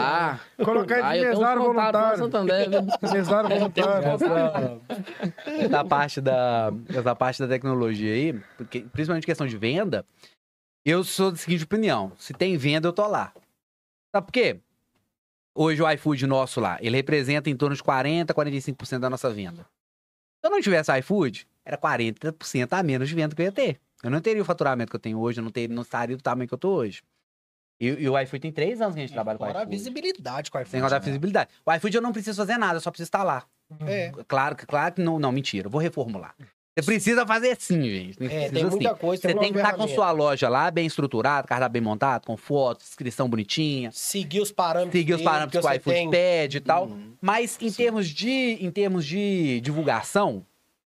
Coloquei Ah, de mesário voluntário. Santander? Mesário voluntário. Essa parte da, essa parte da tecnologia aí, porque, principalmente questão de venda, eu sou da seguinte opinião. Se tem venda, eu tô lá. Sabe por quê? Hoje o iFood nosso lá, ele representa em torno de 40, 45% da nossa venda. Se eu não tivesse iFood, era 40% a menos de venda que eu ia ter. Eu não teria o faturamento que eu tenho hoje, eu não, teria, não estaria do tamanho que eu tô hoje. E, e o iFood tem três anos que a gente trabalha com o Fora a iFood. visibilidade com o iFood. Sem contar a né? visibilidade. O iFood eu não preciso fazer nada, eu só preciso estar lá. É. Claro, que- claro não, não, mentira. eu Vou reformular. Você precisa fazer sim, gente. É, tem muita assim. coisa. Você tem que muita estar com sua loja lá bem estruturada, cardápio bem montado, com fotos, inscrição bonitinha, Seguir os parâmetros. seguir os parâmetros que o iFood tem. pede e tal. Uhum. Mas em termos, de, em termos de divulgação,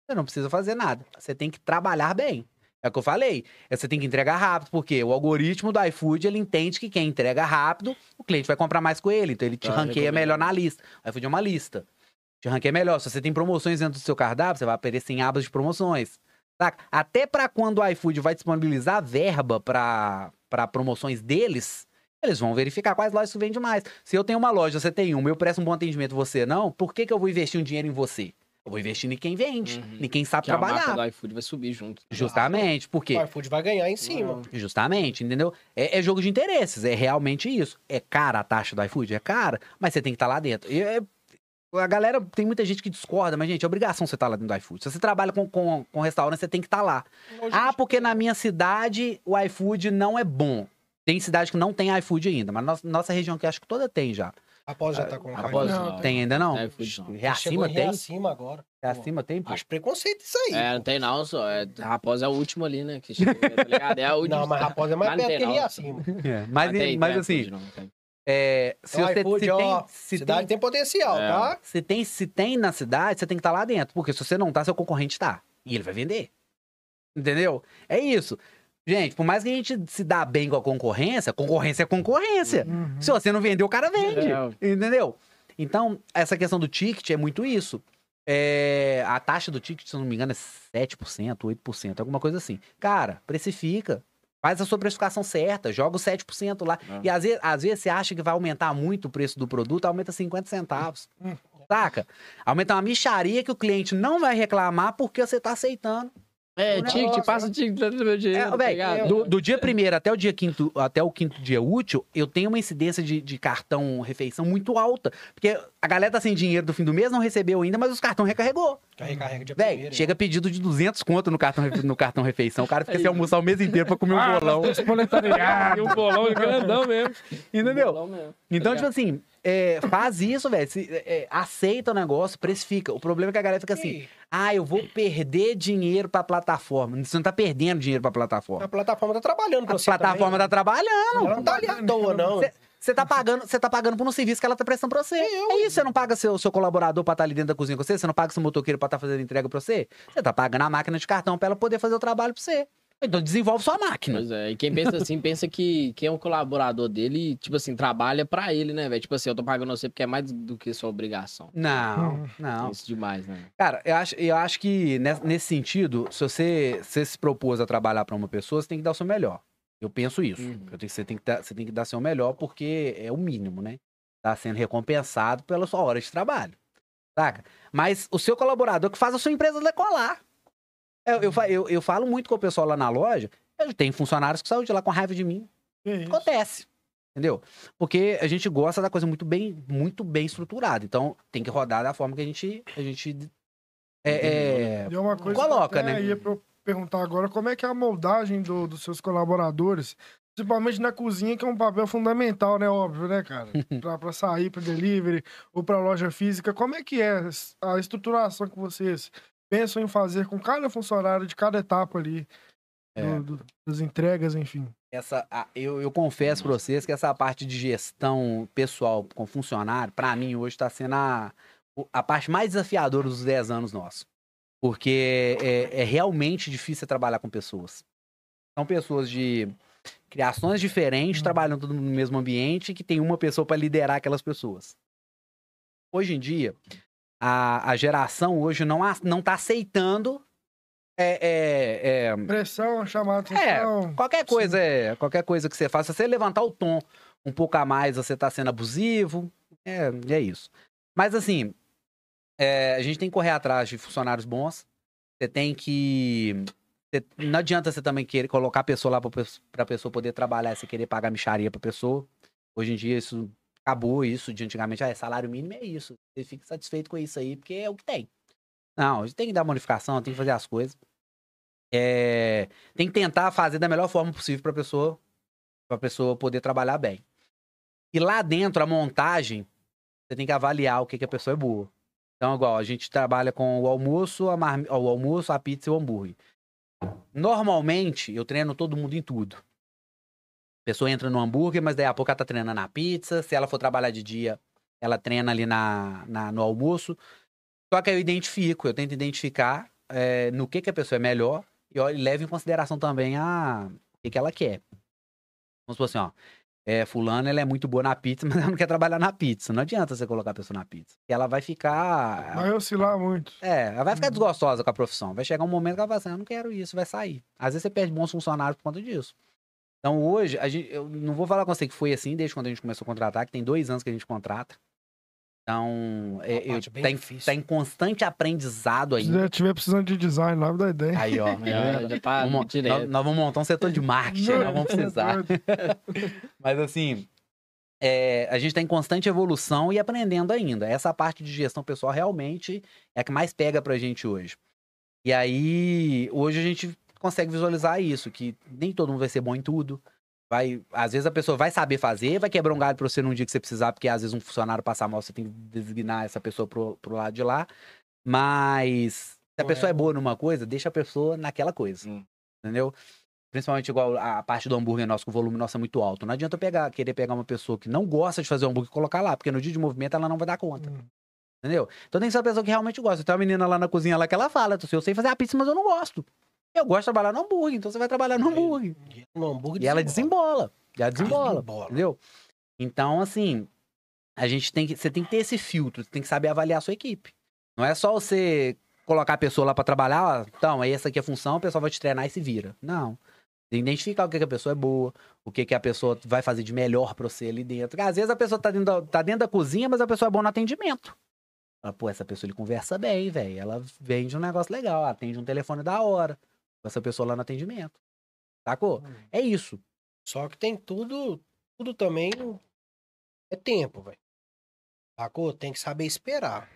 você não precisa fazer nada. Você tem que trabalhar bem. É o que eu falei. É, Você tem que entregar rápido, porque o algoritmo do iFood, ele entende que quem entrega rápido, o cliente vai comprar mais com ele. Então ele te Ah, ranqueia melhor na lista. O iFood é uma lista. Te ranqueia melhor. Se você tem promoções dentro do seu cardápio, você vai aparecer em abas de promoções. Saca? Até para quando o iFood vai disponibilizar verba para promoções deles, eles vão verificar quais lojas que vende mais. Se eu tenho uma loja, você tem uma, eu presto um bom atendimento, você não, por que, que eu vou investir um dinheiro em você? Eu vou investir em quem vende, Uhum. em quem sabe Que a trabalhar. marca do iFood vai subir junto. Justamente, por quê? O iFood vai ganhar em cima. Justamente, entendeu? É, é jogo de interesses, é realmente isso. É cara a taxa do iFood? É cara, mas você tem que estar lá dentro. E é- a galera, tem muita gente que discorda, mas, gente, é obrigação você estar lá dentro do iFood. Se você trabalha com, com, com restaurante, você tem que estar lá. Hoje Ah, porque na minha cidade o iFood não é bom. Tem cidade que não tem iFood ainda, mas nossa, nossa região que acho que toda tem já. Após já tá com Após Não, não. Tem ainda não? Tem não. Reacima tem? Reacima agora. Reacima tem, pô? Acho preconceito isso aí. É, não tem não, só. É, Raposa é o último ali, né? Que chega, tá ligado? É a última. Não, mas Raposa é mais Mas não perto tem que não. Reacima. É, Mas, Mas tem, mas tem assim, iFood, não, tem. é, se Então, você iFood, se ó, tem, se cidade tem, tem potencial, É. tá? se tem, se tem na cidade, você tem que estar lá dentro. Porque se você não tá, seu concorrente tá. E ele vai vender. Entendeu? É isso. Gente, por mais que a gente se dá bem com a concorrência, concorrência é concorrência. Uhum. Se você não vender, o cara vende. É. Entendeu? Então, essa questão do ticket é muito isso. É, a taxa do ticket, se eu não me engano, é 7%, 8%, alguma coisa assim. Cara, precifica. Faz a sua precificação certa, joga os 7% lá. É. E às vezes, às vezes você acha que vai aumentar muito o preço do produto, aumenta 50 centavos. Saca? Aumenta uma micharia que o cliente não vai reclamar porque você tá aceitando. É, ticket, passa o ticket pra meu dinheiro. É, tá véi, ligado? do, do dia primeiro até o dia quinto, até o quinto dia útil, eu tenho uma incidência de, de cartão refeição muito alta. Porque a galera tá sem dinheiro do fim do mês, não recebeu ainda, mas os cartão recarregou. Carrega, carrega de Véi, primeiro. chega pedido de 200 conto no cartão, no cartão refeição. O cara fica sem almoçar o mês inteiro pra comer um Ah, bolão. E um bolão grandão mesmo. Entendeu? Bolão mesmo. Então, Tá tipo assim, é, faz isso, velho. É, é, aceita o negócio, precifica. O problema é que a galera fica assim, ah, eu vou perder dinheiro pra plataforma. Você não tá perdendo dinheiro pra plataforma. A plataforma tá trabalhando pra A você plataforma tá também. trabalhando. Ela não tá ali à toa, não. Cê- Você tá pagando, você tá pagando por um serviço que ela tá prestando pra você. É isso, você não paga seu, seu colaborador pra estar ali dentro da cozinha com você, você não paga seu motoqueiro pra estar fazendo entrega pra você. Você tá pagando a máquina de cartão pra ela poder fazer o trabalho pra você. Então desenvolve sua máquina. Pois é, e quem pensa assim, pensa que quem é um colaborador dele, tipo assim, trabalha pra ele, né, velho? Tipo assim, eu tô pagando você porque é mais do que sua obrigação. Não, não. Isso demais, né? Cara, eu acho, eu acho que nes- nesse sentido, se você, se você se propôs a trabalhar pra uma pessoa, você tem que dar o seu melhor. Eu penso isso. Uhum. Eu tenho que, você, tem que dar, você tem que dar seu melhor porque é o mínimo, né? Tá sendo recompensado pela sua hora de trabalho. Saca? Mas o seu colaborador que faz a sua empresa decolar. Eu, eu, fa- eu, eu falo muito com o pessoal lá na loja. Eu tenho funcionários que saem de lá com raiva de mim. Isso. Acontece. Entendeu? Porque a gente gosta da coisa muito bem, muito bem estruturada. Então, tem que rodar da forma que a gente, a gente é, é, E é uma coisa Coloca, que eu né? ia pra eu perguntar agora, como é que é a moldagem do- dos seus colaboradores, principalmente na cozinha, que é um papel fundamental, né? Óbvio, né, cara? pra, pra sair pra delivery ou pra loja física, como é que é a estruturação que vocês pensam em fazer com cada funcionário de cada etapa ali do- É. do- das entregas, enfim? essa, eu, eu confesso pra vocês que essa parte de gestão pessoal com funcionário, pra mim, hoje tá sendo a, a parte mais desafiadora dos 10 anos nossos. Porque é, é realmente difícil trabalhar com pessoas. São pessoas de criações diferentes, Uhum. trabalhando no mesmo ambiente, que tem uma pessoa pra liderar aquelas pessoas. Hoje em dia, a, a geração hoje não, a- não tá aceitando é, é, é, Pressão, chamar É, atenção. Qualquer coisa, é, qualquer coisa que você faça, se você levantar o tom um pouco a mais, você tá sendo abusivo, é, é isso. Mas assim, é, a gente tem que correr atrás de funcionários bons. Você tem que. você- não adianta você também querer colocar a pessoa lá pra, pes- pra pessoa poder trabalhar você querer pagar micharia pra pessoa. Hoje em dia isso acabou, isso de antigamente, ah, é salário mínimo é isso. Você fica satisfeito com isso aí, porque é o que tem. Não, a gente tem que dar bonificação, tem que fazer as coisas. É, tem que tentar fazer da melhor forma possível pra pessoa Pra pessoa poder trabalhar bem. E lá dentro, a montagem, você tem que avaliar o que, que a pessoa é boa. Então, igual, a gente trabalha com o almoço, a marmi... o almoço, a pizza e o hambúrguer. Normalmente, eu treino todo mundo em tudo. Pessoa entra no hambúrguer, mas daí a pouco ela tá treinando na pizza. Se ela for trabalhar de dia, ela treina ali na, na- no almoço. Só que aí eu identifico, eu tento identificar é, no que, que a pessoa é melhor e, ó, levo em consideração também a, o que, que ela quer. Vamos supor assim, ó. É, fulano, ela é muito boa na pizza, mas ela não quer trabalhar na pizza. Não adianta você colocar a pessoa na pizza. Ela vai ficar... Vai oscilar muito. É, ela vai ficar Uhum. desgostosa com a profissão. Vai chegar um momento que ela vai assim, eu não quero isso, vai sair. Às vezes você perde bons funcionários por conta disso. Então hoje, a gente, eu não vou falar com você que foi assim desde quando a gente começou a contratar, que tem dois anos que a gente contrata. Então, é, eu, parte bem tá, em, tá em constante aprendizado Se ainda. você estiver precisando de design lá, me dá ideia. Aí, ó. Já tá Vamos- nós vamos montar um setor de marketing, nós vamos precisar. Mas assim, é, a gente está em constante evolução e aprendendo ainda. Essa parte de gestão pessoal realmente é a que mais pega pra gente hoje. E aí, hoje a gente consegue visualizar isso, que nem todo mundo vai ser bom em tudo. Vai, às vezes a pessoa vai saber fazer, vai quebrar um galho pra você num dia que você precisar, porque às vezes um funcionário passar mal, você tem que designar essa pessoa pro, pro lado de lá. Mas se a pessoa é é boa numa coisa, deixa a pessoa naquela coisa. Hum. Entendeu? Principalmente igual a parte do hambúrguer nosso, que o volume nosso é muito alto. Não adianta eu pegar, querer pegar uma pessoa que não gosta de fazer hambúrguer e colocar lá, porque no dia de movimento ela não vai dar conta. Hum. Entendeu? Então tem que ser uma pessoa que realmente gosta. Tem uma menina lá na cozinha lá que ela fala, eu sei fazer a pizza, mas eu não gosto. Eu gosto de trabalhar no hambúrguer, então você vai trabalhar no hambúrguer. No hambúrguer E ela desembola. E ela desembola. Desembola. Entendeu? Então, assim, a gente tem que. Você tem que ter esse filtro, você tem que saber avaliar a sua equipe. Não é só você colocar a pessoa lá pra trabalhar, ó, então, aí essa aqui é a função, o pessoal vai te treinar e se vira. Não. Tem que identificar o que, que a pessoa é boa, o que, que a pessoa vai fazer de melhor pra você ali dentro. Porque, às vezes a pessoa tá dentro, da, tá dentro da cozinha, mas a pessoa é boa no atendimento. Fala, Pô, essa pessoa ele conversa bem, velho. Ela vende um negócio legal, atende um telefone da hora. Com essa pessoa lá no atendimento. Sacou? É isso. Só que tem tudo, tudo também é tempo, velho. Sacou? Tem que saber esperar.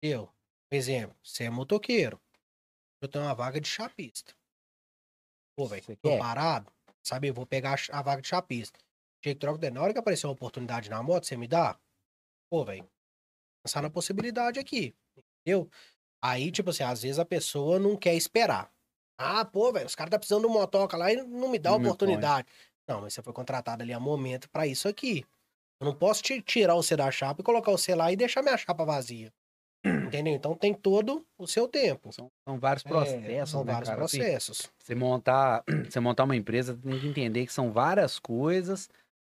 Eu, por exemplo, você é motoqueiro. Eu tenho uma vaga de chapista. Pô, velho, tô quer? parado. Sabe, eu vou pegar a vaga de chapista. Chega, troca. Na hora que aparecer uma oportunidade na moto, você me dá? Pô, velho, pensar na possibilidade aqui. Entendeu? Aí, tipo assim, às vezes a pessoa não quer esperar. Ah, pô, velho, os caras tá precisando de um motoca lá e não me dá Não me oportunidade. Não, mas você foi contratado ali a momento pra isso aqui. Eu não posso te tirar você da chapa e colocar você lá e deixar minha chapa vazia. Entendeu? Então tem todo o seu tempo. São, são vários É, processos, são né, vários cara? Assim, processos. Você montar, você montar uma empresa, tem que entender que são várias coisas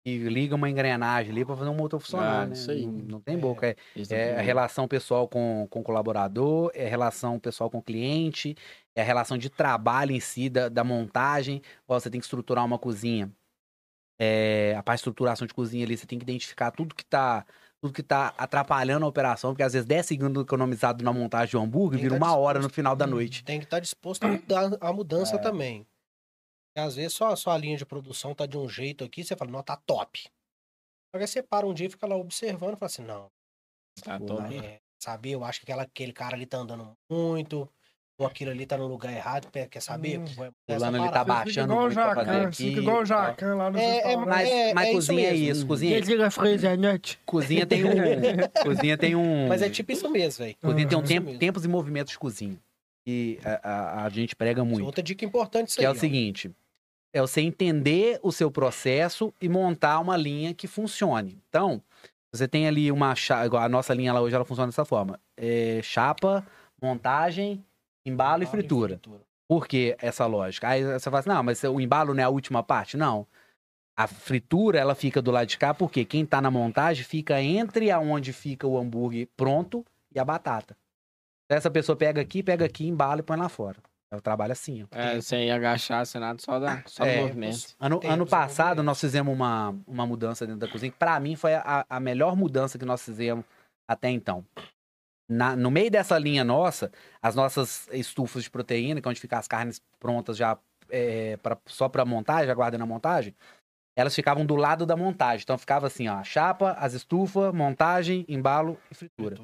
que ligam uma engrenagem ali para fazer um motor funcionar, Ah, né? isso aí. Não, não tem É. boca. É, Isso é a também. relação pessoal com, com o colaborador, é a relação pessoal com o cliente, é a relação de trabalho em si, da, da montagem. Você tem que estruturar uma cozinha. É, a parte de estruturação de cozinha ali, você tem que identificar tudo que tá, tudo que tá atrapalhando a operação, porque às vezes 10 segundos economizado na montagem de um hambúrguer vira tá uma hora no disposto. final da noite. Tem que estar disposto a mudar a mudança É. também. E às vezes só a sua linha de produção tá de um jeito aqui, você fala, não, tá top. Aí você para um dia e fica lá observando e fala assim, não, Tá Pô, top. é, sabe, eu acho que aquela, aquele cara ali tá andando muito, ou aquilo ali tá no lugar errado, quer saber? Hum. Essa Fulano ele tá baixando igual o pra fazer Jacan, aqui. fica igual o e. Jacan lá no É, é. Mas, É, mas é isso cozinha é mesmo. isso, cozinha, Desliga a Frasernet. cozinha tem um, cozinha tem um, Mas é tipo isso mesmo, velho. cozinha tem um Uhum. tempo, tempos e movimentos de cozinha que a, a, a gente prega muito. Outra dica importante isso Que aí. é o ó. seguinte: é você entender o seu processo e montar uma linha que funcione. Então, você tem ali uma chapa, a nossa linha lá hoje ela funciona dessa forma: É chapa, montagem, embalo e fritura. Por que essa lógica? Aí você fala assim: não, mas o embalo não é a última parte? Não. A fritura, ela fica do lado de cá, porque quem tá na montagem fica entre aonde fica o hambúrguer pronto e a batata. Essa pessoa pega aqui, pega aqui, embala e põe lá fora. Ela trabalha assim, ó. É, sem agachar, sem nada, só, dá, só É, no movimento. Ano, ano passado, nós fizemos uma, uma mudança dentro da cozinha, que pra mim foi a, a melhor mudança que nós fizemos até então. Na- no meio dessa linha nossa, as nossas estufas de proteína, que é onde ficam as carnes prontas já é, pra, só para montagem, aguardando a montagem, elas ficavam do lado da montagem. Então ficava assim, ó, a chapa, as estufas, montagem, embalo e fritura.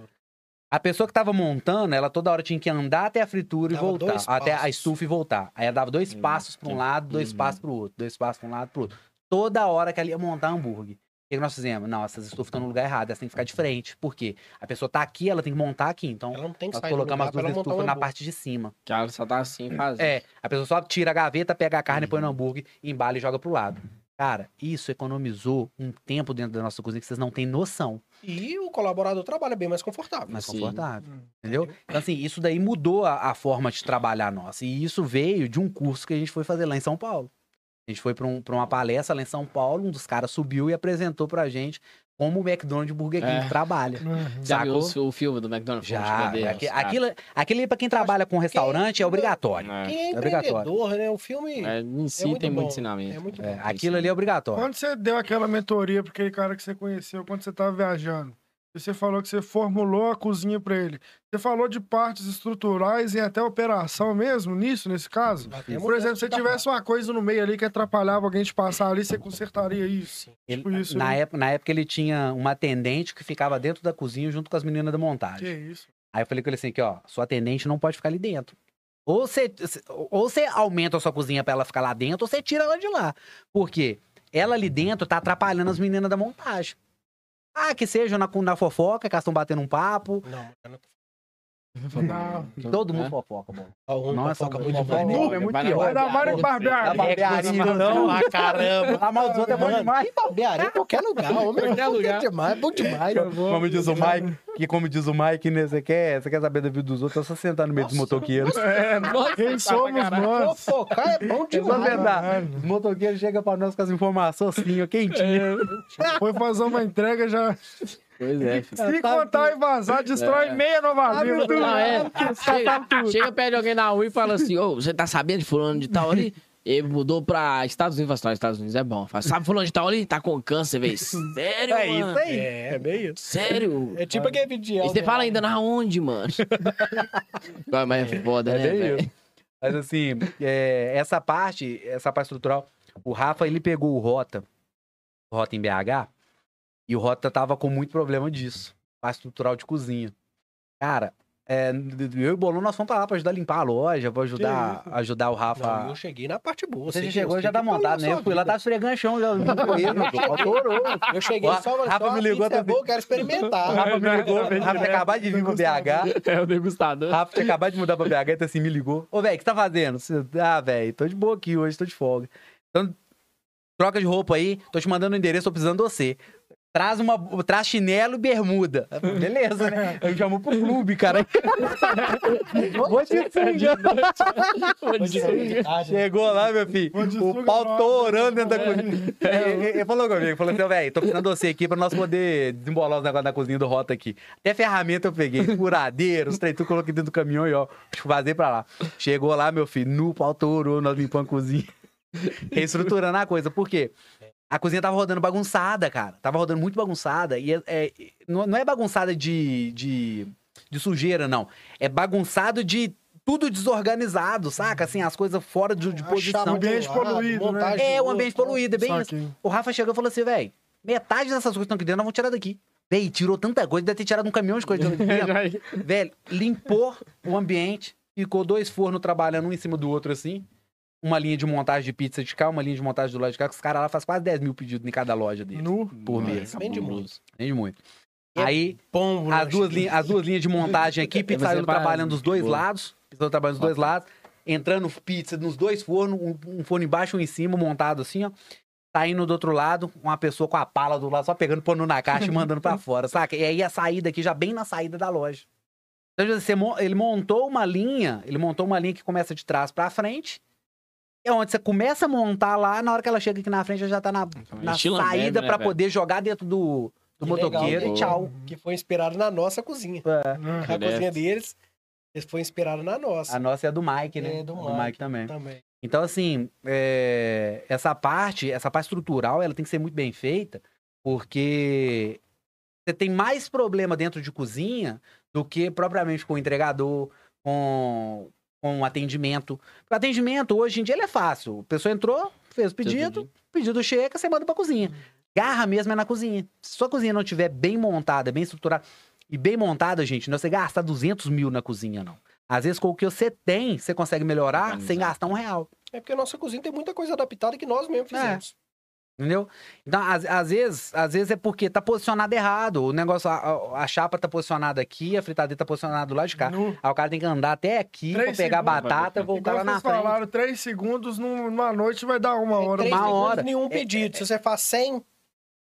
A pessoa que tava montando, ela toda hora tinha que andar até a fritura Dava e voltar. Até a estufa e voltar. Aí ela dava dois Hum, passos pra um lado, dois Uhum. passos pro outro. Dois passos pra um lado pro outro. Toda hora que ela ia montar hambúrguer. O que que nós fizemos? Não, essas estufas estão no lugar errado, elas têm que ficar de frente. Por quê? A pessoa tá aqui, ela tem que montar aqui. Então, Ela não tem que nós colocamos as duas estufas um na parte de cima. Que ela só tá assim fazendo. É, a pessoa só tira a gaveta, pega a carne, põe no Uhum. hambúrguer, embala e joga pro lado. Cara, isso economizou um tempo dentro da nossa cozinha que vocês não têm noção. E o colaborador trabalha bem mais confortável. Mais Sim. confortável. Hum. Entendeu? Então, assim, isso daí mudou a, a forma de trabalhar nossa. E isso veio de um curso que a gente foi fazer lá em São Paulo. A gente foi para um, uma palestra lá em São Paulo, um dos caras subiu e apresentou pra gente como o McDonald's Burger King É. trabalha. Uhum. Já viu o, o filme do McDonald's? Já, Poder, aqui- aquilo, aquilo aí pra quem trabalha com restaurante é obrigatório. É, Quem é É obrigatório. empreendedor, né? O filme é, é, em si muito tem bom. muito ensinamento. É muito É, bom. aquilo ali é obrigatório. Quando você deu aquela mentoria pra aquele cara que você conheceu, quando você tava viajando, você falou que você formulou a cozinha pra ele, você falou de partes estruturais e até operação mesmo nisso, nesse caso? Por exemplo, se tivesse uma coisa no meio ali que atrapalhava alguém de passar ali, você consertaria isso. Sim. Ele- tipo isso, na, né? época, na época ele tinha uma atendente que ficava dentro da cozinha junto com as meninas da Que montagem. isso. Aí eu falei com ele assim, aqui, ó, sua atendente não pode ficar ali dentro. Ou você, ou você aumenta a sua cozinha pra ela ficar lá dentro, ou você tira ela de lá. Por quê? Ela ali dentro tá atrapalhando as meninas da montagem. Ah, que seja na, na fofoca, que elas estão batendo um papo. Não, eu não. Todo mundo É. fofoca, um Nossa, fofoca muito bom. É muito Vai pior. Mais em barbearia. Não, ah, caramba. Falar mal dos outros é bom Mano, demais. barbearia em qualquer lugar. Homem, Qualquer lugar. demais, bom demais. Como diz o Mike, que como diz o Mike, né, você quer, você quer saber da vida dos outros, é só sentar no meio dos motoqueiros. É, Nossa, quem tá somos nós? Fofocar é bom É demais. verdade. Os motoqueiros chegam pra nós com as informações assim, ó, quentinho. Foi fazer uma entrega já. Pois é, filho. Se tá contar e vazar, destrói É. meia Nova Lima. Não, é. Chega, chega perto de alguém na rua e fala assim, ô, você tá sabendo de fulano de tal ali? Ele mudou pra Estados Unidos, fala assim, Estados Unidos é bom. Fala, sabe fulano de tal ali? Tá com câncer, velho. Sério, É mano? isso aí. É, bem isso. Sério? é tipo aquele vídeo de E você fala ainda na onde, mano? Mas é foda, É né, velho? Mas assim, é, essa parte, essa parte estrutural, o Rafa, ele pegou o Rota, o Rota em BH, e o Rota tava com muito problema disso. Parte estrutural de cozinha. Cara, é, eu e o Bolão, nós fomos pra lá pra ajudar a limpar a loja, pra ajudar, ajudar o Rafa. Não, eu cheguei na parte boa. Você já chegou sei já tá falou montado, né? Eu fui lá, tava esfregando chão, já. Adorou. Eu cheguei O só, Rafa só me ligou, pizza é tá boa, eu quero experimentar. O Rafa me ligou, Rafa tinha acabado de vir pro BH. É o degustador. Rafa tinha acabado de mudar pra BH, então assim, me ligou. Ô, velho, o que você tá fazendo? Ah, velho, tô de boa aqui hoje, tô de folga. Então, troca de roupa aí, tô te mandando o endereço, tô precisando de você. Traz, uma, traz chinelo e bermuda. Beleza, né? Eu chamou pro clube, cara. Vou te sunga. Chegou lá, meu filho. De O pau torando dentro da cozinha. Ele, ele falou comigo, falou assim, velho, tô precisando de você aqui pra nós poder desembolar os negócios da cozinha do Rota aqui. Até ferramenta eu peguei, furadeiro, os tudo coloquei dentro do caminhão e ó, vazei pra lá. Chegou lá, meu filho, no pau torou, nós limpamos a cozinha. Reestruturando a coisa. Por quê? A cozinha tava rodando bagunçada, cara. Tava rodando muito bagunçada. E é, é- não, é bagunçada de, de, de sujeira, não. É bagunçado de tudo desorganizado, saca? Assim, as coisas fora de, de posição. um ambiente lado, poluído, né? É, o ambiente outro. poluído, é bem isso. O Rafa chegou e falou assim, velho, metade dessas coisas que estão aqui dentro nós vamos tirar daqui. Véi, tirou tanta coisa, deve ter tirado um caminhão de coisa de dentro. Velho, limpou o ambiente, ficou dois fornos trabalhando um em cima do outro assim. Uma linha de montagem de pizza de cá, uma linha de montagem do lado de cá, que os caras lá fazem quase 10 mil pedidos em cada loja deles. Nu. Por mês. Bem de muito. Entende muito. É Aí, Pombo, as né? duas, linhas, as duas linhas de montagem aqui, pizzaiolo separado. trabalhando dos dois lados. Pizzaiolo trabalhando dos dois lados. Entrando pizza nos dois fornos, um, um forno embaixo e um em cima, montado assim, ó. Saindo do outro lado, uma pessoa com a pala do lado, só pegando, pondo na caixa e mandando pra fora, saca? E aí a saída aqui, já bem na saída da loja. Então, ele montou uma linha, ele montou uma linha que começa de trás pra frente. É onde você começa a montar lá, na hora que ela chega aqui na frente, ela já tá na, na Estilo saída né, pra velho? poder jogar dentro do, do Que legal, motoqueiro né? e tchau. Que foi inspirado na nossa cozinha. Ah, A Direto. cozinha deles eles foi inspirado na nossa. A nossa é do Mike, né? É, do A Mike. também. Também. Então, assim, é, essa parte, essa parte estrutural, ela tem que ser muito bem feita, porque você tem mais problema dentro de cozinha do que propriamente com o entregador, com, com o atendimento. O atendimento, hoje em dia, ele é fácil. A pessoa entrou, fez o pedido, pedido chega, você manda pra cozinha. Garra mesmo é na cozinha. Se sua cozinha não estiver bem montada, bem estruturada, E bem montada, gente, não é você gastar 200 mil na cozinha, não. Às vezes, com o que você tem, você consegue melhorar Organizar. sem gastar um real. É porque a nossa cozinha tem muita coisa adaptada que nós mesmos É. Entendeu? Então, às, às vezes, às vezes é porque tá posicionado errado. O negócio, a, a- chapa tá posicionada aqui, a fritadeira tá posicionada do lado de cá. No- Aí o cara tem que andar até aqui pra pegar a segundos, batata e vai voltar lá na vocês frente. falaram, três segundos num- numa noite vai dar uma hora. Três uma segundos, hora. nenhum pedido. Se você faz 100,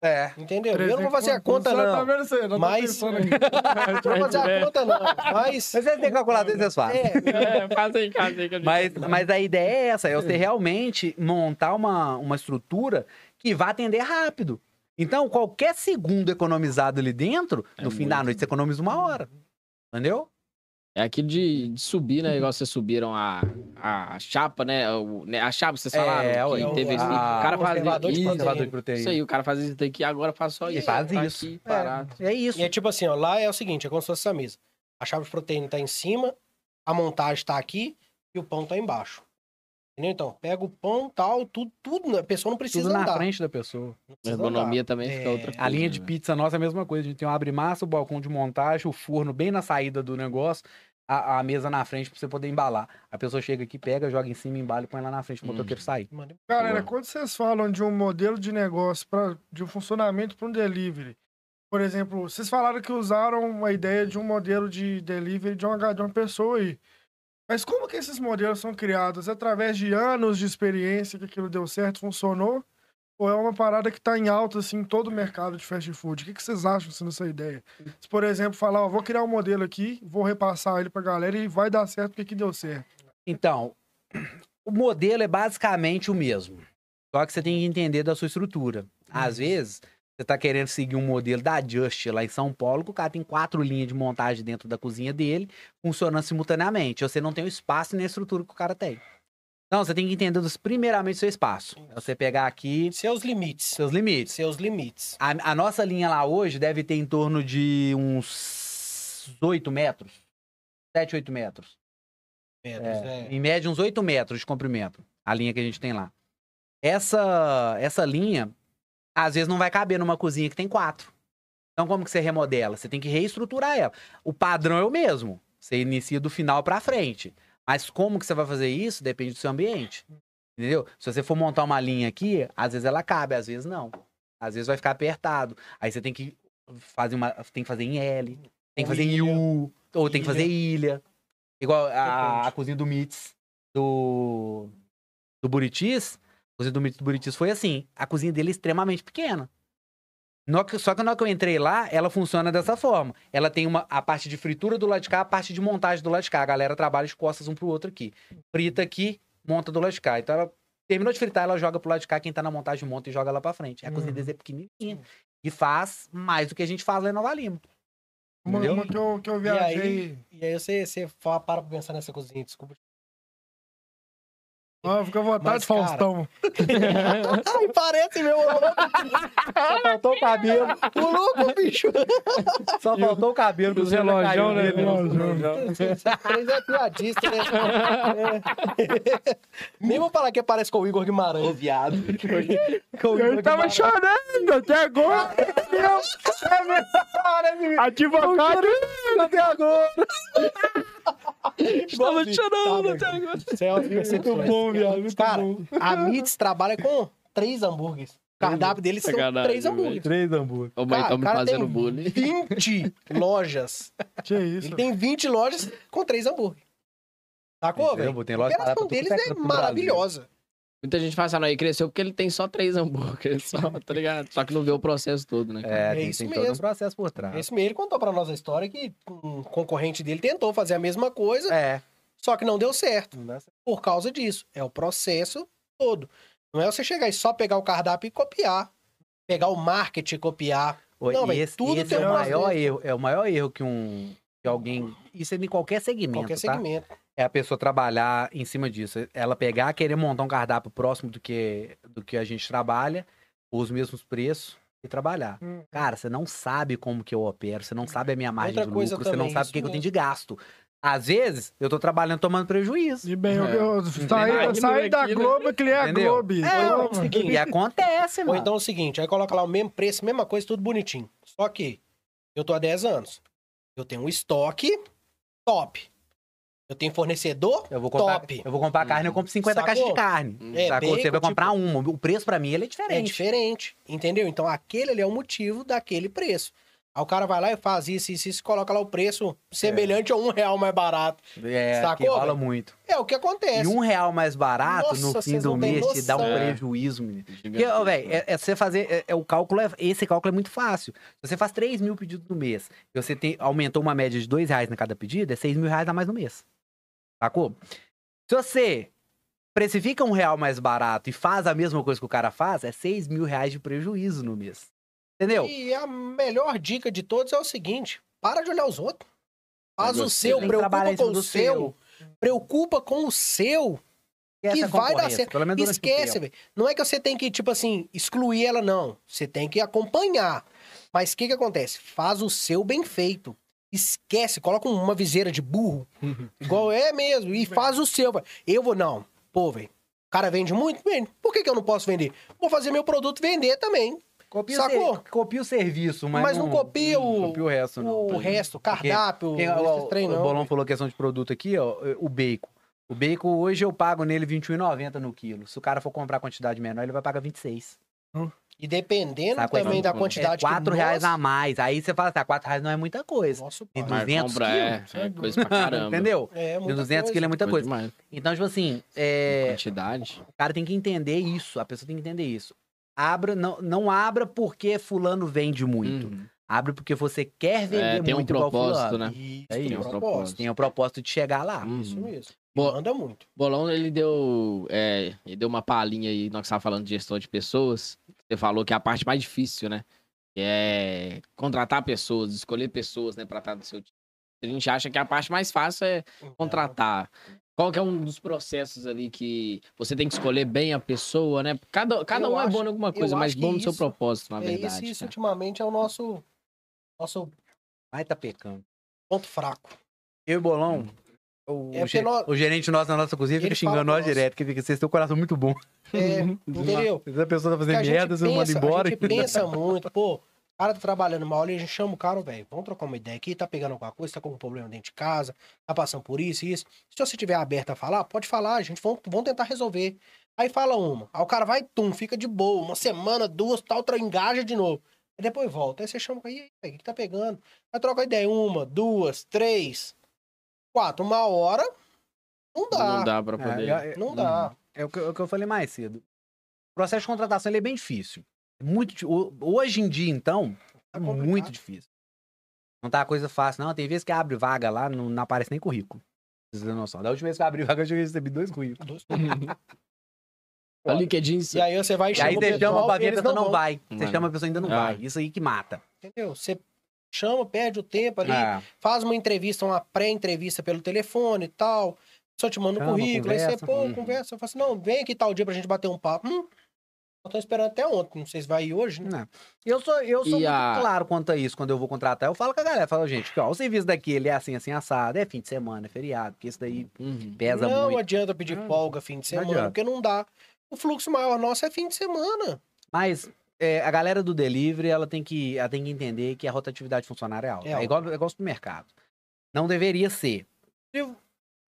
É. entendeu? Eu não vou fazer a conta, Você Tá não. vendo isso aí? Não Mas- pensando aqui. Não vou fazer a conta, não. Mas. Mas vocês têm calculador, vocês fazem. É, É, faz aí, faz aí. que a gente- Mas, mas a ideia é essa, é você realmente montar uma, uma estrutura que vá atender rápido. Então, qualquer segundo economizado ali dentro, É no fim muito. da noite você economiza uma hora. Entendeu? É aquilo de, de subir, né? Igual vocês subiram a, a chapa, né? O- né, a chapa, vocês falaram. É, que teve o- esse, a- o cara faz conservador de isso, isso aí, o cara faz isso daqui, agora faz só E isso. faz tá isso. Aqui, É, parado. é isso. E é tipo assim, ó, lá é o seguinte, é como se fosse essa mesa. A chave de proteína tá em cima, a montagem tá aqui e o pão tá embaixo. Entendeu? Então, pega o pão, tal, tudo, tudo, a pessoa não precisa Tudo na andar. frente da pessoa. A ergonomia andar. também fica É, outra coisa. A linha de né? pizza nossa é a mesma coisa. A gente tem um abre-massa, o balcão de montagem, o forno bem na saída do negócio, a, a mesa na frente pra você poder embalar. A pessoa chega aqui, pega, joga em cima, embala e põe lá na frente pro Hum. motoqueiro sair. Manda- Galera, Boa. quando vocês falam de um modelo de negócio, pra, de um funcionamento para um delivery, por exemplo, vocês falaram que usaram a ideia de um modelo de delivery de uma, de uma pessoa aí. Mas como que esses modelos são criados? Através de anos de experiência que aquilo deu certo, funcionou? Ou é uma parada que está em alta, assim, em todo o mercado de fast food? O que, que vocês acham assim, dessa ideia? Se, por exemplo, falar, ó, vou criar um modelo aqui, vou repassar ele pra galera e vai dar certo porque que deu certo. Então, o modelo é basicamente o mesmo. Só que você tem que entender da sua estrutura. Às vezes, você tá querendo seguir um modelo da Just lá em São Paulo, que o cara tem quatro linhas de montagem dentro da cozinha dele, funcionando simultaneamente. Você não tem o espaço nem a estrutura que o cara tem. Então, você tem que entender dos, primeiramente o seu espaço. É você pegar aqui Seus limites. seus limites. Seus limites. A, a nossa linha lá hoje deve ter em torno de uns 8 metros. 7, 8 metros. Metros, É, é. Em média, uns 8 metros de comprimento. A linha que a gente tem lá. Essa, essa linha, às vezes, não vai caber numa cozinha que tem quatro. Então, como que você remodela? Você tem que reestruturar ela. O padrão é o mesmo. Você inicia do final pra frente. Mas como que você vai fazer isso? Depende do seu ambiente. Entendeu? Se você for montar uma linha aqui, às vezes ela cabe, às vezes não. Às vezes vai ficar apertado. Aí você tem que fazer uma, tem que fazer em L, tem que fazer em. U, ou tem que fazer ilha. Igual a, a cozinha do Mits do do Buritis, cozinha do Mits do Buritis foi assim, a cozinha dele é extremamente pequena. Só que na hora que eu entrei lá, ela funciona dessa forma. Ela tem uma, a parte de fritura do lado de cá, a parte de montagem do lado de cá. A galera trabalha de costas um pro outro aqui. Frita aqui, monta do lado de cá. Então ela terminou de fritar, ela joga pro lado de cá. Quem tá na montagem monta e joga lá pra frente. A cozinha Uhum. deles é pequenininha. E faz mais do que a gente faz lá em Nova Lima. Uma, uma que, eu, que eu E viajei. aí, e aí você, você para pra pensar nessa cozinha, desculpa. Ó, fica à vontade, Mas, cara, Faustão. Ai, parece meu louco. Só faltou o cabelo. O louco, bicho. Só faltou o cabelo. Os relógios, né? Três é piadista, né? É. Nem vou falar que parece com o Igor Guimarães. Ô, viado. Ele tava chorando até agora. Advogado. até agora. Estava chorando até agora. É uma Muito bom, viado. Muito Cara, bom. a Mits trabalha com três hambúrgueres. O cardápio deles são Sacanagem, três hambúrgueres. Três hambúrguer. Ô, mãe, Cara, estão me o cara fazendo tem bullying. 20 lojas. Que isso. Ele tem 20 lojas com três hambúrgueres. Sacou, velho? Tem A operação tudo deles quanto é é canto do Brasil. maravilhosa. Muita gente fala assim, ah, não, aí cresceu porque ele tem só três hambúrgueres, só, tá ligado? Só que não vê o processo todo, né? cara? É, É tem, isso tem todo um mesmo. processo por trás. Esse meio ele contou pra nós a história que um concorrente dele tentou fazer a mesma coisa, É. só que não deu certo. Não certo. Por causa disso. É o processo todo. Não é você chegar e só pegar o cardápio e copiar. Pegar o marketing e copiar. Oi, Não, e esse, tudo esse tem é o maior erro. É o maior erro que um que alguém. Isso é em qualquer segmento. Qualquer tá? segmento. É a pessoa trabalhar em cima disso. Ela pegar, querer montar um cardápio próximo do que, do que a gente trabalha, os mesmos preços e trabalhar. Hum. Cara, você não sabe como que eu opero, você não sabe a minha margem Outra de lucro, você não sabe o que, que eu tenho mesmo. de gasto. Às vezes, eu tô trabalhando tomando prejuízo. E bem, eu, É. eu Imagina saí, saí da aqui, né? Globo que ele é a? Globo. É, Toma. o seguinte, E acontece, Ou mano. então é o seguinte, aí coloca lá o mesmo preço, mesma coisa, tudo bonitinho. Só que eu tô há 10 anos. Eu tenho um estoque top. Eu tenho fornecedor Eu vou comprar, top. eu vou comprar carne, eu compro 50 Sacou? caixas de carne. É, sacou? Você bacon, vai comprar tipo- uma. O preço pra mim ele é É diferente. diferente, entendeu? Então aquele ali é o motivo daquele preço. Aí o cara vai lá e faz isso, isso, isso, coloca lá o preço semelhante a um real mais barato. É, Sacou, que rola muito. É o que E acontece. um real mais barato Nossa, no fim do mês te dá um prejuízo, menino. Porque, ó, velho, é, é você fazer. É, é o cálculo é, esse cálculo é muito fácil. Se você faz 3 mil pedidos no mês e você tem, aumentou uma média de 2 reais na cada pedido, é 6 mil reais a mais no mês. Sacou? Se você precifica um real mais barato e faz a mesma coisa que o cara faz, é 6 mil reais de prejuízo no mês. Entendeu? E a melhor dica de todos é o seguinte: para de olhar os outros. Faz o seu, preocupa com o seu. Preocupa com o seu. Que vai dar certo. Pelo menos durante Esquece, velho. Não é que você tem que, tipo assim, excluir ela, não. Você tem que acompanhar. Mas o que que acontece? Faz o seu bem feito. Esquece, coloca uma viseira de burro, igual é mesmo, e faz o seu. Eu vou, não. Pô, velho, o cara vende muito? Vende. Por que, que eu não posso vender? Vou fazer meu produto vender também. Copia, Sacou? O, ser- copia o serviço, mas, Mas não copia o- copia o resto, não. o resto, cardápio, esses ó, trem, o não. Bolão falou questão de produto aqui, ó, o bacon. O bacon, hoje eu pago nele R$ 21,90 no quilo. Se o cara for comprar quantidade menor, ele vai pagar 26. E dependendo Sabe é também da é É quantidade 4 que reais nós- a mais. Aí você fala assim, ah, 4 reais não é muita coisa. Tem pai. 200 compra, é, quilos? é coisa pra caramba. Entendeu? É, De muita 200 coisa. quilos é muita coisa. demais. Então, tipo assim, é, Quantidade. o cara tem que entender isso. A pessoa tem que entender isso. Abra, não, não abra porque fulano vende muito. Uhum. Abre porque você quer vender É, tem um muito igual propósito, né? Isso, É tem isso. um Tem um propósito. Tem o propósito de chegar lá. Uhum. Isso mesmo. Bo- Manda muito. Bolão, ele deu, é, ele deu uma palhinha aí, nós que estávamos falando de gestão de pessoas. Você falou que é a parte mais difícil, né? Que é contratar pessoas, escolher pessoas, né, pra estar no seu time. A gente acha que a parte mais fácil é contratar. Qual que é um dos processos ali que você tem que escolher bem a pessoa, né? Cada, cada Eu um é acho- bom em alguma coisa, mas bom no seu propósito, na É verdade. isso, isso cara. ultimamente é o nosso, nosso Vai tá pecando. ponto fraco. Eu e o Bolão, o, É o, nós- o gerente nosso na nossa cozinha fica xingando nós direto, que fica, vocês têm um coração muito bom. É, entendeu? Se a pessoa tá fazendo merda, você manda embora. A gente pensa muito, pô, o cara tá trabalhando mal ali, a gente chama o cara, velho, vamos trocar uma ideia aqui, tá pegando alguma coisa, tá com algum problema dentro de casa, tá passando por isso e isso. Se você tiver aberto a falar, pode falar, a gente vamos, vamos tentar resolver. Aí fala uma, aí o cara vai, tum, fica de boa, uma semana, duas, tal, outra engaja de novo. Aí depois volta, aí você chama, e aí, o que tá pegando? Aí troca ideia, uma, duas, três, quatro, uma hora, não dá, Não dá pra poder. É, é- não dá. é o, que, é o que eu falei mais cedo. O processo de contratação ele é bem difícil. É Muito, hoje em dia, então, é Tá complicado. muito difícil. Não tá coisa fácil, não. Tem vezes que abre vaga lá, não, não aparece nem currículo. Pra Vocês terem noção. Da última vez que eu abri vaga, eu já recebi dois currículos. Dois- A LinkedIn, E aí você vai E aí o você chama pra e ver, a pessoa não vão. vai. Você chama a pessoa ainda não Ah. vai. Isso aí que mata. Entendeu? Você chama, perde o tempo ali, É. faz uma entrevista, uma pré-entrevista pelo telefone e tal. Só te manda um Chama, currículo, aí você, conversa. pô, Uhum. conversa. Eu falo assim, não, vem aqui tal dia pra gente bater um papo. Hum, eu tô esperando até ontem, não sei se vai ir hoje, né? Não. Eu sou, eu sou E muito a- claro quanto a isso quando eu vou contratar. Eu falo com a galera, falo, gente, que, ó, o serviço daquele é assim, assim, assado, é fim de semana, é feriado, porque isso daí Uhum. pesa não muito. adianta pedir Não, folga fim de semana, adianta. porque não dá. O fluxo maior nosso é fim de semana. Mas é, a galera do delivery, ela tem, que, ela tem que entender que a rotatividade funcionária é alta. É É, igual, é igual ao mercado. Não deveria ser. Se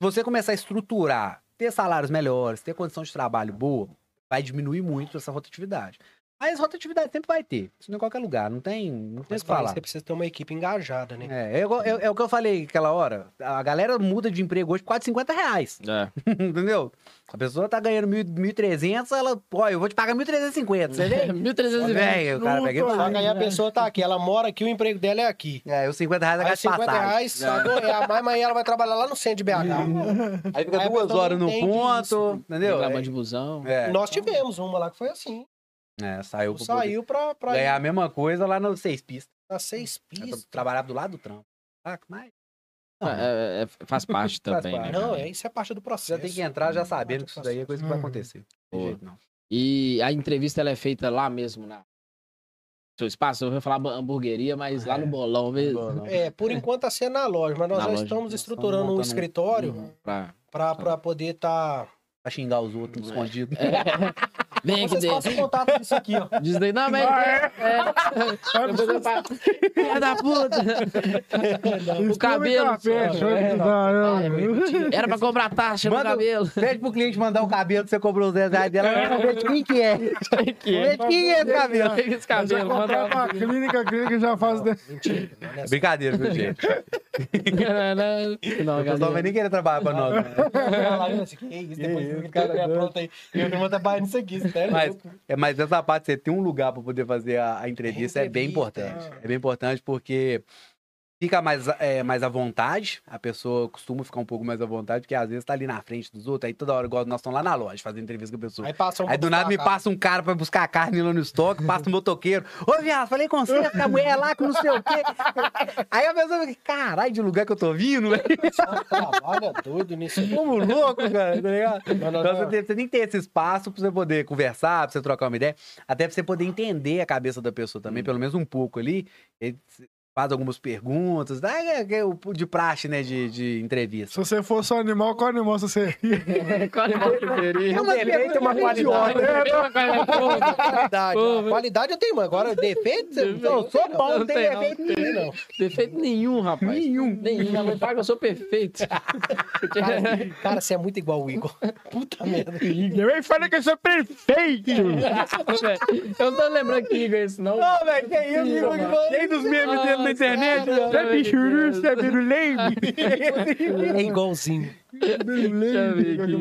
você começar a estruturar, ter salários melhores, ter condição de trabalho boa, vai diminuir muito essa rotatividade. Mas rotatividade sempre vai ter. Isso em qualquer lugar. Não tem, não tem Mas que falar. você precisa ter uma equipe engajada, né? É, é, igual- é- é o que eu falei aquela hora. A galera muda de emprego hoje por quase 50 reais. É. Entendeu? A pessoa tá ganhando mil- 1.300, ela, ó, eu vou te pagar 1.350, você vê? 1320. Velho, o cara e vai. Só que aí a pessoa tá aqui, ela mora aqui, o emprego dela é aqui. É, os 50 reais é gasto de 50 passagem. reais? É, a mais, mas ela vai trabalhar lá no centro de BH. Aí fica Aí duas horas no ponto, isso. entendeu? Reclamando de busão. É, Nós tivemos uma lá que foi assim. É, saiu pra Saiu pra, pra ganhar ir a mesma coisa lá no seis pistas. nas seis Eu pistas. trabalhava do lado do trampo. Ah, mas... Não, É, é, faz parte Faz também, parte. né? Não, cara? é, isso é parte do processo. já tem que entrar já sabendo que isso daí é coisa que vai acontecer. Não tem jeito, não. E a entrevista ela é feita lá mesmo, na seu espaço. Eu vou falar hamburgueria, mas lá no bolão mesmo. É, por enquanto tá sendo na loja, mas nós Na já loja. estamos estruturando um montando um- escritório Uhum. Pra- pra, pra poder tá. Pra xingar os outros É. escondido. Vem aqui Vocês dentro. o contato disso aqui, ó. Diz daí, não, mas. É. Filha da puta! o cabelo. Café, show de caramba. Era pra cobrar taxa no Manda- cabelo. Pede pro cliente mandar o cabelo que você cobrou os 10 reais dela. Ela vê de quem que é. Que Vê de quem é esse cabelo. Esse Já cabelo, comprar manda. pra clínica, a clínica já faz. Mentira, não é. Brincadeira, viu, gente? Não, O pessoal vai nem querer trabalhar pra nós. né? Assim, que isso, depois o cara tiver pronto aí. Eu não vou trabalhar nisso aqui, você tá Mas, louco? é, mas essa parte, você ter um lugar pra poder fazer a, a entrevista é bem Entrevista, importante. É bem importante porque fica mais, é, mais à vontade, a pessoa costuma ficar um pouco mais à vontade, porque às vezes tá ali na frente dos outros, aí toda hora, igual nós estamos lá na loja fazendo entrevista com a pessoa. Aí passa um Aí do nada me passa um cara pra buscar a carne lá no estoque, passa um motoqueiro. Ô, viado, falei com você, a mulher é lá com não sei o quê. Aí a pessoa fica, caralho, de lugar que eu tô vindo, velho. Trabalha doido nisso. Como louco, cara, tá ligado? Não, não, Então você você tem que ter esse espaço pra você poder conversar, pra você trocar uma ideia, até pra você poder entender a cabeça da pessoa também, Hum. pelo menos um pouco ali. Faz algumas perguntas, dá é, é o de praxe, né, de, de Se entrevista. você fosse um animal, qual animal você seria? Qual animal você seria? É uma defeito, uma qualidade. Uma qualidade. Qualidade. Eu tenho, agora defeito, não Eu sou bom, não Não tem não, defeito tem, nenhum. não. Defeito nenhum, rapaz. Nenhum. Nenhum. Minha mãe fala que eu sou perfeito. Cara, cara, você é muito igual o Igor. Puta merda. Eu nem falei que eu sou perfeito! eu não tô lembrando que Igor é isso, não. Ô, velho, que isso, Igor? Cheio dos memes dele na internet. Nossa, ó. Você é bichuru, você é biruleme? É igualzinho. Aqui.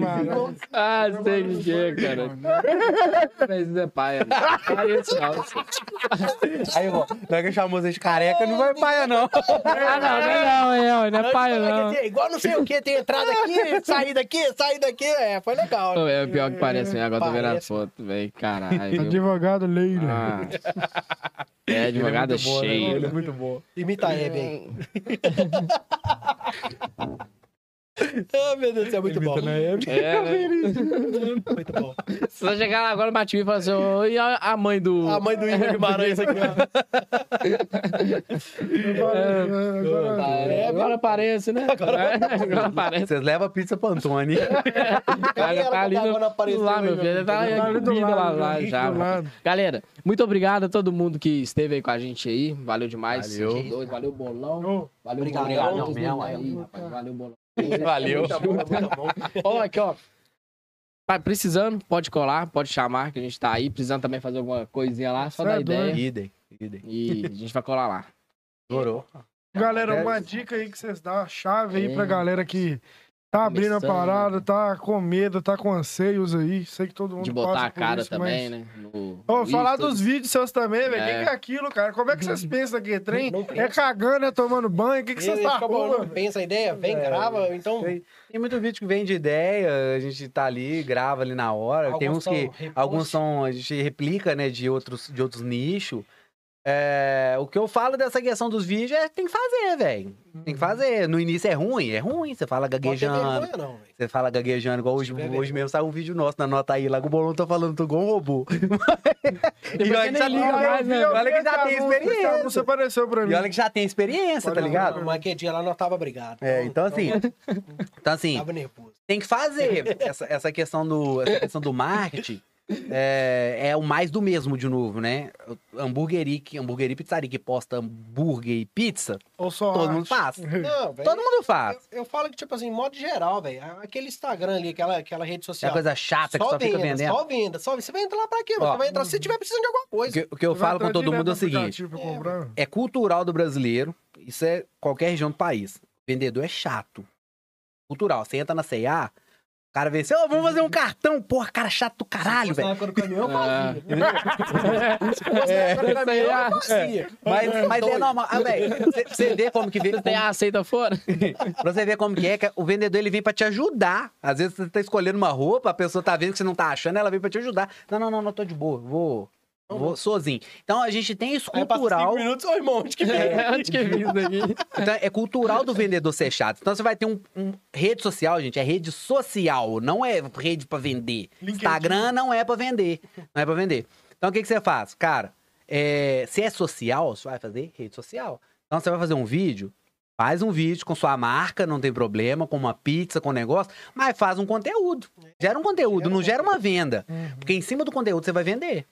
Ah, sei o que é, cara. Mas isso é paia. Isso não. Aí, ó, não é que chamou você de careca, não vai paia, não. Ah, não, não, não, é, não é paia, não. É igual não sei o que, tem entrada aqui, saída aqui, saída aqui. É, foi legal. É o pior que parece, né? Agora tô vendo a foto, velho. Caralho. Advogado Leila. Ah. É, é muito bom, né? cheia. Ele é muito bom. Imita a Hebe aí. Ah, meu Deus do céu, muito bom. É, né? Muito bom. Se você chegar lá agora, bate e fala assim, "Ô, e a a mãe do... A mãe do Igor Guimarães aqui, ó. Agora, É, agora aparece, né? Agora, agora aparece. Vocês levam a pizza pro Antônio. Cara, tá ali no, agora apareceu lá, aí, meu filho. Tá Tá ali do lá, lado, lá já. Galera, muito obrigado a todo mundo que esteve aí com a gente aí. Valeu demais. Valeu. Valeu, bolão. Valeu, Obrigado, mesmo, aí. rapaz. Valeu, bolão. Valeu. Bom, muito bom. Ó, aqui, ó. Tá precisando, pode colar, pode chamar, que a gente tá aí. Precisando também fazer alguma coisinha lá, só dar é ideia. Idem, idem. E a gente vai colar lá. Adorou. Galera, É. uma dica aí que vocês dão, a chave aí É. pra galera que tá abrindo a parada, tá com medo, tá com anseios aí. Sei que todo mundo De passa botar a cara isso, também, mas... né? No, no falar dos vídeos seus também, velho. O É. que, que é aquilo, cara? Como é que vocês pensam que trem? Não É cagando, é tomando banho? O que, que vocês tá rua? pensa a ideia, vem, É, grava, então... Tem, tem muito vídeo que vem de ideia, a gente tá ali, grava ali na hora. tem uns Alguns que. Alguns são. A gente replica, né, de outros, de outros nichos. É, o que eu falo dessa questão dos vídeos é tem que fazer, velho. Tem que fazer. No início é ruim, é ruim. Você fala gaguejando. não. Você fala gaguejando, igual hoje, hoje mesmo saiu um vídeo nosso na nota aí, lá que o Bolão tá falando tô igual um robô. E olha que já nem liga liga mais, mais, né? Olha que já tem experiência. Você apareceu pra mim. E olha que já tem experiência, tá ligado? Mas que dia lá não tava brigado. É, então assim. Então assim, Tava nervoso. tem que fazer. Essa, essa questão do, essa questão do marketing é, é o mais do mesmo de novo, né? Hamburgueria, que- hamburgueria e pizzaria que posta hambúrguer e pizza, Ou só todo arte? mundo faz. Não, velho. Todo mundo faz. Eu, eu falo que, tipo assim, em modo geral, velho, aquele Instagram ali, aquela, aquela rede É social. coisa chata que só fica venda, vendendo. Só venda, só Você vai entrar lá pra quê? Ó. Você vai entrar se tiver precisando de alguma O coisa. que, o que eu falo com todo mundo é o seguinte: é cultural do brasileiro, isso é qualquer região do país. Vendedor é chato. Cultural. Você entra na CA, o cara vê assim, ô, vamos fazer um cartão. Porra, cara chato do caralho, Se fosse na velho. época do caminhão, eu fazia. Se fosse na época do caminhão, eu fazia. Mas, mas é Doido. normal. Ah, velho, você- vê como que vê. Você tem a aceita fora? Pra você ver como que é, que o vendedor ele vem pra te ajudar. Às vezes você tá escolhendo uma roupa, a pessoa tá vendo que você não tá achando, ela vem pra te ajudar. Não, não, não, não, tô de boa, vou, vou sozinho. Então a gente tem isso cultural. cinco minutos, ô irmão, onde que vem? Onde que é isso aqui? Então é cultural do vendedor ser chato. Então você vai ter um, um- rede social, gente, é rede social, não é rede pra vender. LinkedIn. Instagram não é pra vender, não é pra vender. Então o que que você faz? Cara, é, se é social, você vai fazer rede social. Então você vai fazer um vídeo, Faz um vídeo com sua marca, não tem problema, com uma pizza, com um negócio, mas faz um conteúdo. Gera um conteúdo, não gera uma venda. Uhum. Porque em cima do conteúdo você vai vender.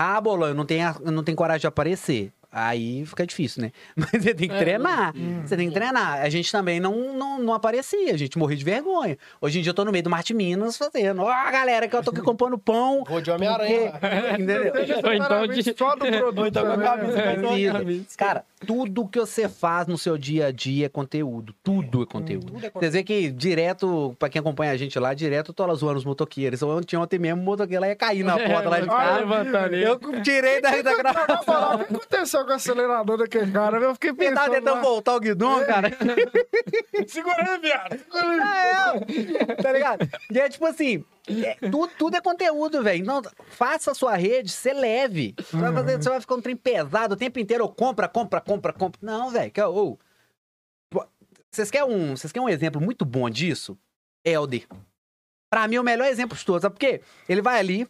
Ah, eu não tenho, não tenho coragem de aparecer. Aí fica difícil, né? Mas você tem que É, treinar. Uhum. Você tem que treinar. A gente também não, não, não aparecia, a gente morria de vergonha. Hoje em dia eu tô no meio do Marte Minas fazendo. Ó, galera, que eu tô aqui comprando pão. Vou de Homem-Aranha. Entendeu? Então de- Só do produto. Ou então com a também, camisa, é. Cara, tudo que você faz no seu dia a dia é conteúdo. Tudo é conteúdo. Tudo é Vocês veem que direto, pra quem acompanha a gente lá, direto eu tô lá zoando os motoqueiros. Ontem, ontem mesmo, o motoqueiro lá ia cair na porta lá de Ah, casa. levantando ele. Eu tirei da, da gravação. o que aconteceu com o acelerador daquele cara? Eu fiquei Ele pensando. tava tentando lá. voltar o guidão, cara. Segura aí, viado. Segura aí. É, tá ligado? E é tipo assim, é, tudo, tudo é conteúdo, velho. Então, faça a sua rede, ser leve. Você vai, fazer, você vai ficar um trem pesado o tempo inteiro, ou compra, compra, compra, compra. Não, velho. ou- pô, Vocês querem um, vocês querem um exemplo muito bom disso? Helder. Pra mim, é o melhor exemplo de todos. Sabe por quê? Ele vai ali,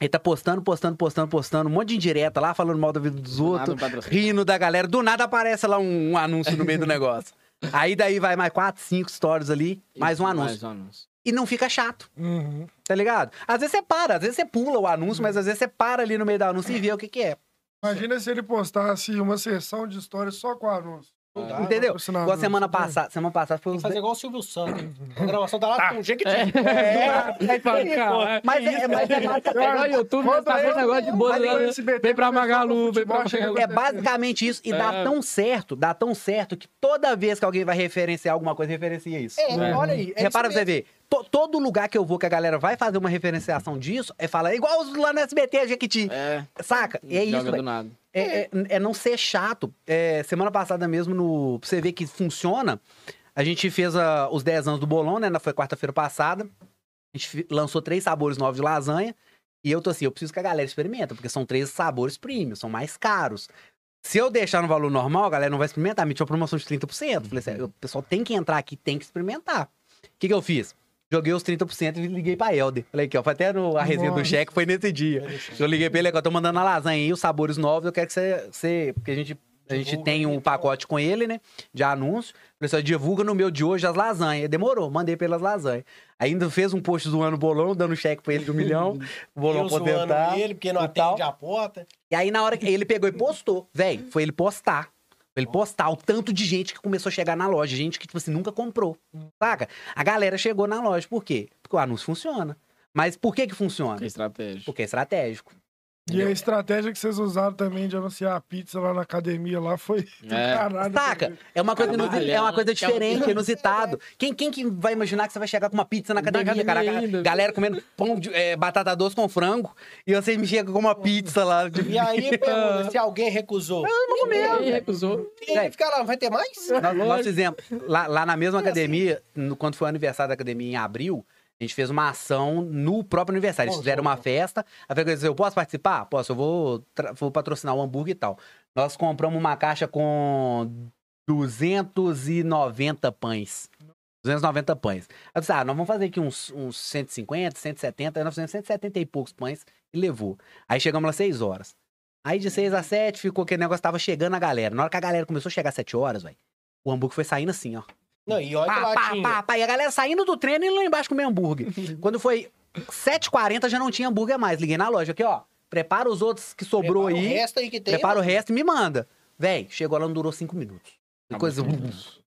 ele tá postando, postando, postando, postando, um monte de indireta lá, falando mal da vida dos outros, Nada patrocínio. rindo da galera. Do nada aparece lá um, um anúncio no meio do negócio. Aí daí vai mais quatro, cinco stories ali, mais um anúncio. Mais um anúncio. E não fica chato, Uhum. tá ligado? Às vezes você para, às vezes você pula o anúncio, mas às vezes você para ali no meio do anúncio e vê o que que é. Imagina se ele postasse uma sessão de histórias só com anúncio. Dá. Entendeu? Igual semana entendeu? passada, semana passada foi Tem que fazer igual o Silvio Santos. A programação tá lá com jeito que É, é Cara, Mas é, mas é, basic- É igual o YouTube, tá fazendo negócio de boa. Né? o SBT Vem pra Magalu, vem pra Magalu. é basicamente isso. E dá É. tão certo, dá tão certo que toda vez que alguém vai referenciar alguma coisa, referencia isso. É, É. olha aí. É Repara pra você ver. To- todo lugar que eu vou que a galera vai fazer uma referenciação disso, é falar igual os lá no SBT, a Jequiti. É, Saca? E é isso, velho. Nada. É, é- é não ser chato. É, semana passada mesmo, no, pra você ver que funciona, a gente fez a- os 10 anos do bolão, né? Foi quarta-feira passada. A gente lançou três sabores novos de lasanha. E eu tô assim, eu preciso que a galera experimenta, porque são três sabores premium, são mais caros. Se eu deixar no valor normal, a galera não vai experimentar. Me tinha uma promoção de 30%. Falei assim, o pessoal tem que entrar aqui, tem que experimentar. O que, que eu fiz? Joguei os 30% e liguei pra Helder. Falei aqui, ó, foi até no, a resenha do Nossa. cheque, foi nesse dia. Eu liguei pra ele, ó, tô mandando a lasanha aí, os sabores novos, eu quero que você... você porque a gente, a gente Divulga tem um então. pacote com ele, né, de anúncio. Falei assim, ó, divulga no meu de hoje as lasanhas. Demorou, mandei pelas lasanhas. Ainda fez um post zoando o bolão, dando cheque pra ele de um milhão. O bolão zoando aposentar. ele, porque não e tal. atende a porta. E aí, na hora que ele pegou e postou, velho, foi ele postar. Foi ele postar o tanto de gente que começou a chegar na loja. Gente que, tipo assim, nunca comprou. Saca? A galera chegou na loja. Por quê? Porque o anúncio funciona. Mas por que que funciona? Que estratégia. Porque é estratégico. E a estratégia que vocês usaram também de anunciar a pizza lá na academia lá foi É. caralho. Saca? É uma coisa, é uma coisa que é um- diferente, inusitado. Quem, quem que vai imaginar que você vai chegar com uma pizza na academia, academia cara? Galera comendo pão de, é, batata doce com frango e você me chega com uma pizza lá. E aí, pergunta, se alguém recusou. Ninguém recusou. E aí fica lá, vai ter mais? Nós, nós fizemos, lá, lá na mesma academia, no- quando foi o aniversário da academia em abril, a gente fez uma ação no próprio aniversário. Eles fizeram uma festa. A freguesia disse, eu posso participar? Posso, eu vou, vou patrocinar o hambúrguer e tal. Nós compramos uma caixa com 290 pães. 290 pães. Eu disse, ah, nós vamos fazer aqui uns, uns 150, 170, aí nós fizemos 170 e poucos pães e levou. Aí chegamos lá 6 horas. Aí de 6 a 7 ficou aquele negócio, tava chegando a galera. Na hora que a galera começou a chegar às 7 horas, velho, o hambúrguer foi saindo assim, ó. Não, e olha que Pá, lá pá, tinha. pá, pá. E a galera saindo do treino e indo lá embaixo comer hambúrguer. Quando foi 7h40 já não tinha hambúrguer mais. Liguei na loja aqui, ó. Prepara os outros que sobrou Prepara aí. O resto aí que tem. prepara o resto e me manda. Véi, chegou lá, não durou 5 minutos. Acabou. Coisa.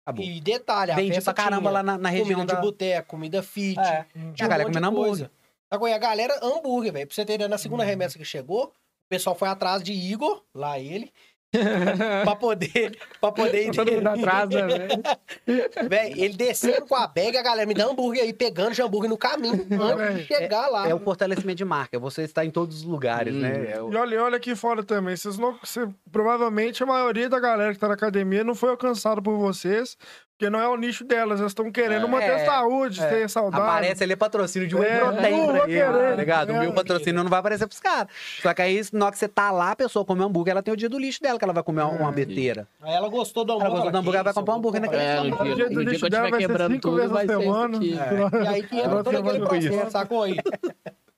Acabou. E detalhe, a Vendi festa pra caramba tinha lá na, na região comida da... de boteco, comida fit. É. tinha A galera um comendo hambúrguer. Agora, a galera, hambúrguer, velho. Pra você ter ideia, na segunda Uhum. remessa que chegou, o pessoal foi atrás de Igor, lá ele, pra poder, pra poder Todo mundo atrás, né, velho? Ele descendo com a bag, a galera me dá hambúrguer aí, pegando de hambúrguer no caminho, antes de chegar lá. É o fortalecimento de marca. Você está em todos os lugares, Hum. né? É o- E olha, olha aqui fora também. Vocês não, você- provavelmente a maioria da galera que tá na academia não foi alcançada por vocês, porque não é o nicho delas. Elas estão querendo É. manter É. saúde, É. ter saudável. Aparece ali patrocínio de whey É, protein não pra vou ele, querer. tá ligado? O É. meu patrocínio não vai aparecer pros caras. Só que aí, na hora que você tá lá, a pessoa come hambúrguer, ela tem o dia do lixo dela, que ela vai comer uma, É. uma beteira. Aí ela gostou do hambúrguer. Ela gostou do "Que hambúrguer, vai isso, comprar um hambúrguer naquele É, no hambúrguer." dia, do dia que eu dela estiver vai ser cinco vezes vai na semana. E aí que entra Ela todo aquele processo, sacou aí?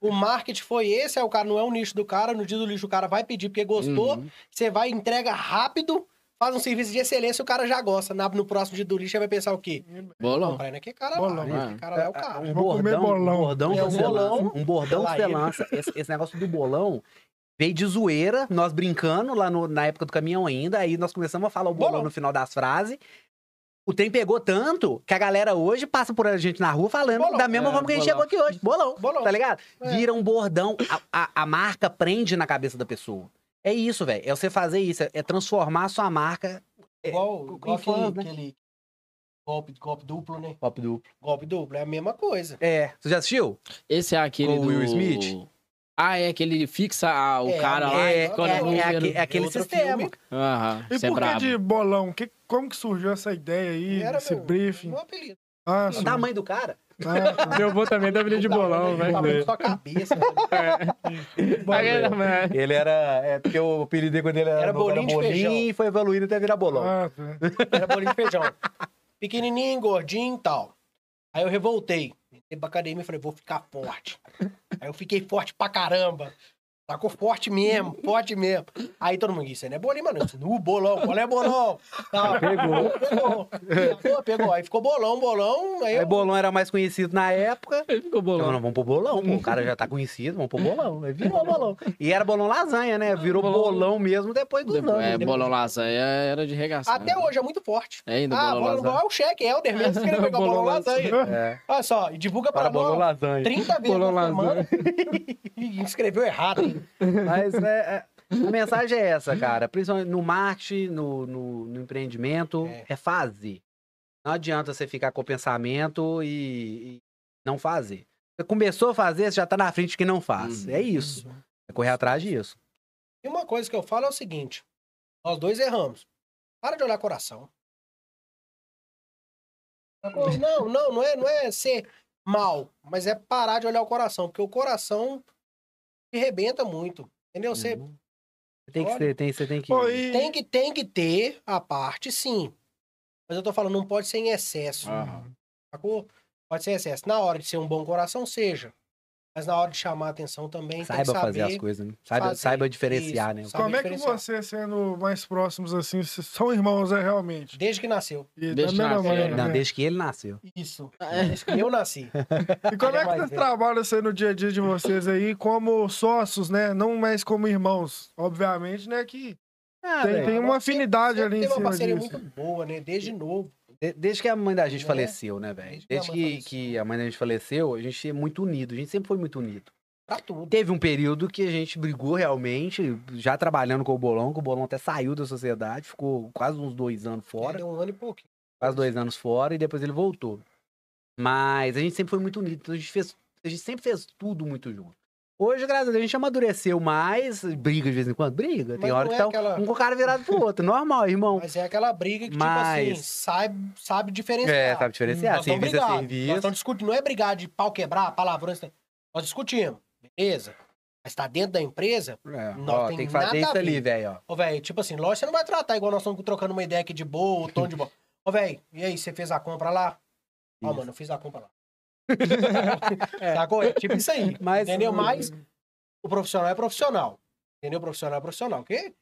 O marketing foi esse, aí o cara não é o nicho do cara, no dia do lixo o cara vai pedir porque gostou, Uhum. você vai, entrega rápido, faz um serviço de excelência, o cara já gosta. Na- No próximo dia do lixo, vai pensar o quê? Bolão. Comprar naquele cara Bolão, lá. né? Aquele cara lá é o cara. Um Vou comer bordão, bolão. um bordão É, que um você bolão. lança. Um bordão que Lá você ele. lança. Esse, esse negócio do bolão veio de zoeira, nós brincando lá no- na época do caminhão ainda. Aí nós começamos a falar o bolão, Bolão. no final das frases. O trem pegou tanto que a galera hoje passa por a gente na rua falando Bolão. da mesma É, forma que a gente bolão. chegou aqui hoje. Bolão. Bolão. Tá ligado? É. Vira um bordão. A, a- a marca prende na cabeça da pessoa. É isso, velho. É você fazer isso. É transformar a sua marca. Igual, com igual fãs, aquele, né? aquele golpe, golpe duplo, né? Pop duplo. Golpe duplo, é a mesma coisa. É. Você já assistiu? Esse é aquele Com o do... Will Smith? Ah, é que ele fixa a- o É, cara lá É, escolhe é, é aque- é aquele outro sistema. Aham, E é por que de bolão? Que, como que surgiu essa ideia aí, Era esse meu, briefing? meu apelido. Ah, O tamanho do cara. Ah. Meu avô também deve de bolão, tamanho velho. da sua cabeça. Ele era. É porque o apelido dele quando ele era, Era novo bolinho de feijão. e foi evoluindo até virar bolão. Ah, tá. Era bolinho de feijão. Pequenininho, gordinho e tal. Aí eu revoltei. Entrei pra academia e falei, vou ficar forte. Aí eu fiquei forte pra caramba. Sacou forte mesmo, forte mesmo. Aí todo mundo disse, isso aí não é bolinho, mano. Disse, no bolão, qual é bolão? Tá, Pegou. Pegou. Pegou, pegou. Aí ficou bolão, bolão. Aí Aí eu... bolão era mais conhecido na época. Ele ficou Então, bolão. não, vamos pro bolão, pô. O cara já tá conhecido, vamos pro bolão. Aí virou bolão. E era bolão lasanha, né? Virou bolão mesmo depois dos Depois, anos. é, né? bolão lasanha era de regaçar. Até hoje é muito forte. É ainda Ah, bolão bolão, lasanha. é o cheque, é o mesmo escreveu igual Bolão bolão lasanha. É. Olha só, divulga pra Para bolão lasanha. 30 vezes Bolão na semana. lasanha. E escreveu errado. Mas é, é, a mensagem é essa, cara. Principalmente no marketing, no, no, no empreendimento, É. é. fazer. Não adianta você ficar com o pensamento e, e não fazer. Você começou a fazer, você já tá na frente de quem não faz. Uhum. É isso. É correr atrás disso. E uma coisa que eu falo é o seguinte: nós dois erramos. Para de olhar coração. Não, não, não é, não é ser mal, mas é parar de olhar o coração, porque o coração te rebenta muito. Entendeu? Você Uhum. Tem que ser, tem, você tem que. E- tem que, tem que ter a parte, sim. Mas eu tô falando, não pode ser em excesso. Aham. Sacou? Pode ser em excesso. Na hora de ser um bom coração, seja. Mas na hora de chamar a atenção também Saiba tem que fazer as coisas, né? Saiba, fazer. saiba diferenciar, Isso, né? sabe Como é que diferenciar. você, sendo mais próximos assim, são irmãos, é realmente? Desde que nasceu. E Desde que nasceu, maneira, Não, né? desde que ele nasceu. Isso. Desde que eu nasci. E como é é que vocês trabalham isso aí no dia a dia de vocês aí, como sócios, né? Não mais como irmãos. Obviamente, né? Que Ah, tem, tem uma afinidade Sempre ali em Tem uma cima parceria disso. muito boa, né? Desde novo. De- Desde que a mãe da gente Né? faleceu, né, velho? Desde que a Desde mãe que, a mãe da gente faleceu, a gente é muito unido. A gente sempre foi muito unido. Pra tudo. Teve um período que a gente brigou realmente, já trabalhando com o Bolão, que o Bolão até saiu da sociedade, ficou quase uns dois anos fora, Deu um ano e pouquinho. quase dois anos fora, e depois ele voltou. Mas a gente sempre foi muito unido, então a gente, fez, a gente sempre fez tudo muito junto. Hoje, graças a Deus, a gente amadureceu mais, briga de vez em quando, briga. Tem Mas hora não que é tá aquela- um com o cara virado pro outro, normal, irmão. Mas é aquela briga que, Mas- tipo assim, sabe, sabe diferenciar. É, sabe diferenciar, estamos serviço é serviço. Nós estamos discutindo. Não é brigar de pau quebrar, palavrões. Nós discutimos. Beleza. Mas tá dentro da empresa, É, Não ó, tem tem que fazer nada isso ali, velho, ó. ô, velho, tipo assim, lógico, você não vai tratar igual nós estamos trocando uma ideia aqui de boa, o tom de boa. Ô, velho, e aí, você fez a compra lá? Ó, mano, eu fiz a compra lá. Sacou? É tipo isso aí. Mas- Entendeu? Mas o profissional é profissional. Entendeu? O profissional é profissional. Porque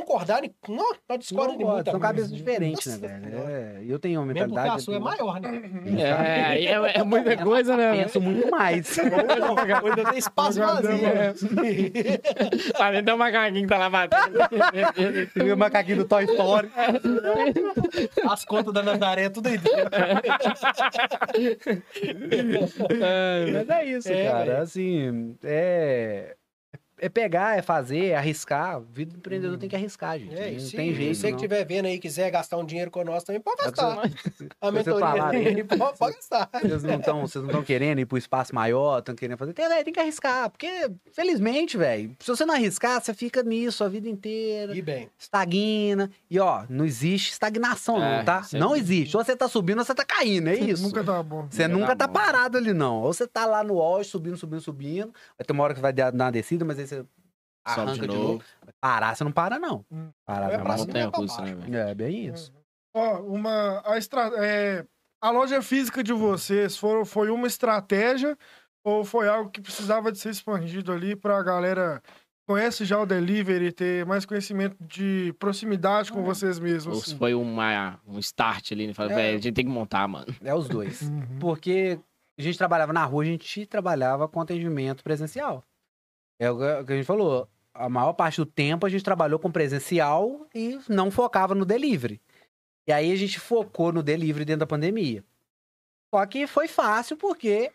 concordar, em- não, nós discordamos de muita são cabeças diferentes, né, velho? É, eu tenho uma Mesmo porque mentalidade... a sua é maior, né? É, aí é, é muita coisa, né? Penso muito mais. Hoje eu tenho espaço vazio. Parece até o macaquinho que tá lá batendo. o macaquinho do Toy Story. As contas da Nazaré, tudo aí dentro. Mas é isso, É, cara. Assim, é... É pegar, é fazer, é arriscar. Vida do empreendedor tem que arriscar, gente. É, não se tem jeito, você que estiver vendo aí e quiser gastar um dinheiro com nós também, pode É o gastar. você- A mentoria né? dele, pode, pode gastar. Vocês não estão vocês não estão querendo ir pro espaço maior, estão querendo fazer. Tem, tem que arriscar, porque, felizmente, velho, se você não arriscar, você fica nisso a vida inteira, E bem, estagna. E ó, não existe estagnação, É, não, tá? sempre. Não existe. Ou você tá subindo ou você tá caindo, é isso. Nunca tá bom. Você Nunca nunca tá tá bom. parado ali, não. Ou você tá lá no auge, subindo, subindo, subindo. Vai ter uma hora que você vai dar dar uma descida, mas aí você Sobe arranca de novo. Parar, você não para, não. Hum. Parar, É não. pra não. cima. Montanha pra russa, né? É, bem isso. Ó, uma. A, estra... é, a loja física de vocês foram, foi uma estratégia ou foi algo que precisava de ser expandido ali pra galera conhece já o delivery, ter mais conhecimento de proximidade com vocês mesmos. Ou se foi uma, um start ali, né? Fala, É. velho, a gente tem que montar, mano. É os dois. Uhum. Porque a gente trabalhava na rua, a gente trabalhava com atendimento presencial. É o que a gente falou. A maior parte do tempo a gente trabalhou com presencial e não focava no delivery. E aí a gente focou no delivery dentro da pandemia. Só que foi fácil porque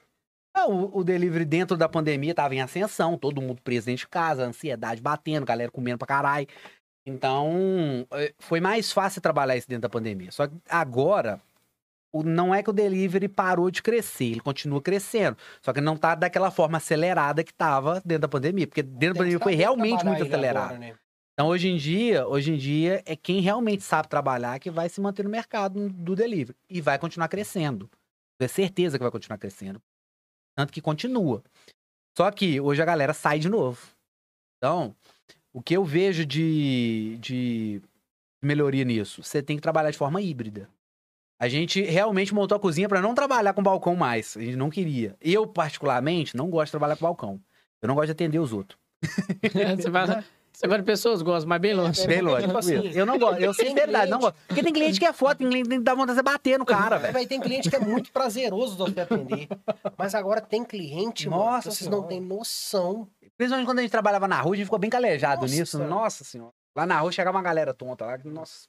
ah, o, o delivery dentro da pandemia estava em ascensão, todo mundo preso dentro de casa, ansiedade batendo, galera comendo pra caralho. Então, eh, foi mais fácil trabalhar isso dentro da pandemia. Só que agora, o- não é que o delivery parou de crescer, ele continua crescendo. Só que não tá daquela forma acelerada que tava dentro da pandemia. Porque dentro da pandemia foi realmente muito ele acelerado. agora, né? Então, hoje em dia, hoje em dia, é quem realmente sabe trabalhar que vai se manter no mercado do delivery. E vai continuar crescendo. É certeza que vai continuar crescendo. Tanto que continua. Só que hoje a galera sai de novo. Então, o que eu vejo de, de melhoria nisso? Você tem que trabalhar de forma híbrida. A gente realmente montou a cozinha para não trabalhar com balcão mais. A gente não queria. Eu, particularmente, não gosto de trabalhar com balcão. Eu não gosto de atender os outros. você fala, de pessoas, gosta, mas bem longe. É, Bem lógico. tipo assim, eu não gosto. Eu, tem sinceridade, não cliente- gosto. Porque tem cliente que é foda, tem cliente que dá vontade de bater no cara, velho. tem cliente que é muito prazeroso de você atender. Mas agora tem cliente, mano, Nossa que vocês não têm noção. Principalmente quando a gente trabalhava na rua, a gente ficou bem calejado Nossa nisso. Senhora. Nossa senhora. Lá na rua chegava uma galera tonta lá. que, Nossa.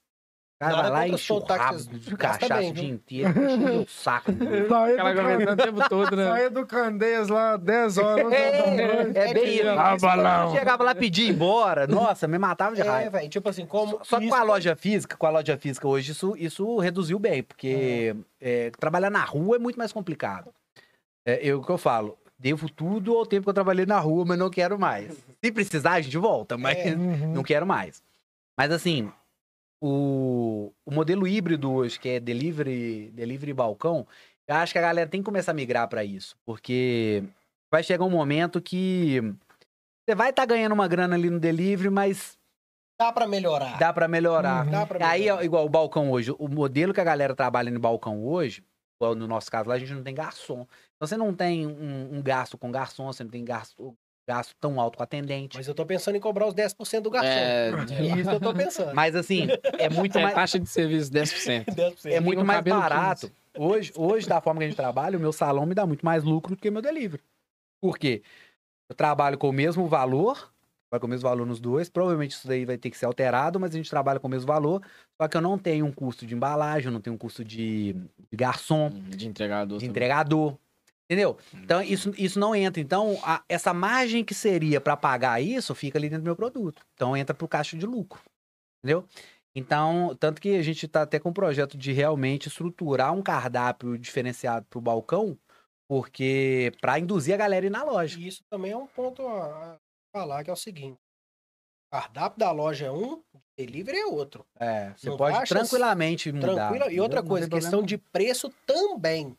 Cara vai lá e enche o os táxis, rabo de cachaça bem, o dia inteiro. enche o saco. Aquela do, can... o tempo todo, né? Saía do Candeias lá 10 horas. 11 horas da noite. É, é bem isso. Ah, balão. Chegava lá pedir embora. Nossa, me matava de É, raiva. velho, tipo assim, como. Só que com a loja física, com a loja física hoje, isso, isso reduziu bem, porque é, trabalhar na rua é muito mais complicado. É, eu o que eu falo, devo tudo ao tempo que eu trabalhei na rua, mas não quero mais. Se precisar, a gente volta, mas É. Uhum. não quero mais. Mas assim, o, o modelo híbrido hoje, que é delivery, delivery balcão, eu acho que a galera tem que começar a migrar para isso, porque vai chegar um momento que você vai estar ganhando uma grana ali no delivery, mas Dá pra melhorar. dá para melhorar. Uhum. Dá pra Aí, melhorar. ó, igual o balcão hoje, o modelo que a galera trabalha no balcão hoje, no nosso caso lá, a gente não tem garçom. Então você não tem um, um gasto com garçom, você não tem gasto, gasto tão alto com atendente. Mas eu tô pensando em cobrar os 10% do garçom. É, É isso eu tô pensando. Mas assim, é muito é mais, taxa de serviço 10%. 10%. é muito mais barato. Hoje, hoje, da forma que a gente trabalha, o meu salão me dá muito mais lucro do que o meu delivery. Por quê? Eu trabalho com o mesmo valor, vai com o mesmo valor nos dois. Provavelmente isso daí vai ter que ser alterado, mas a gente trabalha com o mesmo valor. Só que eu não tenho um custo de embalagem, eu não tenho um custo de, de garçom, De entregador. de também. entregador. Entendeu? Então, isso, isso não entra. Então, a- essa margem que seria para pagar isso fica ali dentro do meu produto. Então, entra pro caixa de lucro. Entendeu? Então, tanto que a gente tá até com um projeto de realmente estruturar um cardápio diferenciado pro balcão, porque para induzir a galera a ir na loja. E isso também é um ponto a falar, que é o seguinte. O cardápio da loja é um, o delivery é outro. É, você Não pode tranquilamente mudar. Tranquilo. E outra coisa, questão de preço também.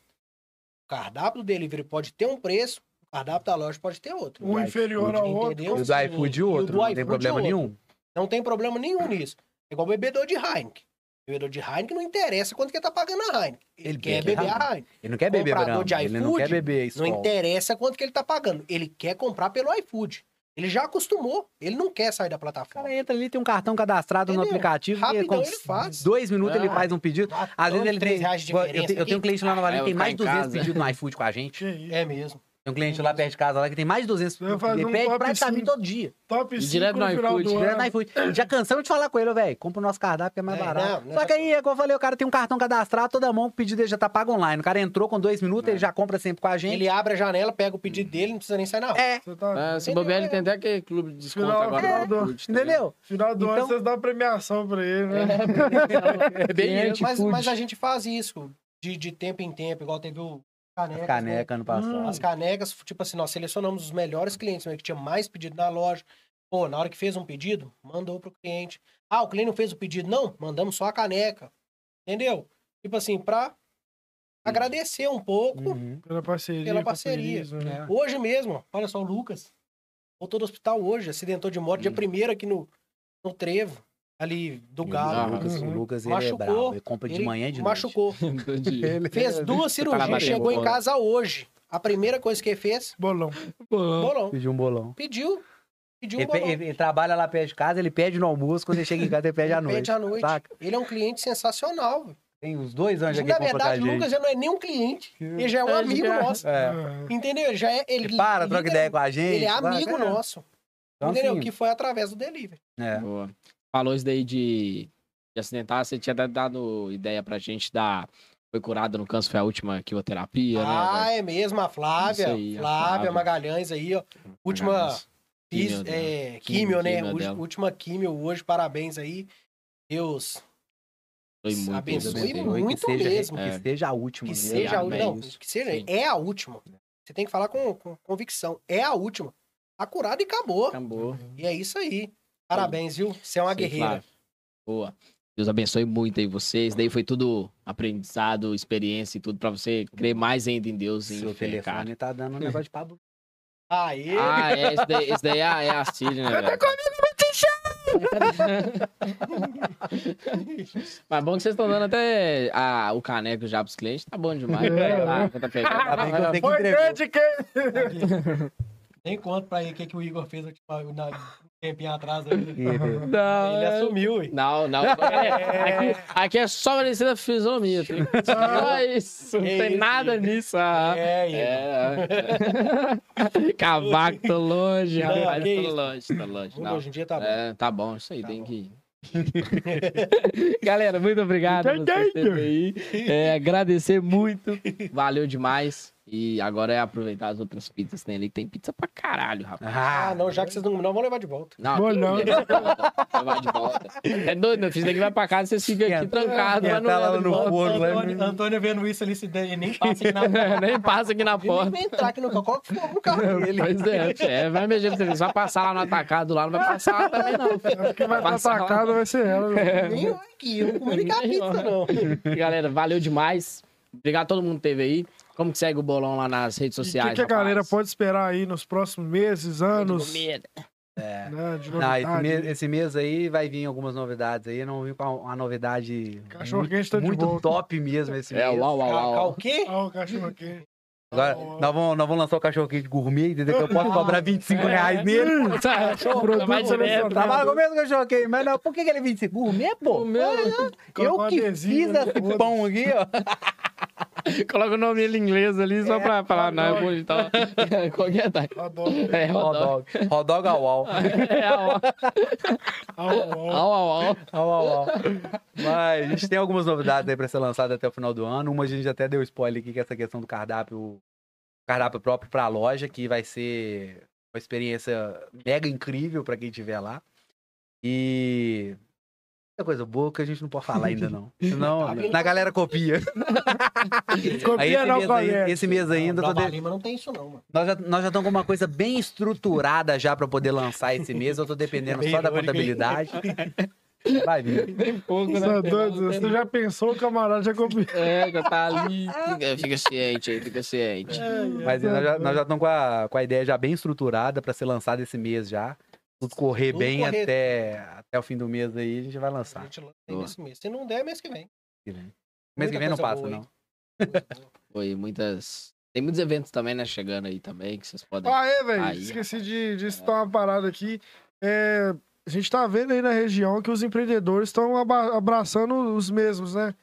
O cardápio do delivery pode ter um preço, o cardápio da loja pode ter outro. Um inferior iFood, ao outro. E o do iFood E o outro, não tem iFood problema nenhum. Não tem problema nenhum nisso. É igual bebedor de Heineken. Bebedor de Heineken não interessa quanto que ele tá pagando a Heineken. Ele, Ele quer bebe beber a Heineken. Ele não quer beber Comprador Brahma, de ele não iFood, quer beber Não Skol. interessa quanto que ele tá pagando. Ele quer comprar pelo iFood. Ele já acostumou. Ele não quer sair da O plataforma. cara entra ali, tem um cartão cadastrado no aplicativo. e Rapidão com ele faz. Dois minutos ele Ah. faz um pedido. Às vezes ele três tem. reais de eu, tenho, eu tenho um cliente lá na Valinha Ah, que tem mais de ficar em 200 casa. pedidos no iFood com a gente. É mesmo. Tem um cliente lá perto de casa lá que tem mais de 200 Eu faço Ele um pede top praticamente cinco. todo dia. Top E 5 direto no no final iFood, do Direto ano. no iFood. Já cansamos de falar com ele, velho. Compra o nosso cardápio que é mais É, barato. não, Só não que aí, é como eu falei, o cara tem um cartão cadastrado, toda mão, o pedido dele já tá pago online. O cara entrou com dois minutos, ele já compra sempre com a gente. Ele abre a janela, pega o pedido dele, não precisa nem sair na rua. É, Você tá... É, se bobear, ele tem até aquele clube de desconto Final- agora. final no do- também. entendeu? Final do ano Então- vocês dão uma premiação pra ele, né? É bem Cliente isso. Mas, mas a gente faz isso de, de tempo em tempo, igual teve o Canecas. né? Caneca ano passado. As canecas, tipo assim, nós selecionamos os melhores clientes, né, que tinha mais pedido na loja. Pô, na hora que fez um pedido, mandou pro cliente. Ah, o cliente não fez o pedido, não? Mandamos só a caneca. Entendeu? Tipo assim, pra agradecer um pouco. Uhum. Pela parceria. Pela parceria. Feliz, né? Hoje mesmo, olha só, o Lucas. Voltou do hospital hoje, acidentou de moto, dia Hum. primeiro aqui no, no Trevo, ali do O Galo. Lucas, o Uhum. Lucas, ele Machucou, é brabo. Ele compra de Ele manhã e de machucou. Noite. Fez duas cirurgias, chegou em casa hoje. A primeira coisa que ele fez, Bolão. bolão. Pediu um bolão. Pediu. Pediu um Ele, bolão. ele- ele trabalha lá perto de casa, ele pede no almoço, quando ele chega em casa, ele pede à noite. Pede à noite. Saca? Ele é um cliente sensacional. velho. Tem uns dois anos que Na verdade, o. Lucas já não é nem um cliente. Ele já é um É, amigo já- nosso. É. Entendeu? Ele já é. Ele, Ele para, troca ideia com a gente. Ele é amigo É. nosso. Então, entendeu? assim, Que foi através do delivery. é. Boa. Falou isso daí de, de acidentar, você tinha dado ideia pra gente da. Foi curada no câncer, foi a última quimioterapia, ah, né? é mesmo, a Flávia. Aí, a Flávia, Flávia. Magalhães aí, ó. Última. Magalhães. Fiz, Químio dela. é, Químio, químio, né? químio. Última químio hoje, parabéns aí. Deus Foi muito abençoe abençoe. Muito que seja, mesmo. Que É. seja a última. que mesmo. seja a última. Não, que seja, Sim. é a última. Você tem que falar com, com convicção. É a última. Tá curado e acabou. Acabou. E é isso aí. Parabéns, viu? Você é uma Sim, guerreira. Flávio. Boa. Deus abençoe muito aí vocês. Daí foi tudo aprendizado, experiência e tudo pra você crer mais ainda em Deus Seu em fé, cara. telefone tá dando um negócio de Pablo. Aê! Ah, é, esse daí, esse daí é, a- é a Cid, né? velho? Mas bom que vocês estão dando até a- o caneco já pros clientes. Tá bom demais. É, Tá, né? tá pegando. Grande? Nem conta pra ele o que, que o Igor fez tipo, na, um tempinho atrás. Aí. Não, Ele é- assumiu, ué. Não, não. É, aqui, aqui é só parecida a fisionomia. Tem só isso. Não Que tem isso, nada Igor. nisso. Ah. É, Igor. É. Cavaco, tô longe, Não, rapaz. Tô isso. longe, tô longe. Não. Hoje em dia tá bom. É, tá bom, isso aí, Tá tem bom. que. Galera, muito obrigado por vocês aí. É, agradecer muito. Valeu demais. E agora é aproveitar as outras pizzas que tem ali. que Tem pizza pra caralho, rapaz. Ah, não, já que vocês não, não vão levar de volta. Não, tem não. que levar de volta. Levar de volta. É doido, meu filho. Daqui vai pra casa, vocês ficam aqui Esquenta- trancados. Esquentar lá no forno, né? Antônio, Antônio vendo isso ali, se der, nem passa aqui na Nem passa aqui na nem porta. vai entrar aqui no carro. Coloca fogo no carro dele. Pois é, é, vai mexer pra você. Só passar lá no atacado lá, não vai passar lá também, não. filho. Quem vai pra Passar lá. atacada vai ser ela. né? Nem eu aqui, eu não comi nem a Nem pizza, não. Galera, valeu demais. Obrigado a todo mundo que teve aí. Como que segue o bolão lá nas redes E o sociais? que, que a galera pode esperar aí nos próximos meses, anos, Comida. É. né, de Não, esse, mês, esse mês aí vai vir algumas novidades aí. Não vim com uma, novidade Cachorro muito, quente tá de muito volta. top mesmo esse É, mês. uau, uau, ca- uau. O quê? Ah, o cachorro quente. Agora, Uau, uau. nós vamos, nós vamos lançar o cachorro quente gourmet, entendeu? Que eu posso cobrar 25 reais nele. Tá, Produto vai direto. selecionado. Trabalha com o mesmo cachorro quente, mas não, por que, que ele é 25? Gourmet, pô? O meu- Eu que fiz né? esse pão aqui, ó. Coloca o nome dele em inglês ali só pra falar, não, é bom e tal. Qualquer tá. Adoro. É, Hot dog. Hot dog ao au. É, ó. Au, au, au. Au, au, au. Au, au, au. Mas a gente tem algumas novidades aí pra ser lançada até o final do ano. Uma a gente até deu spoiler aqui, que é essa questão do cardápio, cardápio próprio pra loja, que vai ser uma experiência mega incrível pra quem estiver lá. E coisa boa que a gente não pode falar ainda não. Senão Tá vindo. a galera copia. Aí Copia esse não, mês, aí- esse mês ainda eu tô Nova de- Lima não tem isso, não, mano. nós já nós já estamos com uma coisa bem estruturada já pra poder lançar esse mês. Eu tô dependendo só da contabilidade. Vai vir. Tem pouco, Você né? é doido, Você já pensou, o camarada já copiou. É, já tá ali. Fica, fica ciente aí, fica ciente. Mas nós já, nós já estamos com a, com a ideia já bem estruturada para ser lançada esse mês já. Tudo correr Tudo bem correr. Até, até o fim do mês aí, a gente vai A lançar. gente lança nesse mês. Se não der, é mês que vem. Mês que vem não passa, boa não. Foi muitas. Tem muitos eventos também, né? Chegando aí também, que vocês podem. Ah, é, velho. Esqueci de, de citar uma parada aqui. É, a gente tá vendo aí na região que os empreendedores estão abraçando os mesmos, né?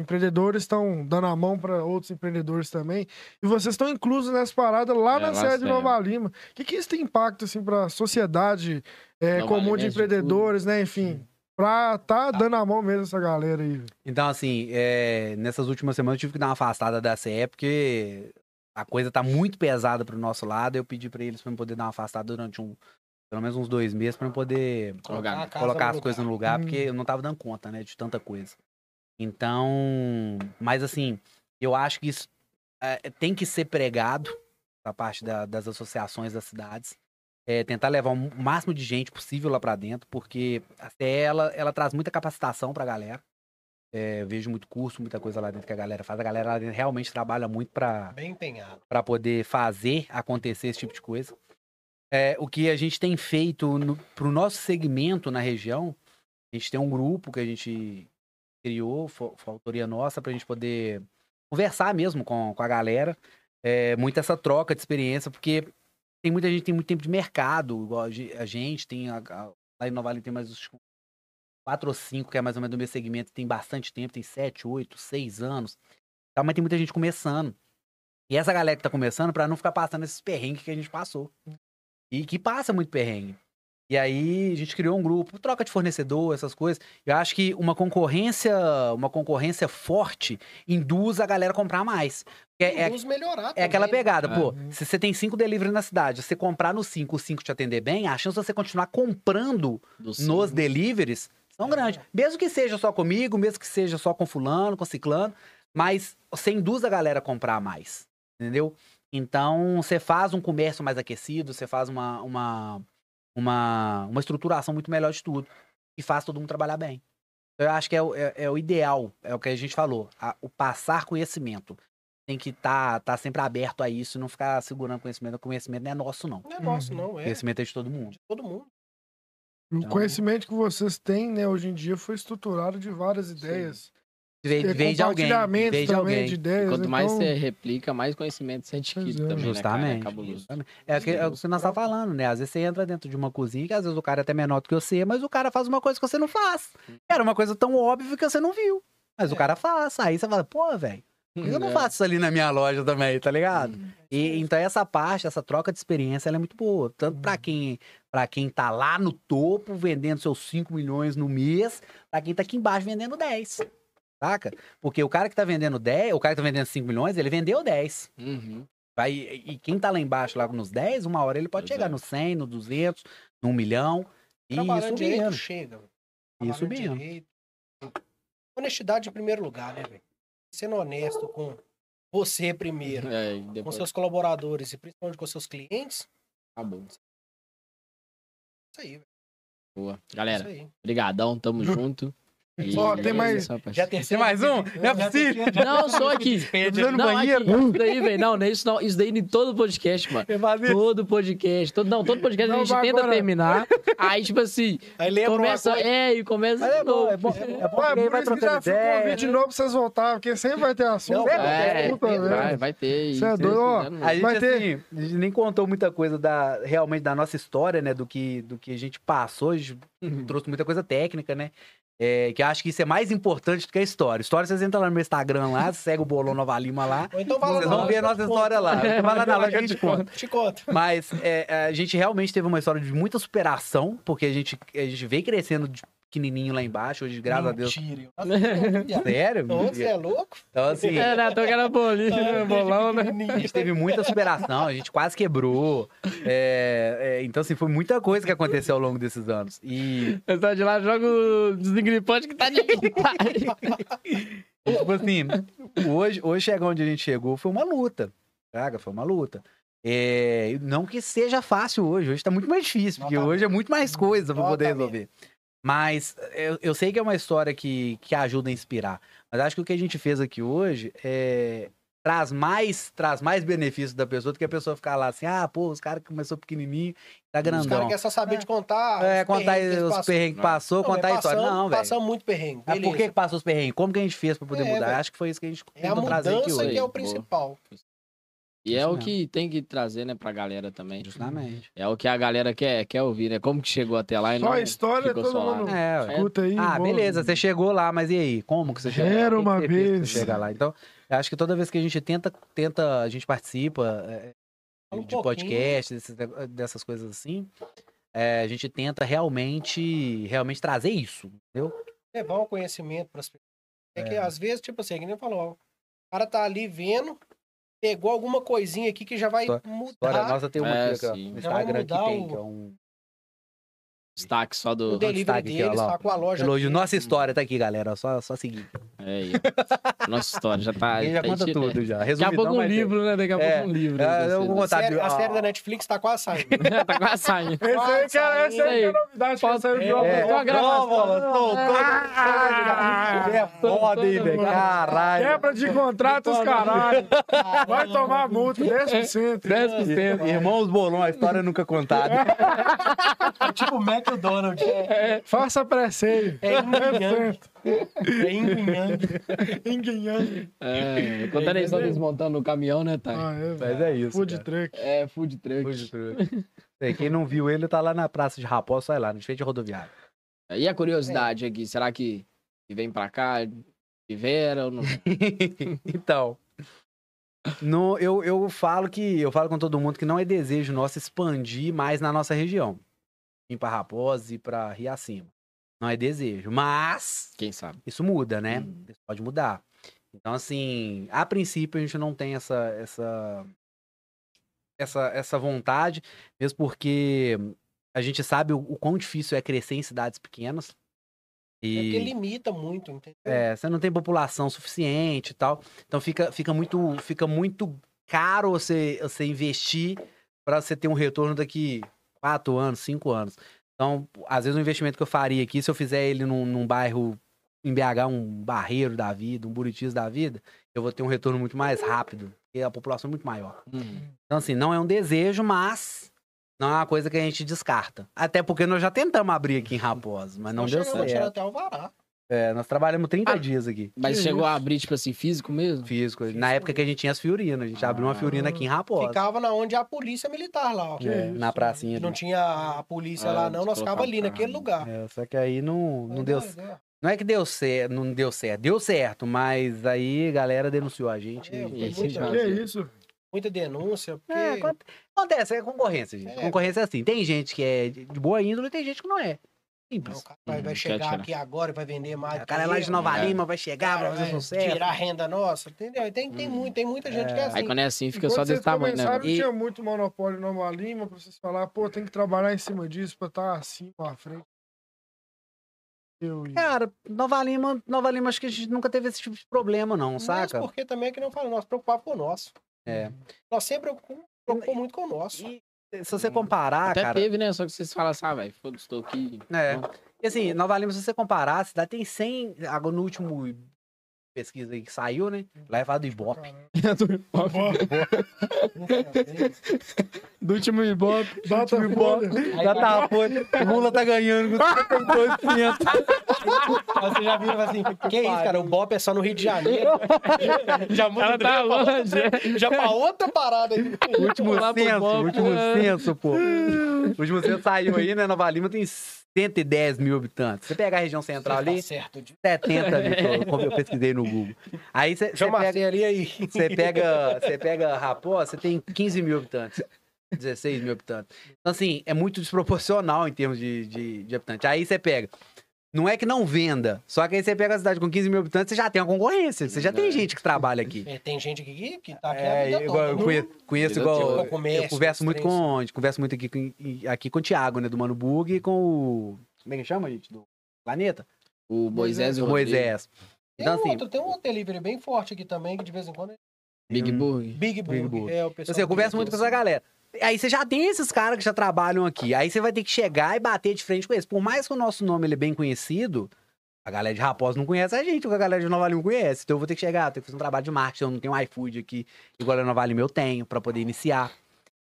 Empreendedores estão dando a mão para outros empreendedores também. E vocês estão inclusos nessa parada lá É, na sede de. Nova Lima. O que, que isso tem impacto, assim, para a sociedade é, comum de Lima é de empreendedores, né? Enfim, pra tá dando a mão mesmo essa galera aí. Então, assim, é, nessas últimas semanas eu tive que dar uma afastada da CE, porque a coisa tá muito pesada pro nosso lado. Eu pedi para eles para poder dar uma afastada durante um, pelo menos uns dois meses, para poder Colocar- colocar as coisas no lugar, porque eu não tava dando conta, né, de tanta coisa. Então, mas assim, eu acho que isso é, tem que ser pregado da parte da- das associações das cidades, é, tentar levar o máximo de gente possível lá pra dentro, porque até ela, ela traz muita capacitação pra galera. É, vejo muito curso, muita coisa lá dentro que a galera faz. A galera lá dentro realmente trabalha muito empenhado. para poder fazer acontecer esse tipo de coisa. É, o que a gente tem feito para o nosso segmento na região, a gente tem um grupo que a gente criou, foi, foi autoria nossa, para a gente poder conversar mesmo com, com a galera. É, muito essa troca de experiência, porque tem muita gente tem muito tempo de mercado, igual a ge- a gente, tem a, a, lá em Nova Lima tem mais uns quatro ou cinco, que é mais ou menos do meu segmento, tem bastante tempo, tem sete, oito, seis anos. Tá, mas tem muita gente começando. E essa galera que tá começando, pra não ficar passando esses perrengues que a gente passou. E que passa muito perrengue. E aí a gente criou um grupo, troca de fornecedor, essas coisas. Eu acho que uma concorrência, uma concorrência forte induz a galera a comprar mais. É, é, melhorar é aquela também, né? pegada, pô. Se você tem cinco delivery na cidade, você comprar no cinco, o cinco te atender bem, a chance de você continuar comprando Do nos deliveries são É. grandes. Mesmo que seja só comigo, mesmo que seja só com fulano, com ciclano, mas você induz a galera a comprar mais, entendeu? Então, você faz um comércio mais aquecido, você faz uma, uma, uma, uma estruturação muito melhor de tudo e faz todo mundo trabalhar bem. Então, eu acho que é, o- é- é o ideal, é o que a gente falou, a- o passar conhecimento. Tem que estar tá, sempre aberto a isso, não ficar segurando conhecimento. O conhecimento não é nosso, não. Não é nosso, não. O É conhecimento é de todo mundo. de todo mundo. O Então- conhecimento que vocês têm, né, hoje em dia foi estruturado de várias ideias. Veio, É, veio de alguém. de também alguém. de ideias. Quanto mais então... você replica, mais conhecimento você adquire é. também, né, cara? É Justamente. cabuloso. justamente. É, o que- é o que você nós tá falando, né? Às vezes você entra dentro de uma cozinha que às vezes o cara é até menor do que você, mas o cara faz uma coisa que você não faz. Era uma coisa tão óbvia que você não viu. Mas o É. cara faz. Aí você fala, pô, velho, por que eu não É. faço isso ali na minha loja também, tá ligado? Hum. E, então essa parte, essa troca de experiência, ela é muito boa. Tanto pra quem, pra quem tá lá no topo, vendendo seus 5 milhões no mês, pra quem tá aqui embaixo vendendo 10. Saca? Porque o cara que tá vendendo 10, o cara que tá vendendo 5 milhões, ele vendeu 10. Uhum. Vai, e quem tá lá embaixo, lá nos 10, uma hora ele pode Pois chegar é. no 100, no 200, no 1 milhão. E isso direito, mesmo. chega. Isso mesmo. direito. Honestidade em primeiro lugar, né, velho? Sendo honesto com você primeiro, É, e com depois seus colaboradores e principalmente com seus clientes, acabou. isso aí, velho. Boa. Isso Galera, aí. brigadão, tamo junto. E- Ó, tem mais- Só pra- Tem mais um? Não é possível. Não, só aqui. no Não, banheiro. aqui, isso daí, velho. Não, não é isso não. Isso daí em todo podcast, mano. Todo podcast. Todo, não, todo podcast Não, a gente tenta agora. terminar. Aí, tipo assim, Aí lembra começa. É, e começa Mas de é bom, novo. é bom. É bom por isso que já fica o ideia. convite de novo pra vocês voltarem, porque sempre vai ter assunto. Não, É, velho. vai, vai ter. É doido, A gente, Vai ter- assim, a gente nem contou muita coisa da, realmente da nossa história, né? Do que, do que a gente passou. A gente não. trouxe muita coisa técnica, né? É, que eu acho que isso é mais importante do que a história. História, vocês entram lá no meu Instagram lá, segue o Bolão Nova Lima lá. Ou então vai lá Vocês vão ver a nossa história conto. lá. Você vai lá na loja que a gente conta. Te conto. Mas é, a gente realmente teve uma história de muita superação, porque a gente, a gente veio crescendo de pequenininho lá embaixo, hoje, graças a Deus. Mentira. eu- Nossa, Sério? Você é louco? Então, assim, É, né? Tô querendo bolinho, né? Bolão, né? a gente teve muita superação, a gente quase quebrou. É, é, então, assim, foi muita coisa que aconteceu ao longo desses anos. E, Eu saio de lá, jogo o desengripante que tá de tipo assim, hoje, hoje chegar onde a gente chegou foi uma luta. Traga, foi uma luta. É, não que seja fácil hoje, hoje tá muito mais difícil, porque Nota hoje é muito mais coisa pra poder Nota resolver. Mas eu, eu sei que é uma história que, que ajuda a inspirar. Mas acho que o que a gente fez aqui hoje é, traz mais traz mais benefício da pessoa do que a pessoa ficar lá assim, ah, pô, os caras começou pequenininho, tá Os caras grandão. querem só saber de contar. É, os contar os perrengues que Não. passou, Não, contar a história. Não, velho. Passamos muito perrengue. Mas por beleza. que que passou os perrengues? Como que a gente fez pra poder É, mudar? velho. Acho que foi isso que a gente É a tentou trazer aqui mudança hoje. que é o Boa. E é Isso o mesmo. que tem que trazer, né, pra galera também. Justamente. É o que a galera quer, quer ouvir, né? Como que chegou até lá e Só não a história, todo só lá. mundo É, ué. escuta aí. Ah, bom. beleza, você chegou lá, mas e aí? Como que você chegou? Era O que que uma vez. chegar lá. Então, eu acho que toda vez que a gente tenta, tenta a gente participa é, um de pouquinho. podcast, desses- dessas coisas assim, é, a gente tenta realmente, realmente trazer isso, entendeu? Levar um conhecimento para as pessoas. É, que É. às vezes, tipo assim, que nem falou, ó, o cara tá ali vendo, pegou alguma coisinha aqui que já vai mudar. História nossa tem uma É, aqui, ó, sim. no Instagram que mudar tem, o- que é um Destaque só o do. delivery destaque aqui, ó, deles, lá, tá com a loja. elogio. aqui. Nossa história tá aqui, galera, só, só seguir. É aí. Nossa história já tá. Ele já tá conta tira- tudo já. Daqui a Resumidão, pouco um livro, né? Daqui a É. pouco um livro. É, desse- eu vou A contar série, a série da Netflix tá quase saindo. tá quase saindo. Esse aí, que é, esse aí é novidade. Pode- saiu de é, uma- é. A gravação. Ah! É foda, hein, velho? Caralho. Quebra de contratos, caralho. Vai tomar multa, 10%. 10%. Irmãos Bolão, a história nunca contada. É tipo o Mac do Donald. Faça pré-save. É yin yang. É yin yang. É, contando a história desmontando o caminhão, né, Thay? Ah, é, Mas é isso. Food cara. truck. É, food truck. Food truck. Sei, Quem não viu ele, tá lá na Praça de Raposa, sai lá, no frente de rodoviária. E a curiosidade aqui, será que, vem pra cá, tiveram ou não? então. No, eu, eu falo que eu falo com todo mundo que não é desejo nosso expandir mais na nossa região. Ir pra Raposa e pra Rio Acima. Não é desejo. Mas Quem sabe? isso muda, né? Uhum. Isso pode mudar. Então, assim, a princípio a gente não tem essa essa essa, essa vontade, mesmo porque a gente sabe o, o quão difícil é crescer em cidades pequenas. É E... porque limita muito, entendeu? É, você não tem população suficiente e tal. Então fica, fica, muito, fica muito caro você, você investir para você ter um retorno daqui quatro anos, cinco anos. Então, às vezes o investimento que eu faria aqui, se eu fizer ele num, num bairro em BH, um barreiro da vida, um Buritis da vida, eu vou ter um retorno muito mais rápido, porque a população é muito maior. Uhum. Então, assim, não é um desejo, mas não é uma coisa que a gente descarta. Até porque nós já tentamos abrir aqui em Raposa, mas não deu a tirar certo. até o vará. É, nós trabalhamos 30 Ah, dias aqui. Mas Que chegou isso? a abrir, tipo assim, físico mesmo? Físico. Na época que a gente tinha as Fiorinas. A gente abriu uma Fiorina aqui em Raposa. Ficava na onde é a polícia militar lá, ó. É, na pracinha. Não tinha a polícia Ah, lá, não. Nós ficava ali, naquele lugar. É, só que aí não, não Mas deu. é, é. Não é que deu certo, não deu certo. Deu certo, mas aí a galera denunciou a gente. É, e- já- Que isso? Muita denúncia, porque... É, aconte- acontece, é concorrência, gente. É. Concorrência é assim. Tem gente que é de de boa índole e tem gente que não é. Não, Simples. o cara vai, Hum, vai chegar aqui agora e vai vender mais. O cara é lá de Nova É. Lima, vai chegar, vai Cara, fazer vai sucesso. tirar a renda nossa, entendeu? E Tem, tem, Hum. muito, tem muita gente que é assim. Aí quando é assim, fica Enquanto só desse tamanho, né? não tinha muito monopólio em Nova Lima pra vocês falar, pô, tem que trabalhar em cima disso pra estar assim, pra frente. Eu e... Cara, Nova Lima, Nova Lima, acho que a gente nunca teve esse tipo de problema, não, Mas saca? porque também é que não fala, nós preocupava com o nosso. É. Nós sempre preocupamos muito com o nosso. E se você comparar, Até cara. teve, né? Só que vocês falam assim, ah, velho, foda-se, tô aqui. É. E assim, Nova Lima, se você comparar, a cidade tem 100. Agora no último pesquisa aí que saiu, né? Lá é falado do Ibope. Do último Ibope. Data folha. Já tá, pô. O Lula tá ganhando com 52%. Você já viu assim, que isso, cara? O Bop é só no Rio de Janeiro. já muda tá longe. já pra outra parada aí. último censo, Ibope. último censo, pô. O último censo saiu aí, né? Nova Lima tem 110 mil habitantes. Você pegar a região central ali, Tá certo. de- 70 ali, como eu pesquisei no Google. Aí você pega, ali aí. você pega, você pega Raposa, você tem 15 mil habitantes. 16 mil habitantes. Então, assim, é muito desproporcional em termos de, de, de habitantes. Aí você pega. Não é que não venda, só que aí você pega a cidade com 15 mil habitantes, você já tem uma concorrência. Você já tem É. gente que trabalha aqui. É, tem gente aqui que, que tá aqui a É, vida igual, eu toda. conheço, conheço igual. Eu, Comércio, converso muito três. com. Converso muito aqui com, aqui com o Thiago, né? Do Mano Bug e com o. Como é que chama, gente? Do Planeta? O Moisés e O. Moisés. Tem, Então, um assim, outro, tem um outro delivery bem forte aqui também, que de vez em quando Big Burger. Big Burger. Burger. É, o pessoal assim, eu converso muito com essa galera. Aí você já tem esses caras que já trabalham aqui. Aí você vai ter que chegar e bater de frente com eles. Por mais que o nosso nome ele é bem conhecido, a galera de Raposa não conhece a gente, o que a galera de Nova Lima conhece. Então eu vou ter que chegar, tenho que fazer um trabalho de marketing. Eu não tenho iFood aqui, igual a Nova Lima eu tenho, pra poder iniciar.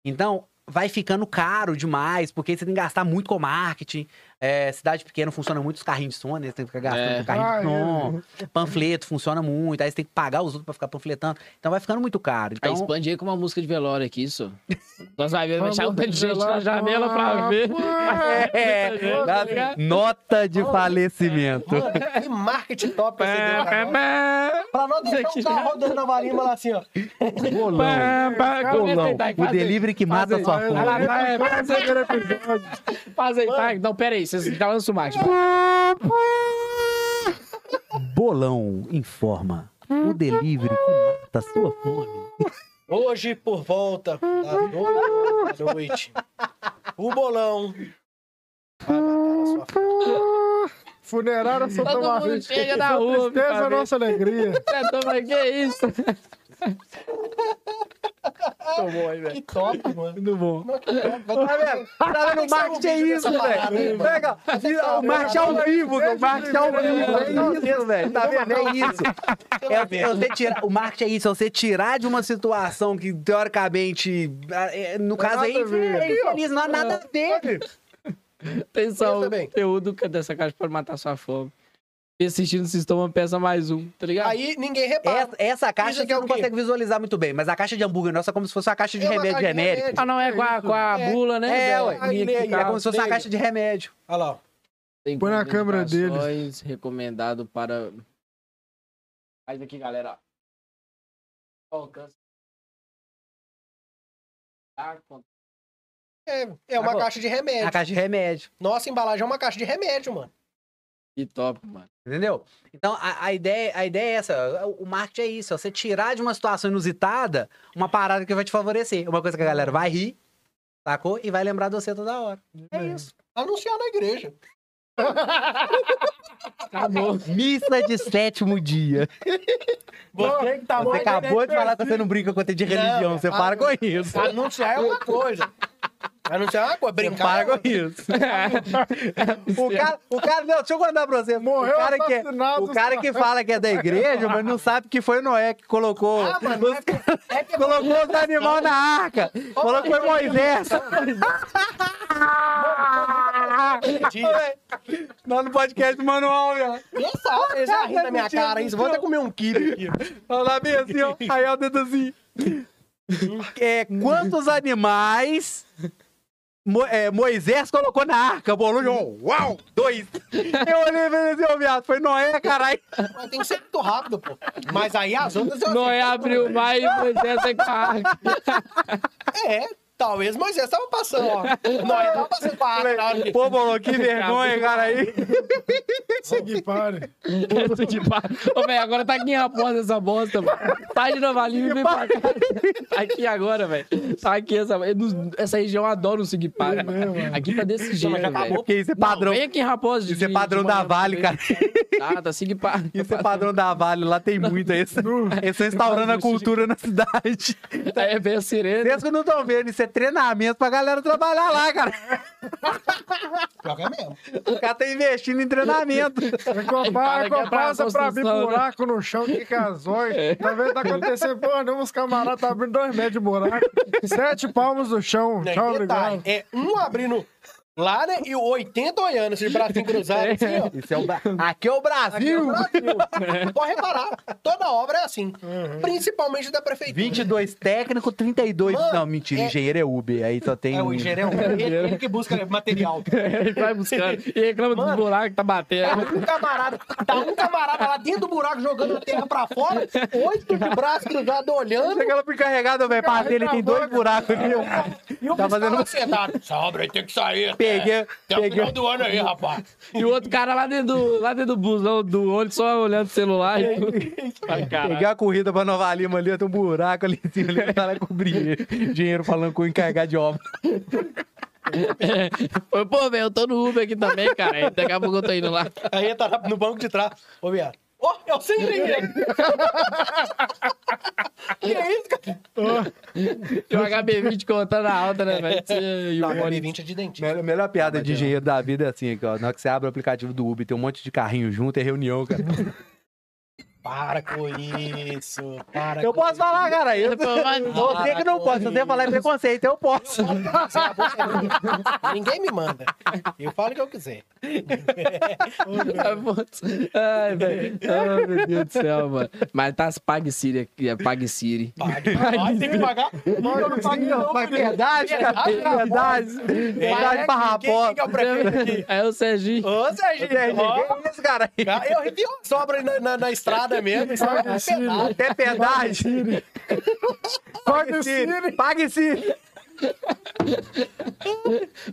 Então, vai ficando caro demais, porque você tem que gastar muito com marketing. É, cidade pequena funciona muito os carrinhos de som, né? Você tem que ficar gastando É. com carrinho de Ah, som. Panfleto funciona muito, aí você tem que pagar os outros pra ficar panfletando. Então vai ficando muito caro. Aí Então, expande aí com uma música de velório aqui, isso. Nós vai ver, deixar um tanto de gente na janela pra ver. É, tá nota de falecimento. Que marketing top esse pá. Pra nós deixar um carro rodando na varinha lá assim, ó. Aí, Thay, O aí. delivery que mata a aí. sua fome. vai, faz aí. Faz aí, tá? Não, pera aí, vocês já lançam o marketing. Bolão informa. O delivery que mata sua fome. Hoje, por volta das 8 horas da noite, o bolão vai matar a sua fome. Funerária Santa Todo mundo Maria. chega na Sua rua, Tristeza, nossa alegria. Você toma, que isso? Tomou aí, velho. Que top, mano. Muito bom. Não, que top. Vai- Tá vendo? Tá vendo? O marketing é isso, velho. Pega, o marketing ao vivo, o marketing ao vivo. É isso, velho. Tá vendo? É isso. É, é você tirar, o marketing é isso, é você tirar de uma situação que, teoricamente, é, no caso aí, é infeliz, não há nada a ver. Atenção, Pensa bem. conteúdo dessa caixa para matar sua fome. E assistindo o sistema peça mais um, tá ligado? Aí ninguém repara. Essa, essa caixa você é não consegue visualizar muito bem, mas a caixa de hambúrguer nossa é como se fosse uma caixa de É remédio caixa de remédio. Ah, não, é com a, com a É. bula, né? É, ué. É como se fosse uma caixa de remédio. Olha lá. ó. Tem Põe na câmera deles. Recomendado para. Faz aqui, galera. ó. Alcance. Tá, É, é uma caixa de A remédio. caixa de remédio. Nossa embalagem é uma caixa de remédio, mano. Que top, mano. Entendeu? Então, a, a ideia, a ideia é essa. O marketing é isso. é Você tirar de uma situação inusitada uma parada que vai te favorecer. Uma coisa que a galera vai rir, sacou? E vai lembrar de você toda hora. É isso. Anunciar na igreja. Acabou. Missa de sétimo dia. Você que tá Você acabou de falar que você não brinca com de religião. Não, Você para com isso. Anunciar é uma coisa. Anunciar é uma coisa. Você Brincar outra. isso. O cara, o cara, não, deixa eu contar pra você. Morreu o cara, que, é- o cara que fala que é da igreja, mas não sabe que foi Noé que colocou. Ah, mano, é que, é que Colocou os animais na arca. Falou que foi Moisés. Nós no podcast manual, velho. Pensa, eles já rindo da minha cara, hein? Vou até comer um quilo aqui. Olha lá bem assim, ó. Aí ó, o dedo assim. É, quantos animais Mo- é, Moisés colocou na arca? Bolou de um, uau, dois. Eu olhei e falei assim, ô viado, foi Noé, caralho. Mas tem que ser muito rápido, pô. Mas aí as outras... eu Noé abriu mar e Moisés é carga. É, talvez Moisés tava passando, ó. Noé tava passando com a água na hora que... Pô, Bolou, que vergonha, cara aí. Segui, pare. Puta que pariu. Ô, velho, agora tá aqui em Raposa essa bosta, mano. Sai de Nova Lima e vem pra cá. Tá aqui agora, velho. Tá aqui essa... Essa região adora o Sigpar. Aqui tá desse jeito, acabou. velho. Porque isso é padrão. Não, vem aqui em Raposa. de- Isso é de- padrão de da manhã Vale, também. cara. Nada, Sigpar. Isso é padrão da Vale, lá tem muito. Eles eles estão instaurando a cultura na cidade. É, vem a sirene. Vocês que não estão vendo, isso é treinamento pra galera trabalhar lá, cara. Pior que é mesmo. O cara tá investindo em treinamento. Compara, que é pra abrir né? buraco no chão, que que é zóio. Tá vendo? Tá acontecendo, pô, não, os camaradas tá abrindo dois metros de buraco. Sete palmos no chão. Né, Tchau, detalhe, obrigado. é um abrindo lá, né? E o 80 olhando, esse bracinho cruzado assim, ó. Isso é o Bra- Aqui é o Aqui é Brasil. o Brasil. Pode reparar, toda obra é assim. Principalmente da prefeitura. 22 técnico, 32. Mano, não, mentira, é- engenheiro é Uber. Aí só tem. É o engenheiro, é ele, ele que busca material. Ele vai buscando. E reclama dos Mano. buracos que tá Tá batendo. um camarada, tá um camarada lá dentro do buraco jogando a terra pra fora, oito de braço cruzado olhando. Chega lá pro encarregado, velho. Ele tem dois buracos aqui. ó. E o Tá tá fazendo- fazendo sentado. Essa obra aí tem que sair. Até- Peguei, Até o peguei. final do ano aí, rapaz. E o outro cara lá dentro do, lá dentro do busão, do olho, só olhando o celular. E... Ai, caralho. Peguei a corrida pra Nova Lima ali, tem um buraco ali em cima, ali, o cara cobrir. Dinheiro falando com o encarregado de obra. Foi, pô, velho, eu tô no Uber aqui também, cara. Daqui a pouco eu tô indo lá. Aí tá no banco de trás. Ô, viado. Ó, eu sei ninguém. que é isso, cara? E o HB20 contando a alta, né, velho? O Não, ônibus. HB20 é de dentista. Melhor, melhor piada de engenheiro da vida é assim, ó. Na hora que você abre o aplicativo do Uber, tem um monte de carrinho junto, é reunião, cara. Para com isso. Para Eu com posso falar, cara. Eu, você que não pode. Se você falar em preconceito, eu posso. isso. Ninguém me manda. Eu falo o que eu quiser. Ai, velho. Ai, meu Deus do céu, mano. Mas tá as Pag Siri aqui, é Pag Siri. Pague. Ai, tem que pagar? Eu não pago não, Mas verdade, cara. Verdade. Verdade pra Quem, rapó. quem que é o prefeito aqui? É o Serginho. Ô, Serginho. ó. Que isso, cara? Eu revi uma sobra aí na, na, na estrada mesmo. Isso é pedaço. Até pedágio. Pague Siri. Pague Siri.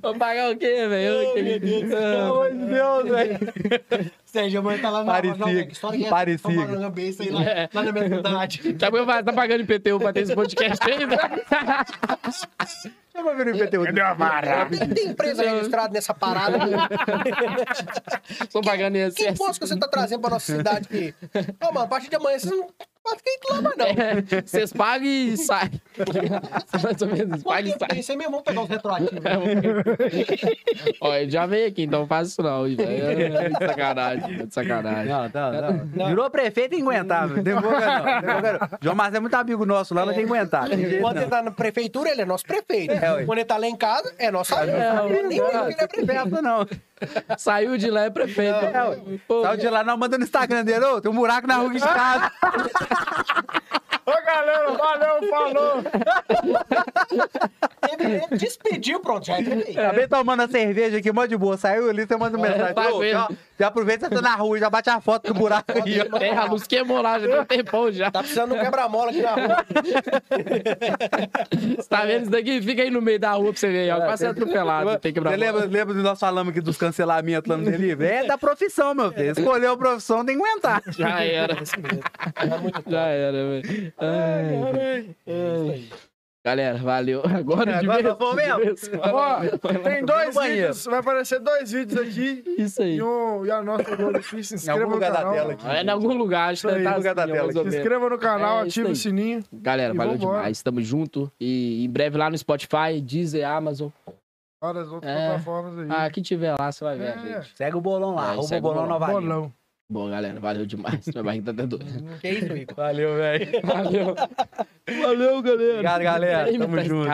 Vou pagar o quê, velho? Ai, meu Deus. Pelo amor de Deus, velho. Sérgio, mãe tá lá na Parecia. É? Parecia. Uma cabeça aí lá, lá na minha cidade. Faço? Tá pagando IPTU pra ter esse podcast ainda? Chama ver o IPTU. Tem, tem empresa registrada nessa parada. Tô pagando Que INSS. imposto que você tá trazendo pra nossa cidade aqui? Ô, mano, a partir de amanhã vocês não Quatro quentes lama, não. É, Vocês pagam e saem. Mais ou menos, paga e sai. aí mesmo, vamos pegar os retroativos. Ó, ele já veio aqui, então não faz isso não. velho. É de sacanagem, é de sacanagem. Não, não, não. Virou prefeito velho. Tem boca não. João Marcelo é muito amigo nosso lá, mas tem que aguentar. Quando ele tá na prefeitura, ele é nosso prefeito. É. Quando ele tá lá em casa, é nosso amigo. É, Nem ué. lembro que ele é prefeito. Perto não. Saiu de lá, é prefeito. Pô, Saiu de lá, não, manda no Instagram dele, ô, tem um buraco na rua de casa. Ô, galera, valeu, falou. Ele ele despediu, pronto, já é prefeito. Acabei tomando a cerveja aqui, mó de boa. Saiu ali, você manda mensagem. tá Ô, já, já aproveita que você tá na rua, já bate a foto do buraco aí. É, a luz queimou lá, já tem um tempão já. Tá precisando de um quebra-mola aqui na rua. Você tá vendo isso daqui? Fica aí no meio da rua pra você ver, ó. Quase ser atropelado. Tem que Você lembra, lembra do nós falamos aqui dos cancelamentos lá no delivery? É da profissão, meu filho. Escolheu a profissão, tem que aguentar. Já era. É. Já era, velho. Ai, É isso aí. Galera, valeu. Agora de Agora vez. vamos mesmo? Ó, tem dois vídeos, vai aparecer dois vídeos aqui. Isso aí. E, um, e a nossa gol aqui, se inscreva no lugar da canal. tela aqui. É em algum lugar, acho que tá lugar da assim, ó, tela. Se inscreva no canal, É, aí. o sininho. Galera, valeu vambora. demais. Tamo junto. E em breve lá no Spotify, Deezer, Amazon. Várias outras É. plataformas aí. Ah, que tiver lá, você vai ver, É. gente. Segue o bolão lá, É, o bolão o Nova. Bolão. Bom, galera, valeu demais. Minha barriga tá até doida. Que isso? Valeu, velho. Valeu. Valeu, galera. Obrigado, galera. Tamo junto.